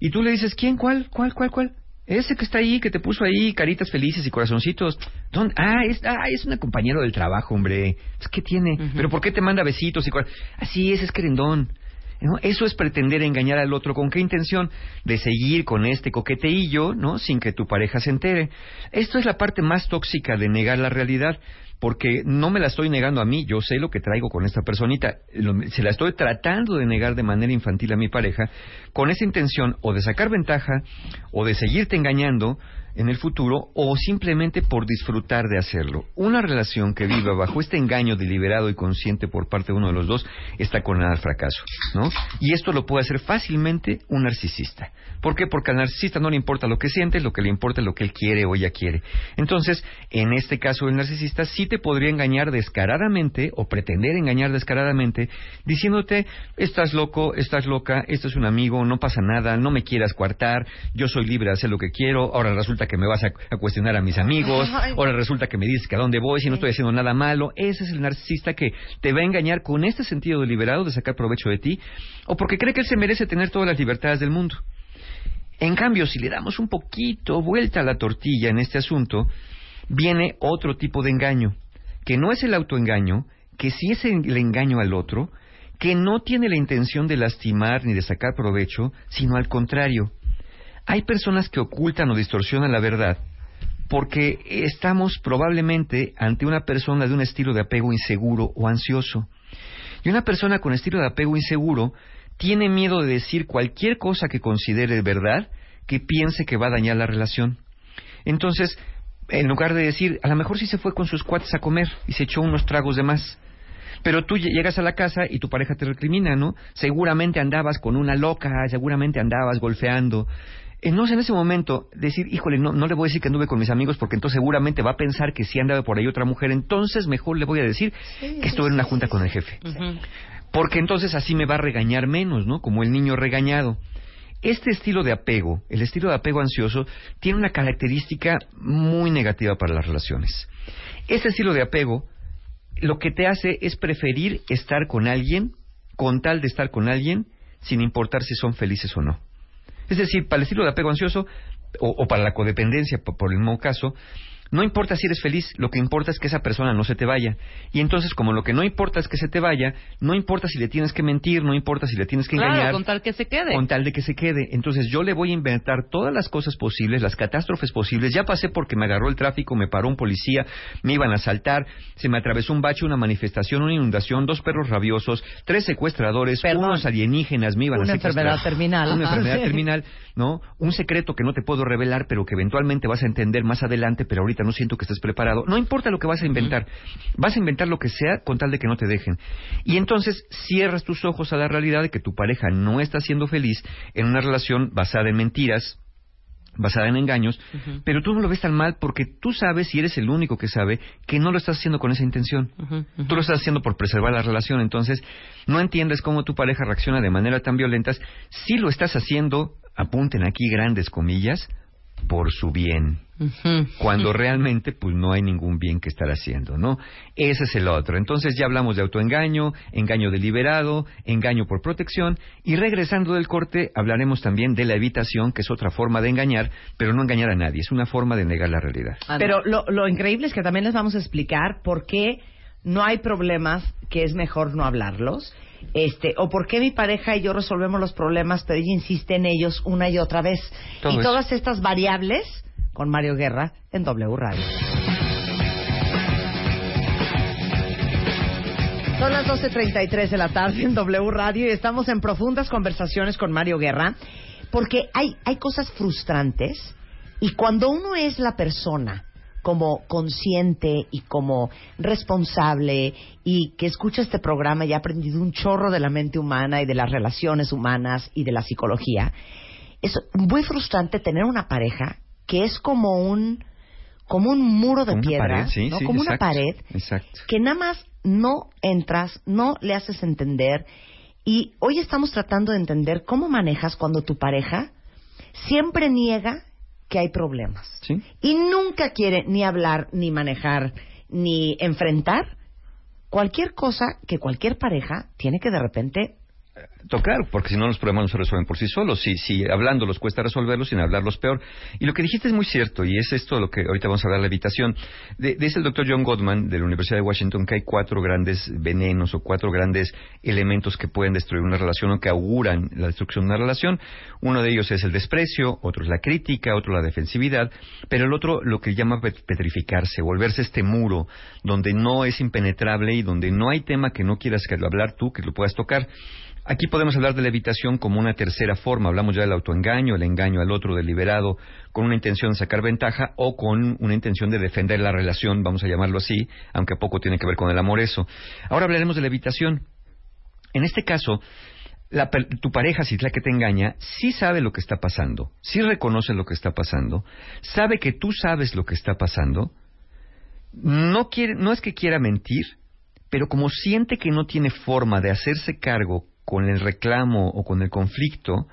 L: Y tú le dices, ¿quién? ¿Cuál? ¿Cuál? ¿Cuál? ¿Cuál? Ese que está ahí, que te puso ahí caritas felices y corazoncitos. ¿Dónde? Ah, es, ah, es un compañero del trabajo, hombre. Es que tiene. ¿Pero por qué te manda besitos y Así es, es querendón. ¿no? Eso es pretender engañar al otro. ¿Con qué intención? De seguir con este coqueteillo, ¿no? Sin que tu pareja se entere. Esto es la parte más tóxica de negar la realidad. Porque no me la estoy negando a mí, yo sé lo que traigo con esta personita, se la estoy tratando de negar de manera infantil a mi pareja, con esa intención o de sacar ventaja, o de seguirte engañando en el futuro, o simplemente por disfrutar de hacerlo. Una relación que viva bajo este engaño deliberado y consciente por parte de uno de los dos está condenada al fracaso, ¿no? Y esto lo puede hacer fácilmente un narcisista. ¿Por qué? Porque al narcisista no le importa lo que siente, lo que le importa es lo que él quiere o ella quiere. Entonces, en este caso el narcisista sí te podría engañar descaradamente o pretender engañar descaradamente diciéndote, estás loco, estás loca, esto es un amigo, no pasa nada, no me quieras coartar, yo soy libre de hacer lo que quiero, ahora resulta que me vas a, a cuestionar a mis amigos,
A: Ay.
L: ahora resulta que me dices que a dónde voy si no estoy haciendo nada malo. Ese es el narcisista que te va a engañar con este sentido deliberado de sacar provecho de ti o porque cree que él se merece tener todas las libertades del mundo. En cambio, si le damos un poquito vuelta a la tortilla en este asunto, viene otro tipo de engaño, que no es el autoengaño, que sí es el engaño al otro, que no tiene la intención de lastimar ni de sacar provecho, sino al contrario. Hay personas que ocultan o distorsionan la verdad porque estamos probablemente ante una persona de un estilo de apego inseguro o ansioso. Y una persona con estilo de apego inseguro tiene miedo de decir cualquier cosa que considere verdad que piense que va a dañar la relación. Entonces, en lugar de decir, a lo mejor sí se fue con sus cuates a comer y se echó unos tragos de más. Pero tú lle- llegas a la casa y tu pareja te recrimina, ¿no? Seguramente andabas con una loca, seguramente andabas golfeando. Entonces, en ese momento, decir, híjole, no, no le voy a decir que anduve con mis amigos porque entonces seguramente va a pensar que sí andaba por ahí otra mujer. Entonces, mejor le voy a decir que estuve en una junta con el jefe. Porque entonces así me va a regañar menos, ¿no? Como el niño regañado. Este estilo de apego, el estilo de apego ansioso, tiene una característica muy negativa para las relaciones. Este estilo de apego lo que te hace es preferir estar con alguien con tal de estar con alguien sin importar si son felices o no. Es decir, para el estilo de apego ansioso o, para la codependencia, por, por el mismo caso, no importa si eres feliz, lo que importa es que esa persona no se te vaya. Y entonces, como lo que no importa es que se te vaya, no importa si le tienes que mentir, no importa si le tienes que
D: Claro,
L: engañar.
D: con tal que se quede.
L: Con tal de que se quede. Entonces yo le voy a inventar todas las cosas posibles, las catástrofes posibles. Ya pasé porque me agarró el tráfico, me paró un policía, me iban a asaltar, se me atravesó un bache, una manifestación, una inundación, dos perros rabiosos, tres secuestradores, unos alienígenas me iban
A: Una
L: a secuestrar.
A: enfermedad terminal.
L: Una enfermedad (laughs) terminal, ¿no? Un secreto que no te puedo revelar, pero que eventualmente vas a entender más adelante, pero ahorita no siento que estés preparado. No importa lo que vas a inventar. Vas a inventar lo que sea con tal de que no te dejen. Y entonces cierras tus ojos a la realidad de que tu pareja no está siendo feliz en una relación basada en mentiras basada en engaños, pero tú no lo ves tan mal porque tú sabes, y eres el único que sabe, que no lo estás haciendo con esa intención. Tú lo estás haciendo por preservar la relación, entonces no entiendes cómo tu pareja reacciona de manera tan violenta. Si lo estás haciendo, apunten aquí grandes comillas, por su bien. Cuando realmente pues no hay ningún bien que estar haciendo, ¿no? Ese es el otro. Entonces ya hablamos de autoengaño, engaño deliberado, engaño por protección y regresando del corte hablaremos también de la evitación, que es otra forma de engañar, pero no engañar a nadie, es una forma de negar la realidad.
A: Pero lo, lo increíble es que también les vamos a explicar por qué no hay problemas que es mejor no hablarlos. Este, o por qué mi pareja y yo resolvemos los problemas, pero ella insiste en ellos una y otra vez.
L: Todo
A: y
L: eso.
A: todas estas variables con Mario Guerra en W Radio. Son las 12.33 de la tarde en W Radio y estamos en profundas conversaciones con Mario Guerra porque hay, hay cosas frustrantes y cuando uno es la persona como consciente y como responsable y que escucha este programa y ha aprendido un chorro de la mente humana y de las relaciones humanas y de la psicología, es muy frustrante tener una pareja que es como un como un muro de
L: una
A: piedra,
L: pared, sí,
A: ¿no?
L: sí,
A: como una pared
L: Exacto.
A: que nada más no entras, no le haces entender. Y hoy estamos tratando de entender cómo manejas cuando tu pareja siempre niega que hay problemas.
L: Sí.
A: Y nunca quiere ni hablar, ni manejar, ni enfrentar cualquier cosa que cualquier pareja tiene que de repente
L: tocar, porque si no los problemas no se resuelven por sí solos. Si, si hablando los cuesta resolverlos, sin hablarlos peor. Y lo que dijiste es muy cierto, y es esto lo que ahorita vamos a hablar la evitación. De- dice el doctor John Gottman de la Universidad de Washington que hay cuatro grandes venenos o cuatro grandes elementos que pueden destruir una relación o que auguran la destrucción de una relación. Uno de ellos es el desprecio, otro es la crítica, otro la defensividad, pero el otro lo que llama pet- petrificarse, volverse este muro donde no es impenetrable y donde no hay tema que no quieras que lo hablar tú, que lo puedas tocar. Aquí podemos hablar de la evitación como una tercera forma. Hablamos ya del autoengaño, el engaño al otro deliberado con una intención de sacar ventaja o con una intención de defender la relación, vamos a llamarlo así, aunque poco tiene que ver con el amor eso. Ahora hablaremos de la evitación. En este caso, la tu pareja, si es la que te engaña, sí sabe lo que está pasando, sí reconoce lo que está pasando, sabe que tú sabes lo que está pasando, no, quiere, no es que quiera mentir, pero como siente que no tiene forma de hacerse cargo con el reclamo o con el conflicto,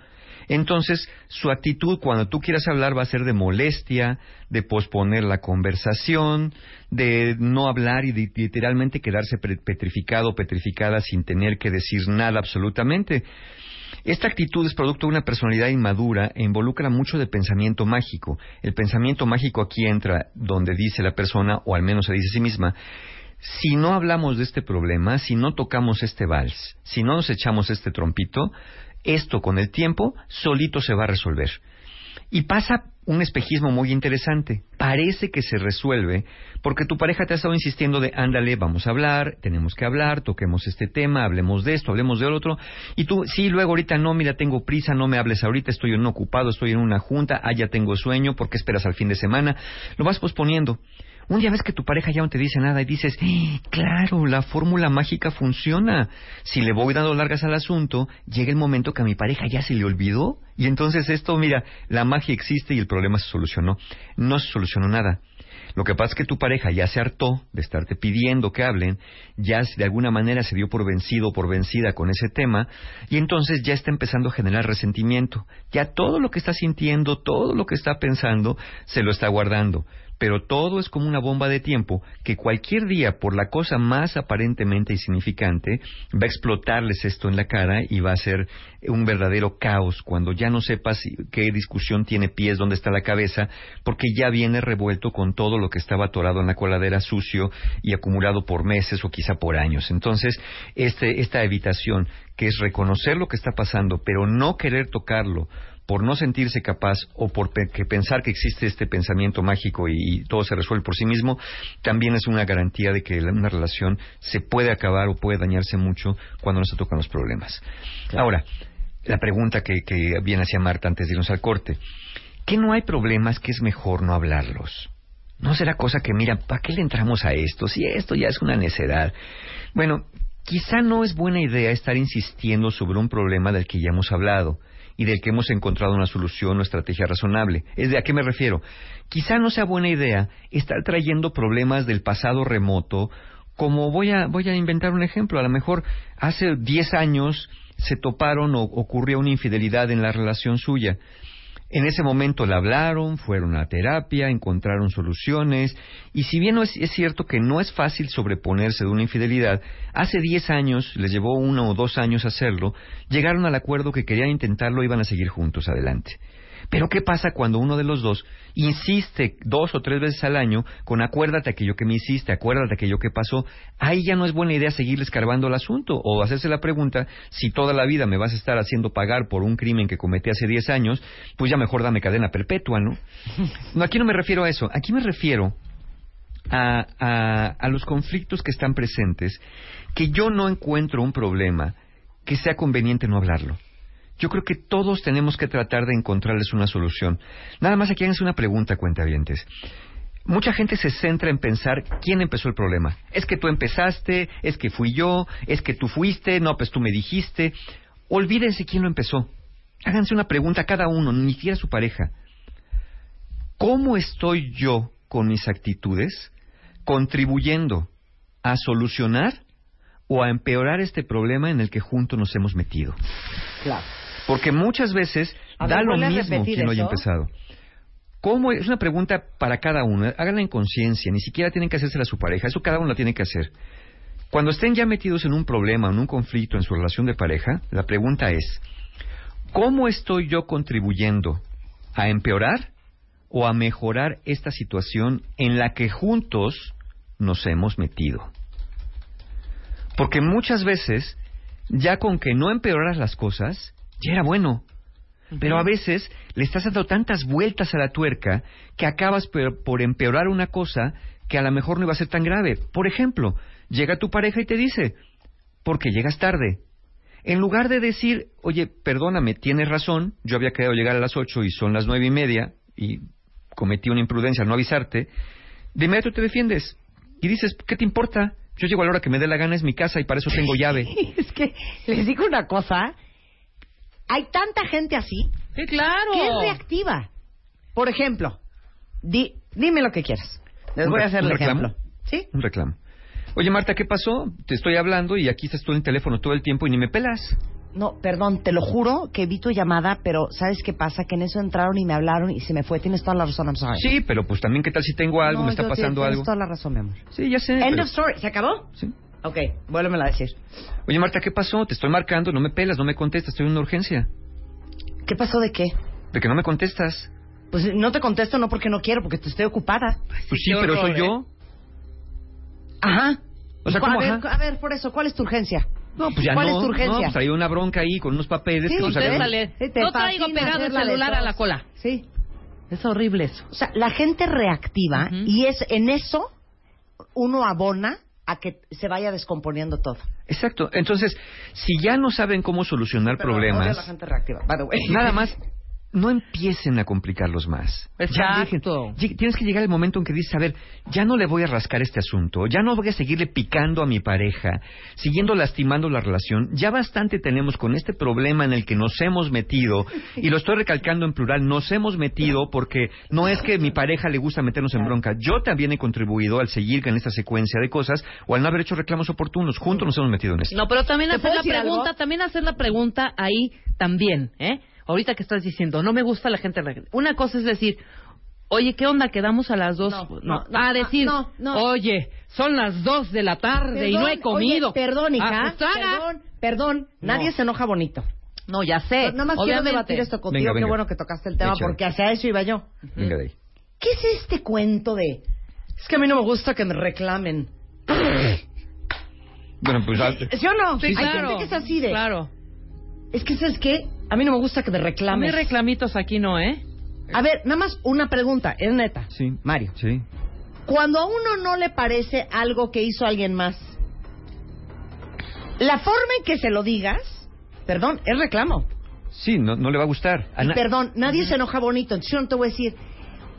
L: entonces su actitud cuando tú quieras hablar va a ser de molestia, de posponer la conversación, de no hablar y de literalmente quedarse petrificado o petrificada sin tener que decir nada absolutamente. Esta actitud es producto de una personalidad inmadura e involucra mucho de pensamiento mágico. El pensamiento mágico aquí entra donde dice la persona, o al menos se dice a sí misma, si no hablamos de este problema, si no tocamos este vals, si no nos echamos este trompito, esto con el tiempo solito se va a resolver. Y pasa un espejismo muy interesante. Parece que se resuelve porque tu pareja te ha estado insistiendo de, ándale, vamos a hablar, tenemos que hablar, toquemos este tema, hablemos de esto, hablemos del otro. Y tú, sí, luego ahorita no, mira, tengo prisa, no me hables ahorita, estoy en un ocupado, estoy en una junta, ah, ya tengo sueño, ¿por qué esperas al fin de semana? Lo vas posponiendo. Un día ves que tu pareja ya no te dice nada y dices, "Eh, claro, la fórmula mágica funciona. Si le voy dando largas al asunto, llega el momento que a mi pareja ya se le olvidó y entonces esto, mira, la magia existe y el problema se solucionó. No se solucionó nada. Lo que pasa es que tu pareja ya se hartó de estarte pidiendo que hablen, ya de alguna manera se dio por vencido o por vencida con ese tema, y entonces ya está empezando a generar resentimiento. Ya todo lo que está sintiendo, todo lo que está pensando, se lo está guardando. Pero todo es como una bomba de tiempo que cualquier día, por la cosa más aparentemente insignificante, va a explotarles esto en la cara y va a ser un verdadero caos cuando ya no sepas qué discusión tiene pies, dónde está la cabeza, porque ya viene revuelto con todo lo que estaba atorado en la coladera sucio y acumulado por meses o quizá por años. Entonces, este, esta evitación, que es reconocer lo que está pasando, pero no querer tocarlo, por no sentirse capaz o por pe- que pensar que existe este pensamiento mágico y, y todo se resuelve por sí mismo, también es una garantía de que la- una relación se puede acabar o puede dañarse mucho cuando no se tocan los problemas. Ahora, la pregunta que, que viene hacia Marta antes de irnos al corte. ¿Qué no hay problemas que es mejor no hablarlos? ¿No será cosa que, mira, ¿para qué le entramos a esto? Si esto ya es una necedad. Bueno, quizá no es buena idea estar insistiendo sobre un problema del que ya hemos hablado. Y del que hemos encontrado una solución o estrategia razonable. Es de a qué me refiero. Quizá no sea buena idea estar trayendo problemas del pasado remoto, como voy a, voy a inventar un ejemplo. A lo mejor hace 10 años se toparon o ocurrió una infidelidad en la relación suya. En ese momento le hablaron, fueron a terapia, encontraron soluciones, y si bien no es, es cierto que no es fácil sobreponerse de una infidelidad, hace 10 años, les llevó uno o dos años hacerlo, llegaron al acuerdo que querían intentarlo y iban a seguir juntos adelante. Pero ¿qué pasa cuando uno de los dos insiste dos o tres veces al año con acuérdate aquello que me hiciste, acuérdate aquello que pasó? Ahí ya no es buena idea seguir escarbando el asunto o hacerse la pregunta si toda la vida me vas a estar haciendo pagar por un crimen que cometí hace 10 años, pues ya mejor dame cadena perpetua, ¿no? (laughs) No, aquí no me refiero a eso, aquí me refiero a, a, a los conflictos que están presentes, que yo no encuentro un problema que sea conveniente no hablarlo. Yo creo que todos tenemos que tratar de encontrarles una solución. Nada más aquí háganse una pregunta, cuentavientes. Mucha gente se centra en pensar quién empezó el problema. Es que tú empezaste, es que fui yo, es que tú fuiste, no, pues tú me dijiste. Olvídense quién lo empezó. Háganse una pregunta a cada uno, ni siquiera a su pareja. ¿Cómo estoy yo con mis actitudes contribuyendo a solucionar o a empeorar este problema en el que juntos nos hemos metido?
A: Claro.
L: Porque muchas veces
A: A
L: da
A: ver,
L: lo
A: ¿vuelve a
L: mismo quien lo haya empezado. ¿Cómo? Es una pregunta para cada uno. Háganla en conciencia. Ni siquiera tienen que hacérsela a su pareja. Eso cada uno la tiene que hacer. Cuando estén ya metidos en un problema, en un conflicto en su relación de pareja, la pregunta es, ¿cómo estoy yo contribuyendo a empeorar o a mejorar esta situación en la que juntos nos hemos metido? Porque muchas veces, ya con que no empeoras las cosas, ya era bueno. Pero a veces le estás dando tantas vueltas a la tuerca que acabas por, por empeorar una cosa que a lo mejor no iba a ser tan grave. Por ejemplo, llega tu pareja y te dice, porque llegas tarde. En lugar de decir, oye, perdóname, tienes razón, yo había querido llegar a las ocho y son las nueve y media y cometí una imprudencia al no avisarte, de inmediato te defiendes y dices, ¿qué te importa? Yo llego a la hora que me dé la gana, es mi casa y para eso tengo (laughs) llave.
A: es que les digo una cosa. Hay tanta gente así.
D: Sí, claro.
A: Que es reactiva. Por ejemplo, di- dime lo que quieras. Les
L: ¿Un
A: voy a hacer
L: un
A: el
L: reclamo?
A: ejemplo. ¿Sí?
L: Un reclamo. Oye, Marta, ¿qué pasó? Te estoy hablando y aquí estás tú en el teléfono todo el tiempo y ni me pelas.
A: No, perdón, te lo juro que vi tu llamada, pero ¿sabes qué pasa? Que en eso entraron y me hablaron y se me fue. Tienes toda la razón, I'm sorry.
L: Sí, pero pues también, ¿qué tal si tengo algo,
A: No,
L: me está
A: yo sí,
L: pasando
A: tienes
L: algo?
A: toda la razón, mi amor.
L: Sí, ya sé.
A: End
L: pero-
A: of story. ¿Se acabó?
L: Sí.
A: Ok, vuélvemela a decir.
L: Oye, Marta, ¿qué pasó? Te estoy marcando, no me pelas, no me contestas, estoy en una urgencia.
A: ¿Qué pasó de qué?
L: De que no me contestas.
A: Pues no te contesto no porque no quiero, porque te estoy ocupada.
L: Pues sí, pero
A: horror,
L: soy
A: ¿eh?
L: yo.
A: Ajá.
L: O sea,
A: a,
L: ¿cómo,
A: ver,
L: ajá?
A: a ver, por eso, ¿cuál es tu urgencia?
L: No, pues ya
A: ¿Cuál
L: no.
A: es tu urgencia?
L: No, pues traía una bronca ahí con unos papeles
A: Sí,
L: que no sabía-
D: Contéstale.
A: Sí, te
D: No traigo pegado el celular a la cola.
A: Sí.
D: Es horrible eso.
A: O sea, la gente reactiva y es en eso uno abona a que se vaya descomponiendo todo.
L: Exacto. Entonces, si ya no saben cómo solucionar problemas,
A: la gente reactiva.
L: Nada más no empiecen a complicarlos más. Ya
D: Exacto.
L: dejen- lleg- tienes que llegar el momento en que dices, a ver, ya no le voy a rascar este asunto, ya no voy a seguirle picando a mi pareja, siguiendo lastimando la relación. Ya bastante tenemos con este problema en el que nos hemos metido, y lo estoy recalcando en plural, nos hemos metido porque no es que mi pareja le gusta meternos en bronca. Yo también he contribuido al seguir en esta secuencia de cosas o al no haber hecho reclamos oportunos. Juntos nos hemos metido en esto.
D: No, pero también
A: ¿Te
D: hacer la pregunta,
A: algo?
D: también hacer la pregunta ahí también, ¿eh? Ahorita que estás diciendo, no me gusta la gente. Una cosa es decir, oye, ¿qué onda? Quedamos a las dos.
A: No, no, no,
D: a decir,
A: no, no.
D: oye, son las dos de la tarde y no he comido.
A: oye, perdón, hija.
D: Ah, pues
A: perdón, perdón. Nadie
D: No.
A: se enoja bonito.
D: No, ya sé.
A: Nada más quiero
D: Obviamente.
A: debatir esto contigo.
L: Venga, venga.
A: Qué bueno que tocaste el tema
L: Échale.
A: porque hacia eso iba yo.
L: Venga de ahí.
A: ¿Qué es este cuento de... Es que a mí no me gusta que me reclamen.
L: Bueno, pues...
A: ¿Sí o no?
D: Sí,
A: Hay
D: claro.
A: gente que es así de...
D: Claro.
A: Es que, ¿sabes qué? A mí no me gusta que me
D: A mí
A: reclames.
D: reclamitos aquí no, ¿eh?
A: A ver, nada más una pregunta, es neta.
L: Sí.
A: Mario.
L: Sí.
A: Cuando a uno no le parece algo que hizo alguien más, la forma en que se lo digas, perdón, es reclamo.
L: Sí, no, no le va a gustar. A
A: Y
L: na-
A: perdón, nadie se enoja bonito. Entonces yo no te voy a decir,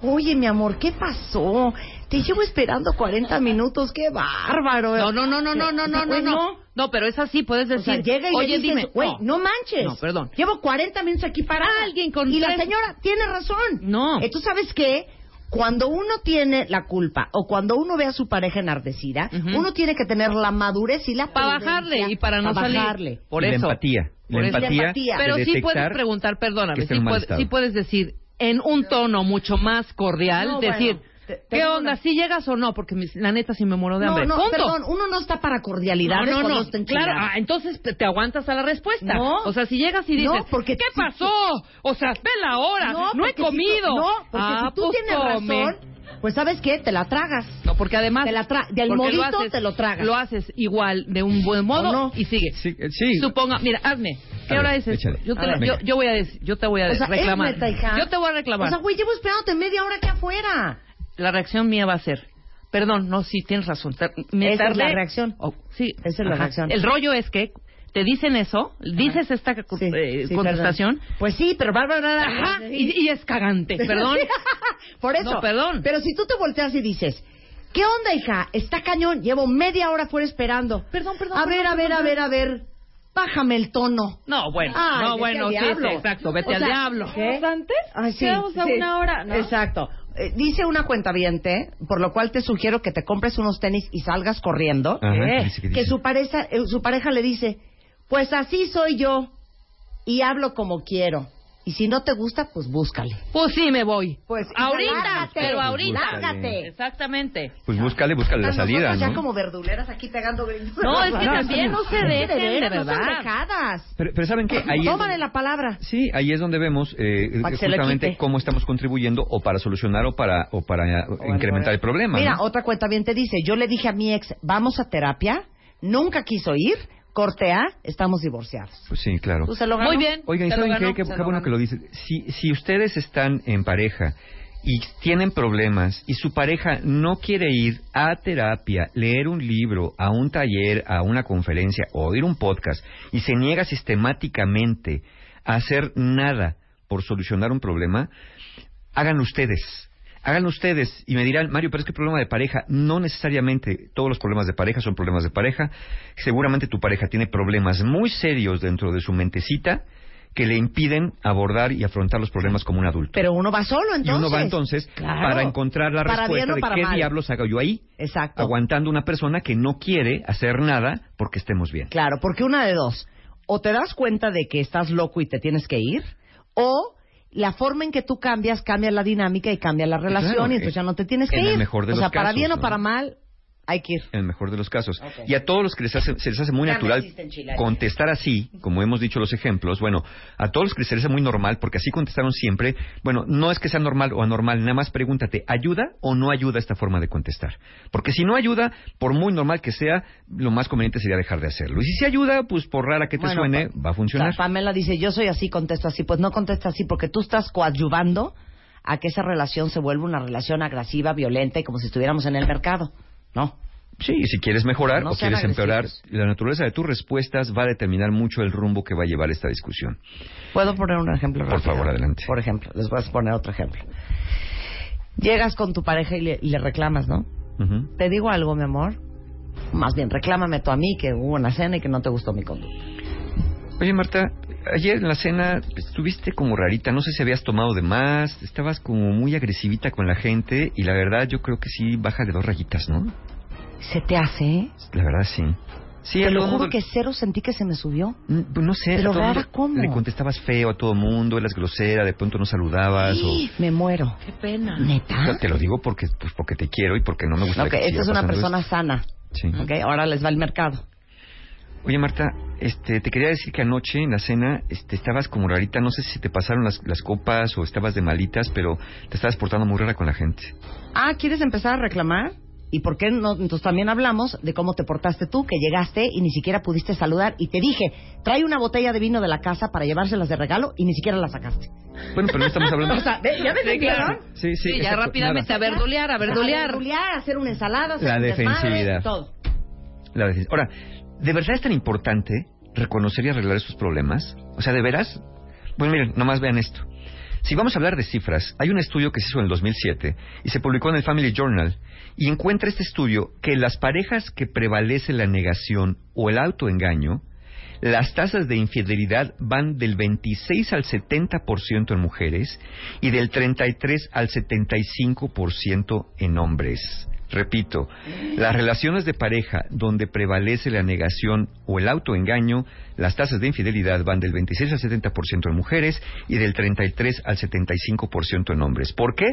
A: oye, mi amor, ¿qué pasó? Te llevo esperando 40 minutos, qué bárbaro.
D: No, no, no, no, no, no, no, no, no. No, pero es así, puedes
A: O
D: decir.
A: sea, llega y
D: Oye,
A: le dices,
D: dime.
A: güey, no. manches.
D: No, perdón.
A: Llevo 40 minutos aquí parada.
D: Alguien con
A: Y la señora tiene razón.
D: No.
A: ¿Tú sabes qué? Cuando uno tiene la culpa o cuando uno ve a su pareja enardecida, uno tiene que tener la madurez y la
D: Para bajarle y para no salir.
A: bajarle.
D: Por
L: Y la
D: eso.
L: empatía.
D: Por
L: La
D: eso.
L: empatía, de
D: Pero sí puedes preguntar, perdóname, sí, sí puedes decir en un tono mucho más cordial,
A: No,
D: decir,
A: bueno, te-
D: ¿qué onda?
A: una-
D: ¿Si llegas o no? Porque mis- la neta sí me muero de
A: No,
D: hambre.
A: no,
D: Punto.
A: perdón, uno no está para cordialidades
D: no, no,
A: cuando
D: no.
A: está
D: Claro, ah, entonces te, te aguantas a la respuesta.
A: No.
D: O sea, si llegas y dices,
A: No, porque
D: ¿qué
A: si-
D: pasó? O sea, ve la hora, no, he
A: porque si tú-
D: comido.
A: no, porque
D: ah,
A: si tú
D: pues
A: tienes
D: come.
A: razón, pues ¿sabes qué? Te la tragas.
D: No, porque además...
A: Te la tra- del
D: porque lo
A: modito
D: haces-
A: te lo tragas.
D: Lo haces igual, de un buen modo,
A: ¿O no?
D: y sigue.
L: Sí, eh, sí.
D: Suponga, mira, hazme. ¿Qué
L: A
D: hora
L: ver,
D: es esto? Yo, te,
A: ver,
D: yo, yo voy a decir, yo te voy a
A: O sea,
D: reclamar.
A: hija.
D: Yo te voy a reclamar.
A: O sea, güey, llevo esperándote media hora aquí afuera.
D: La reacción mía va a ser, perdón, no, sí, tienes razón. Me
A: Esa es la reacción.
D: Oh, sí,
A: Esa es la
D: ajá.
A: reacción.
D: El rollo es que te dicen eso, dices esta eh,
A: sí,
D: contestación,
A: perdón. Pues sí, pero Bárbara...
D: ajá, y, y es cagante, (laughs) perdón.
A: Por eso.
D: No, perdón.
A: Pero si tú te volteas y dices, ¿qué onda, hija? Está cañón, llevo media hora fuera esperando.
D: Perdón, perdón,
A: A ver,
D: perdón,
A: a ver, a
D: perdón.
A: ver, a ver. Bájame el tono.
D: No, bueno,
A: Ay,
D: no, bueno, sí, exacto, vete
A: O
D: al diablo.
A: ¿qué?
F: ¿Antes?
A: Ay, sí,
F: Quedamos a
A: sí.
F: una hora, ¿no?
A: Exacto. Eh, dice una cuenta por lo cual te sugiero que te compres unos tenis y salgas corriendo.
L: Ajá,
A: Eh,
L: ¿qué dice, qué
A: que
L: dice?
A: su pareja, eh, su pareja le dice, pues así soy yo y hablo como quiero. Y si no te gusta, pues búscale.
D: Pues sí, me voy.
A: Pues
D: ahorita,
A: lárgate,
D: pero ahorita.
A: lárgate.
D: Exactamente.
L: Pues búscale, búscale la salida,
A: ya
L: ¿no?
A: como verduleras aquí pegando gritos.
D: No, es que también no se dejen, de
A: no
D: verdad.
A: dejadas.
L: Pero, pero ¿saben qué? Ahí es
A: Tómale
L: donde-
A: la palabra.
L: Sí, ahí es donde vemos eh, justamente cómo estamos contribuyendo o para solucionar o para o para incrementar el problema.
A: Mira,
L: ¿no?
A: otra cuenta bien te dice, yo le dije a mi ex, vamos a terapia, nunca quiso ir, corte A, estamos divorciados.
L: Pues sí, claro.
A: ¿Tú se lo ganó?
D: Muy bien.
L: Oigan, ¿y
D: te lo
L: ¿saben qué? Qué, qué bueno que lo dices. Si, si ustedes están en pareja y tienen problemas y su pareja no quiere ir a terapia, leer un libro, a un taller, a una conferencia o oír un podcast y se niega sistemáticamente a hacer nada por solucionar un problema, háganlo ustedes. Háganlo ustedes y me dirán, Mario, pero es que el problema de pareja, no necesariamente todos los problemas de pareja son problemas de pareja. Seguramente tu pareja tiene problemas muy serios dentro de su mentecita que le impiden abordar y afrontar los problemas como un adulto.
A: Pero uno va solo, entonces.
L: y uno va entonces
A: Claro.
L: para encontrar la
A: Para
L: respuesta de qué
A: mal.
L: diablos hago yo ahí,
A: Exacto.
L: aguantando una persona que no quiere hacer nada porque estemos bien.
A: Claro, porque una de dos. O te das cuenta de que estás loco y te tienes que ir, o la forma en que tú cambias cambia la dinámica y cambia la relación
L: Claro,
A: y entonces ya no te tienes que
L: en el
A: ir.
L: mejor de
A: o
L: los
A: sea, para
L: casos,
A: bien o para mal, hay que ir.
L: En el mejor de los casos. Y a todos los que les hace, se les hace muy
A: Ya
L: natural contestar así, como hemos dicho los ejemplos, bueno, a todos los que les hace muy normal, porque así contestaron siempre, bueno, no es que sea normal o anormal, nada más pregúntate, ¿ayuda o no ayuda esta forma de contestar? Porque si no ayuda, por muy normal que sea, lo más conveniente sería dejar de hacerlo. Y si sí ayuda, pues por rara que te
A: Bueno,
L: suene, va a funcionar.
A: O sea, Pamela dice, yo soy así, contesto así. Pues no contesta así porque tú estás coadyuvando a que esa relación se vuelva una relación agresiva, violenta y como si estuviéramos en el mercado. No.
L: Sí, y si quieres mejorar
A: No
L: o quieres empeorar,
A: agresivos.
L: la naturaleza de tus respuestas va a determinar mucho el rumbo que va a llevar esta discusión.
A: ¿Puedo poner un ejemplo
L: Por
A: rápido?
L: favor, adelante.
A: Por ejemplo, les voy a poner otro ejemplo. Llegas con tu pareja y le, y le reclamas, ¿no? Te digo algo, mi amor. Más bien, reclámame tú a mí que hubo una cena y que no te gustó mi conducta.
L: Oye, Marta, ayer en la cena estuviste como rarita, no sé si habías tomado de más, estabas como muy agresivita con la gente y la verdad yo creo que sí baja de dos rayitas, ¿no?
A: ¿Se te hace? eh?
L: La verdad sí. Sí,
A: Te lo juro
L: mundo-
A: que cero sentí que se me subió.
L: Mm, pues no sé,
A: Pero rara, ¿cómo?
L: le contestabas feo a todo mundo, eras grosera, de pronto no saludabas
A: ¡Ih! Me muero.
D: Qué pena.
L: o...
A: ¿Neta?
L: Te lo digo porque pues porque te quiero y porque no me gusta
A: Ok, esta es una persona sana.
L: Sí.
A: Ok, ahora les va el mercado.
L: Oye, Marta, este, te quería decir que anoche en la cena este, estabas como rarita, no sé si te pasaron las, las copas o estabas de malitas, pero te estabas portando muy rara con la gente.
A: Ah, ¿quieres empezar a reclamar? ¿Y por qué no? Entonces también hablamos de cómo te portaste tú, que llegaste y ni siquiera pudiste saludar. Y te dije, trae una botella de vino de la casa para llevárselas de regalo y ni siquiera la sacaste.
L: Bueno, pero no estamos hablando... (laughs)
A: O sea, ¿ve- ¿ya me
D: Sí,
A: entendieron?
D: claro.
L: Sí, sí,
D: Sí, ya
L: exacto,
D: rápidamente,
L: nada.
D: a verdulear, a verdulear.
A: A verdulear, hacer una ensalada, hacer
L: La
A: un desmadre,
L: defensividad.
A: todo.
L: La decisión. Ahora, ¿de verdad es tan importante reconocer y arreglar esos problemas? O sea, ¿de veras? Bueno, miren, nomás vean esto. Si vamos a hablar de cifras, hay un estudio que se hizo en el 2007 y se publicó en el Family Journal y encuentra este estudio que las parejas que prevalece la negación o el autoengaño, las tasas de infidelidad van del 26 al 70% en mujeres y del 33 al 75% en hombres. Repito, las relaciones de pareja donde prevalece la negación o el autoengaño, las tasas de infidelidad van del 26 al 70% en mujeres y del 33 al 75% en hombres. ¿Por qué?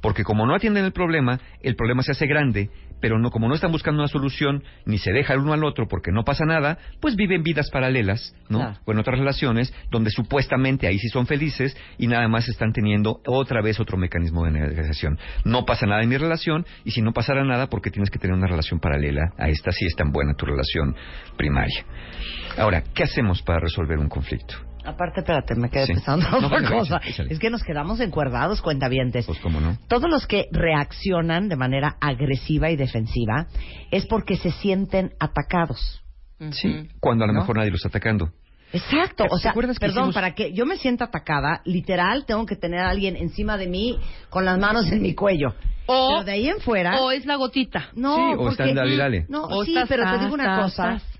L: Porque como no atienden el problema, el problema se hace grande, pero no como no están buscando una solución ni se deja el uno al otro porque no pasa nada, pues viven vidas paralelas, ¿no?
A: Claro.
L: O en otras relaciones donde supuestamente ahí sí son felices y nada más están teniendo otra vez otro mecanismo de negociación. No pasa nada en mi relación y si no pasara nada, porque tienes que tener una relación paralela a esta si es tan buena tu relación primaria. Ahora, ¿qué hacemos para resolver un conflicto?
A: Aparte, espérate, me quedé
L: Sí.
A: pensando
L: No,
A: otra
L: bueno,
A: cosa.
L: échale, échale.
A: Es que nos quedamos encuerdados, cuentavientes.
L: Pues cómo no.
A: Todos los que reaccionan de manera agresiva y defensiva es porque se sienten atacados.
L: Sí, cuando a lo
A: ¿No?
L: mejor nadie lo está atacando.
A: Exacto, o
L: ¿Te
A: sea, perdón,
L: hicimos-
A: para que yo me sienta atacada, literal, tengo que tener a alguien encima de mí con las manos en mi cuello.
D: O-
A: pero de ahí en fuera...
D: O es la gotita.
A: No,
L: Sí, o
A: porque-
L: está en dale, dale.
A: No,
D: O
A: sí,
D: estás,
A: pero te digo una
D: estás,
A: cosa.
D: estás.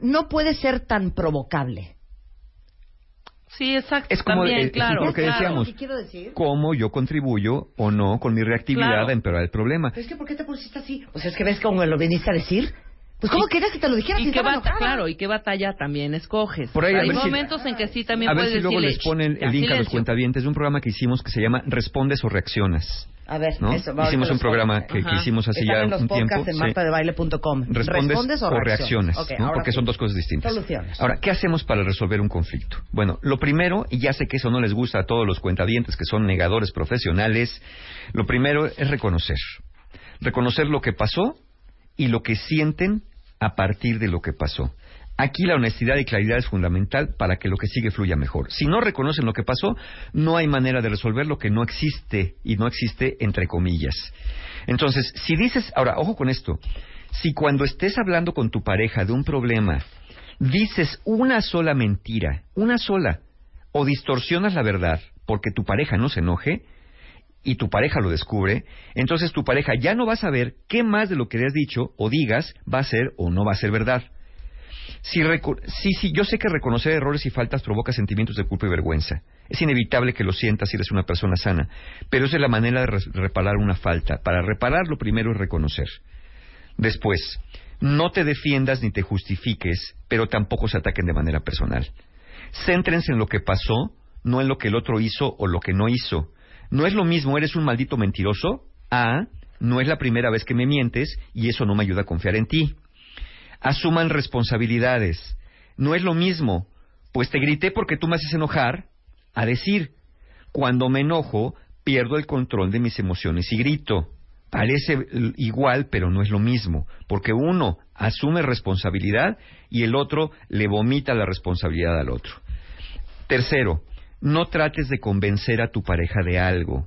A: No puede ser tan provocable.
D: Sí, exacto.
L: Es como
D: también,
L: eh, es
D: claro,
L: lo que
D: claro.
L: decíamos.
A: ¿Qué quiero decir?
L: ¿Cómo yo contribuyo o no con mi reactividad
D: Claro.
L: a empeorar el problema?
A: Pero es que ¿por qué te pusiste así? O sea, es que ves cómo me lo viniste a decir. Pues ¿cómo querías que te lo dijera si
D: y qué
A: estaba
D: bata-
A: enojada?
D: claro, y qué batalla también escoges.
L: Por ahí, a
D: Hay
L: si-
D: momentos en que sí también
L: A ver si luego
D: decirle,
L: les ponen
D: "Ya,
L: el link a los
D: silencio".
L: cuentavientes de un programa que hicimos que se llama Respondes o Reaccionas.
A: A ver,
L: ¿no?
A: eso, va,
L: Hicimos un programa que, hicimos así
A: Están
L: ya
A: en los
L: un tiempo.
A: en
L: sí.
A: martadebaile.com.
L: Respondes, o reacciones, porque
A: sí.
L: son dos cosas distintas.
A: Soluciones.
L: Ahora, ¿qué hacemos para resolver un conflicto? Bueno, lo primero, y ya sé que eso no les gusta a todos los cuentavientes que son negadores profesionales, lo primero es reconocer. Reconocer lo que pasó y lo que sienten a partir de lo que pasó. Aquí la honestidad y claridad es fundamental para que lo que sigue fluya mejor. Si no reconocen lo que pasó, no hay manera de resolver lo que no existe y no existe entre comillas. Entonces, si dices, ahora, ojo con esto, si cuando estés hablando con tu pareja de un problema, dices una sola mentira, una sola, o distorsionas la verdad porque tu pareja no se enoje, y tu pareja lo descubre, entonces tu pareja ya no va a saber qué más de lo que has dicho o digas va a ser o no va a ser verdad. Si sí, sí, yo sé que reconocer errores y faltas provoca sentimientos de culpa y vergüenza. Es inevitable que lo sientas si eres una persona sana, pero esa es la manera de re- reparar una falta. Para reparar lo primero es reconocer. Después, no te defiendas ni te justifiques, pero tampoco se ataquen de manera personal. Céntrense en lo que pasó, no en lo que el otro hizo o lo que no hizo. No es lo mismo, eres un maldito mentiroso, a no es la primera vez que me mientes y eso no me ayuda a confiar en ti. Asuman responsabilidades. No es lo mismo, pues te grité porque tú me haces enojar, a decir, cuando me enojo, pierdo el control de mis emociones y grito. Parece igual, pero no es lo mismo, porque uno asume responsabilidad y el otro le vomita la responsabilidad al otro. Tercero, no trates de convencer a tu pareja de algo.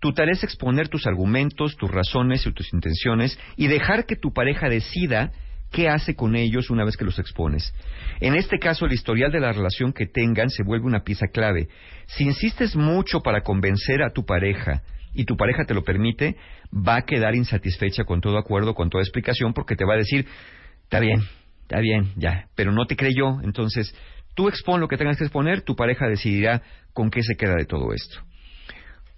L: Tu tarea es exponer tus argumentos, tus razones y tus intenciones y dejar que tu pareja decida qué hace con ellos una vez que los expones. En este caso, el historial de la relación que tengan se vuelve una pieza clave. Si insistes mucho para convencer a tu pareja y tu pareja te lo permite, va a quedar insatisfecha con todo acuerdo, con toda explicación, porque te va a decir, está bien, está bien, ya, pero no te creyó. Entonces, tú expon lo que tengas que exponer, tu pareja decidirá con qué se queda de todo esto.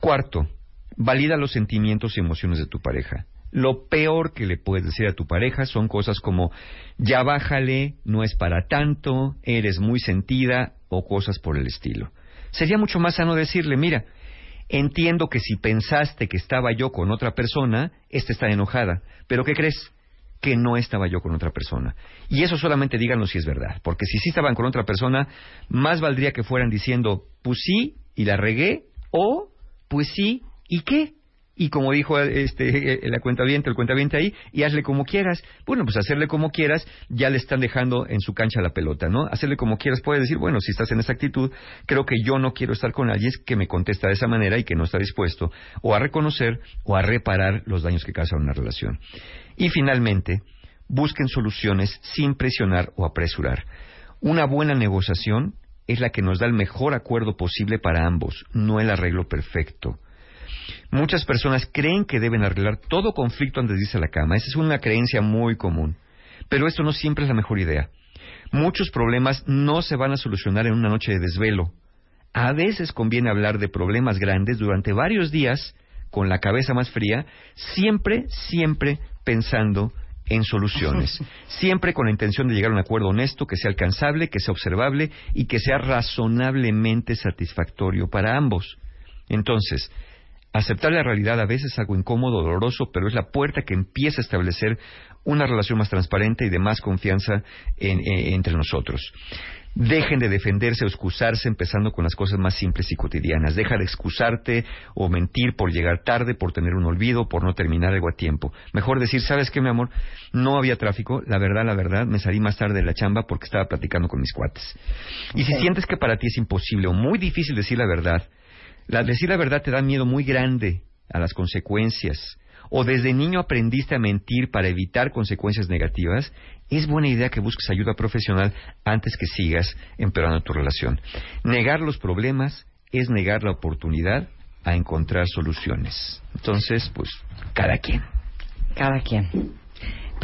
L: Cuarto, valida los sentimientos y emociones de tu pareja. Lo peor que le puedes decir a tu pareja son cosas como ya bájale, no es para tanto, eres muy sentida o cosas por el estilo. Sería mucho más sano decirle, mira, entiendo que si pensaste que estaba yo con otra persona, esta está enojada, pero ¿qué crees? Que no estaba yo con otra persona. Y eso solamente díganlo si es verdad, porque si sí estaban con otra persona, más valdría que fueran diciendo, pues sí, y la regué, o pues sí, ¿y qué? Y como dijo este, (laughs) la cuentaviente, el cuentaviente ahí, y hazle como quieras. Bueno, pues hacerle como quieras, ya le están dejando en su cancha la pelota, ¿no? Hacerle como quieras puede decir, bueno, si estás en esa actitud, creo que yo no quiero estar con alguien que me contesta de esa manera y que no está dispuesto o a reconocer o a reparar los daños que causa una relación. Y finalmente, busquen soluciones sin presionar o apresurar. Una buena negociación es la que nos da el mejor acuerdo posible para ambos, no el arreglo perfecto. Muchas personas creen que deben arreglar todo conflicto antes de irse a la cama. Esa es una creencia muy común. Pero esto no siempre es la mejor idea. Muchos problemas no se van a solucionar en una noche de desvelo. A veces conviene hablar de problemas grandes durante varios días con la cabeza más fría, siempre, siempre pensando en soluciones. (laughs) Siempre con la intención de llegar a un acuerdo honesto, que sea alcanzable, que sea observable y que sea razonablemente satisfactorio para ambos. Entonces, aceptar la realidad a veces es algo incómodo, doloroso, pero es la puerta que empieza a establecer una relación más transparente y de más confianza en- en- entre nosotros. Dejen de defenderse o excusarse empezando con las cosas más simples y cotidianas. Deja de excusarte o mentir por llegar tarde, por tener un olvido, por no terminar algo a tiempo. Mejor decir, ¿sabes qué, mi amor? No había tráfico. La verdad, la verdad, me salí más tarde de la chamba porque estaba platicando con mis cuates. Y si sientes que para ti es imposible o muy difícil decir la verdad, la, decir la verdad te da miedo muy grande a las consecuencias, o desde niño aprendiste a mentir para evitar consecuencias negativas, es buena idea que busques ayuda profesional antes que sigas empeorando tu relación. Negar los problemas es negar la oportunidad a encontrar soluciones. Entonces, pues, cada quien.
A: Cada quien.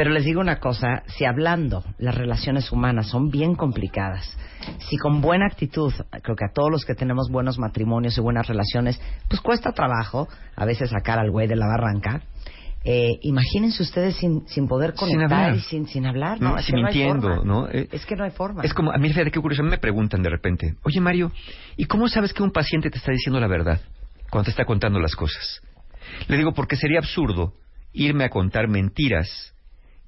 A: Pero les digo una cosa, si hablando las relaciones humanas son bien complicadas, si con buena actitud, creo que a todos los que tenemos buenos matrimonios y buenas relaciones, pues cuesta trabajo a veces sacar al güey de la barranca, eh, imagínense ustedes sin, sin poder
L: Sin
A: conectar
L: hablar.
A: y sin, sin hablar, ¿no?
L: Mm,
A: Es
L: sin
A: que no hay
L: mintiendo,
A: forma.
L: ¿no? Eh,
A: Es que no hay forma.
L: Es como, a mí fíjate qué curioso, a mí me preguntan de repente, oye Mario, ¿y cómo sabes que un paciente te está diciendo la verdad cuando te está contando las cosas? Le digo, porque sería absurdo irme a contar mentiras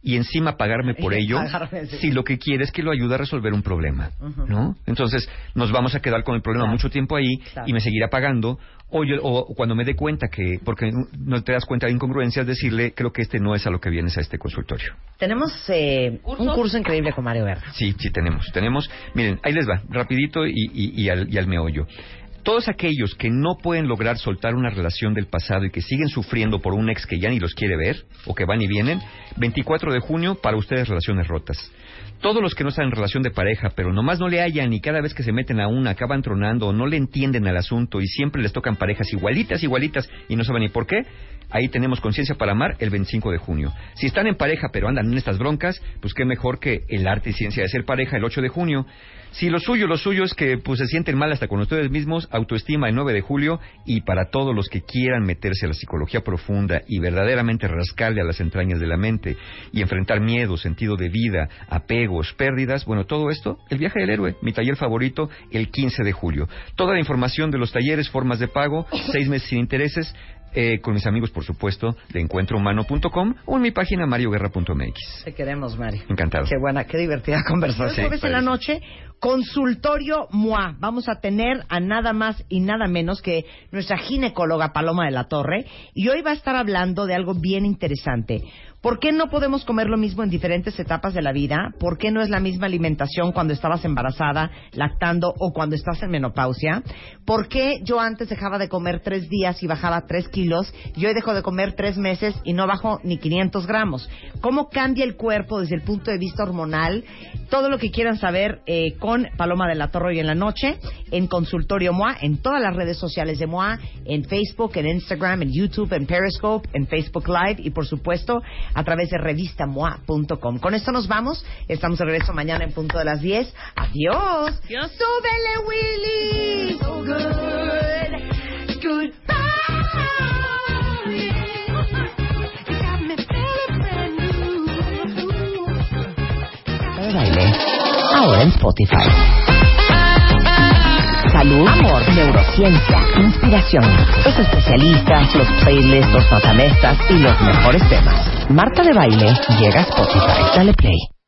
L: y encima pagarme por ello
A: Pagarme, sí.
L: si lo que quiere es que lo ayude a resolver un problema. ¿no? Entonces nos vamos a quedar con el problema
A: Claro.
L: mucho tiempo ahí
A: Claro.
L: y me seguirá pagando o, yo- o cuando me dé cuenta que, porque no te das cuenta de incongruencias, decirle, creo que este no es a lo que vienes a este consultorio.
A: Tenemos eh, un curso increíble con Mario Guerra.
L: Sí, sí tenemos. Tenemos, miren, ahí les va, rapidito y, y- y al, y al meollo. Todos aquellos que no pueden lograr soltar una relación del pasado y que siguen sufriendo por un ex que ya ni los quiere ver o que van y vienen, 24 de junio para ustedes relaciones rotas. Todos los que no están en relación de pareja, pero nomás no le hallan y cada vez que se meten a una acaban tronando o no le entienden al asunto y siempre les tocan parejas igualitas, igualitas y no saben ni por qué, ahí tenemos conciencia para amar el 25 de junio. Si están en pareja pero andan en estas broncas, pues qué mejor que el arte y ciencia de ser pareja el 8 de junio. Si lo suyo, lo suyo es que pues se sienten mal hasta con ustedes mismos, autoestima el 9 de julio y para todos los que quieran meterse a la psicología profunda y verdaderamente rascarle a las entrañas de la mente y enfrentar miedo, sentido de vida, apegos, pérdidas, bueno, todo esto, el viaje del héroe, mi taller favorito, el 15 de julio. Toda la información de los talleres, formas de pago, seis meses sin intereses, eh, con mis amigos, por supuesto, de encuentrohumano.com o en mi página marioguerra.mx.
A: Te queremos, Mario.
L: Encantado.
A: Qué buena, qué divertida (laughs) conversación.
L: Sí,
A: Jueves en la noche, consultorio MOA. Vamos a tener a nada más y nada menos que nuestra ginecóloga Paloma de la Torre. Y hoy va a estar hablando de algo bien interesante. ¿Por qué no podemos comer lo mismo en diferentes etapas de la vida? ¿Por qué no es la misma alimentación cuando estabas embarazada, lactando o cuando estás en menopausia? ¿Por qué yo antes dejaba de comer tres días y bajaba tres kilos y hoy dejo de comer tres meses y no bajo ni 500 gramos? ¿Cómo cambia el cuerpo desde el punto de vista hormonal? Todo lo que quieran saber eh, con Paloma de la Torre hoy en la noche en Consultorio MOA, en todas las redes sociales de MOA, en Facebook, en Instagram, en YouTube, en Periscope, en Facebook Live y por supuesto a través de revistamoa.com. Con esto nos vamos. Estamos de regreso mañana en punto de las 10. Adiós. ¡Súbele, Willy! So good.
J: de baile. Ahora en Spotify. Salud, amor, neurociencia, inspiración. Los especialistas, los playlists, los matamestas y los mejores temas. Marta de baile llega a Spotify. Dale play.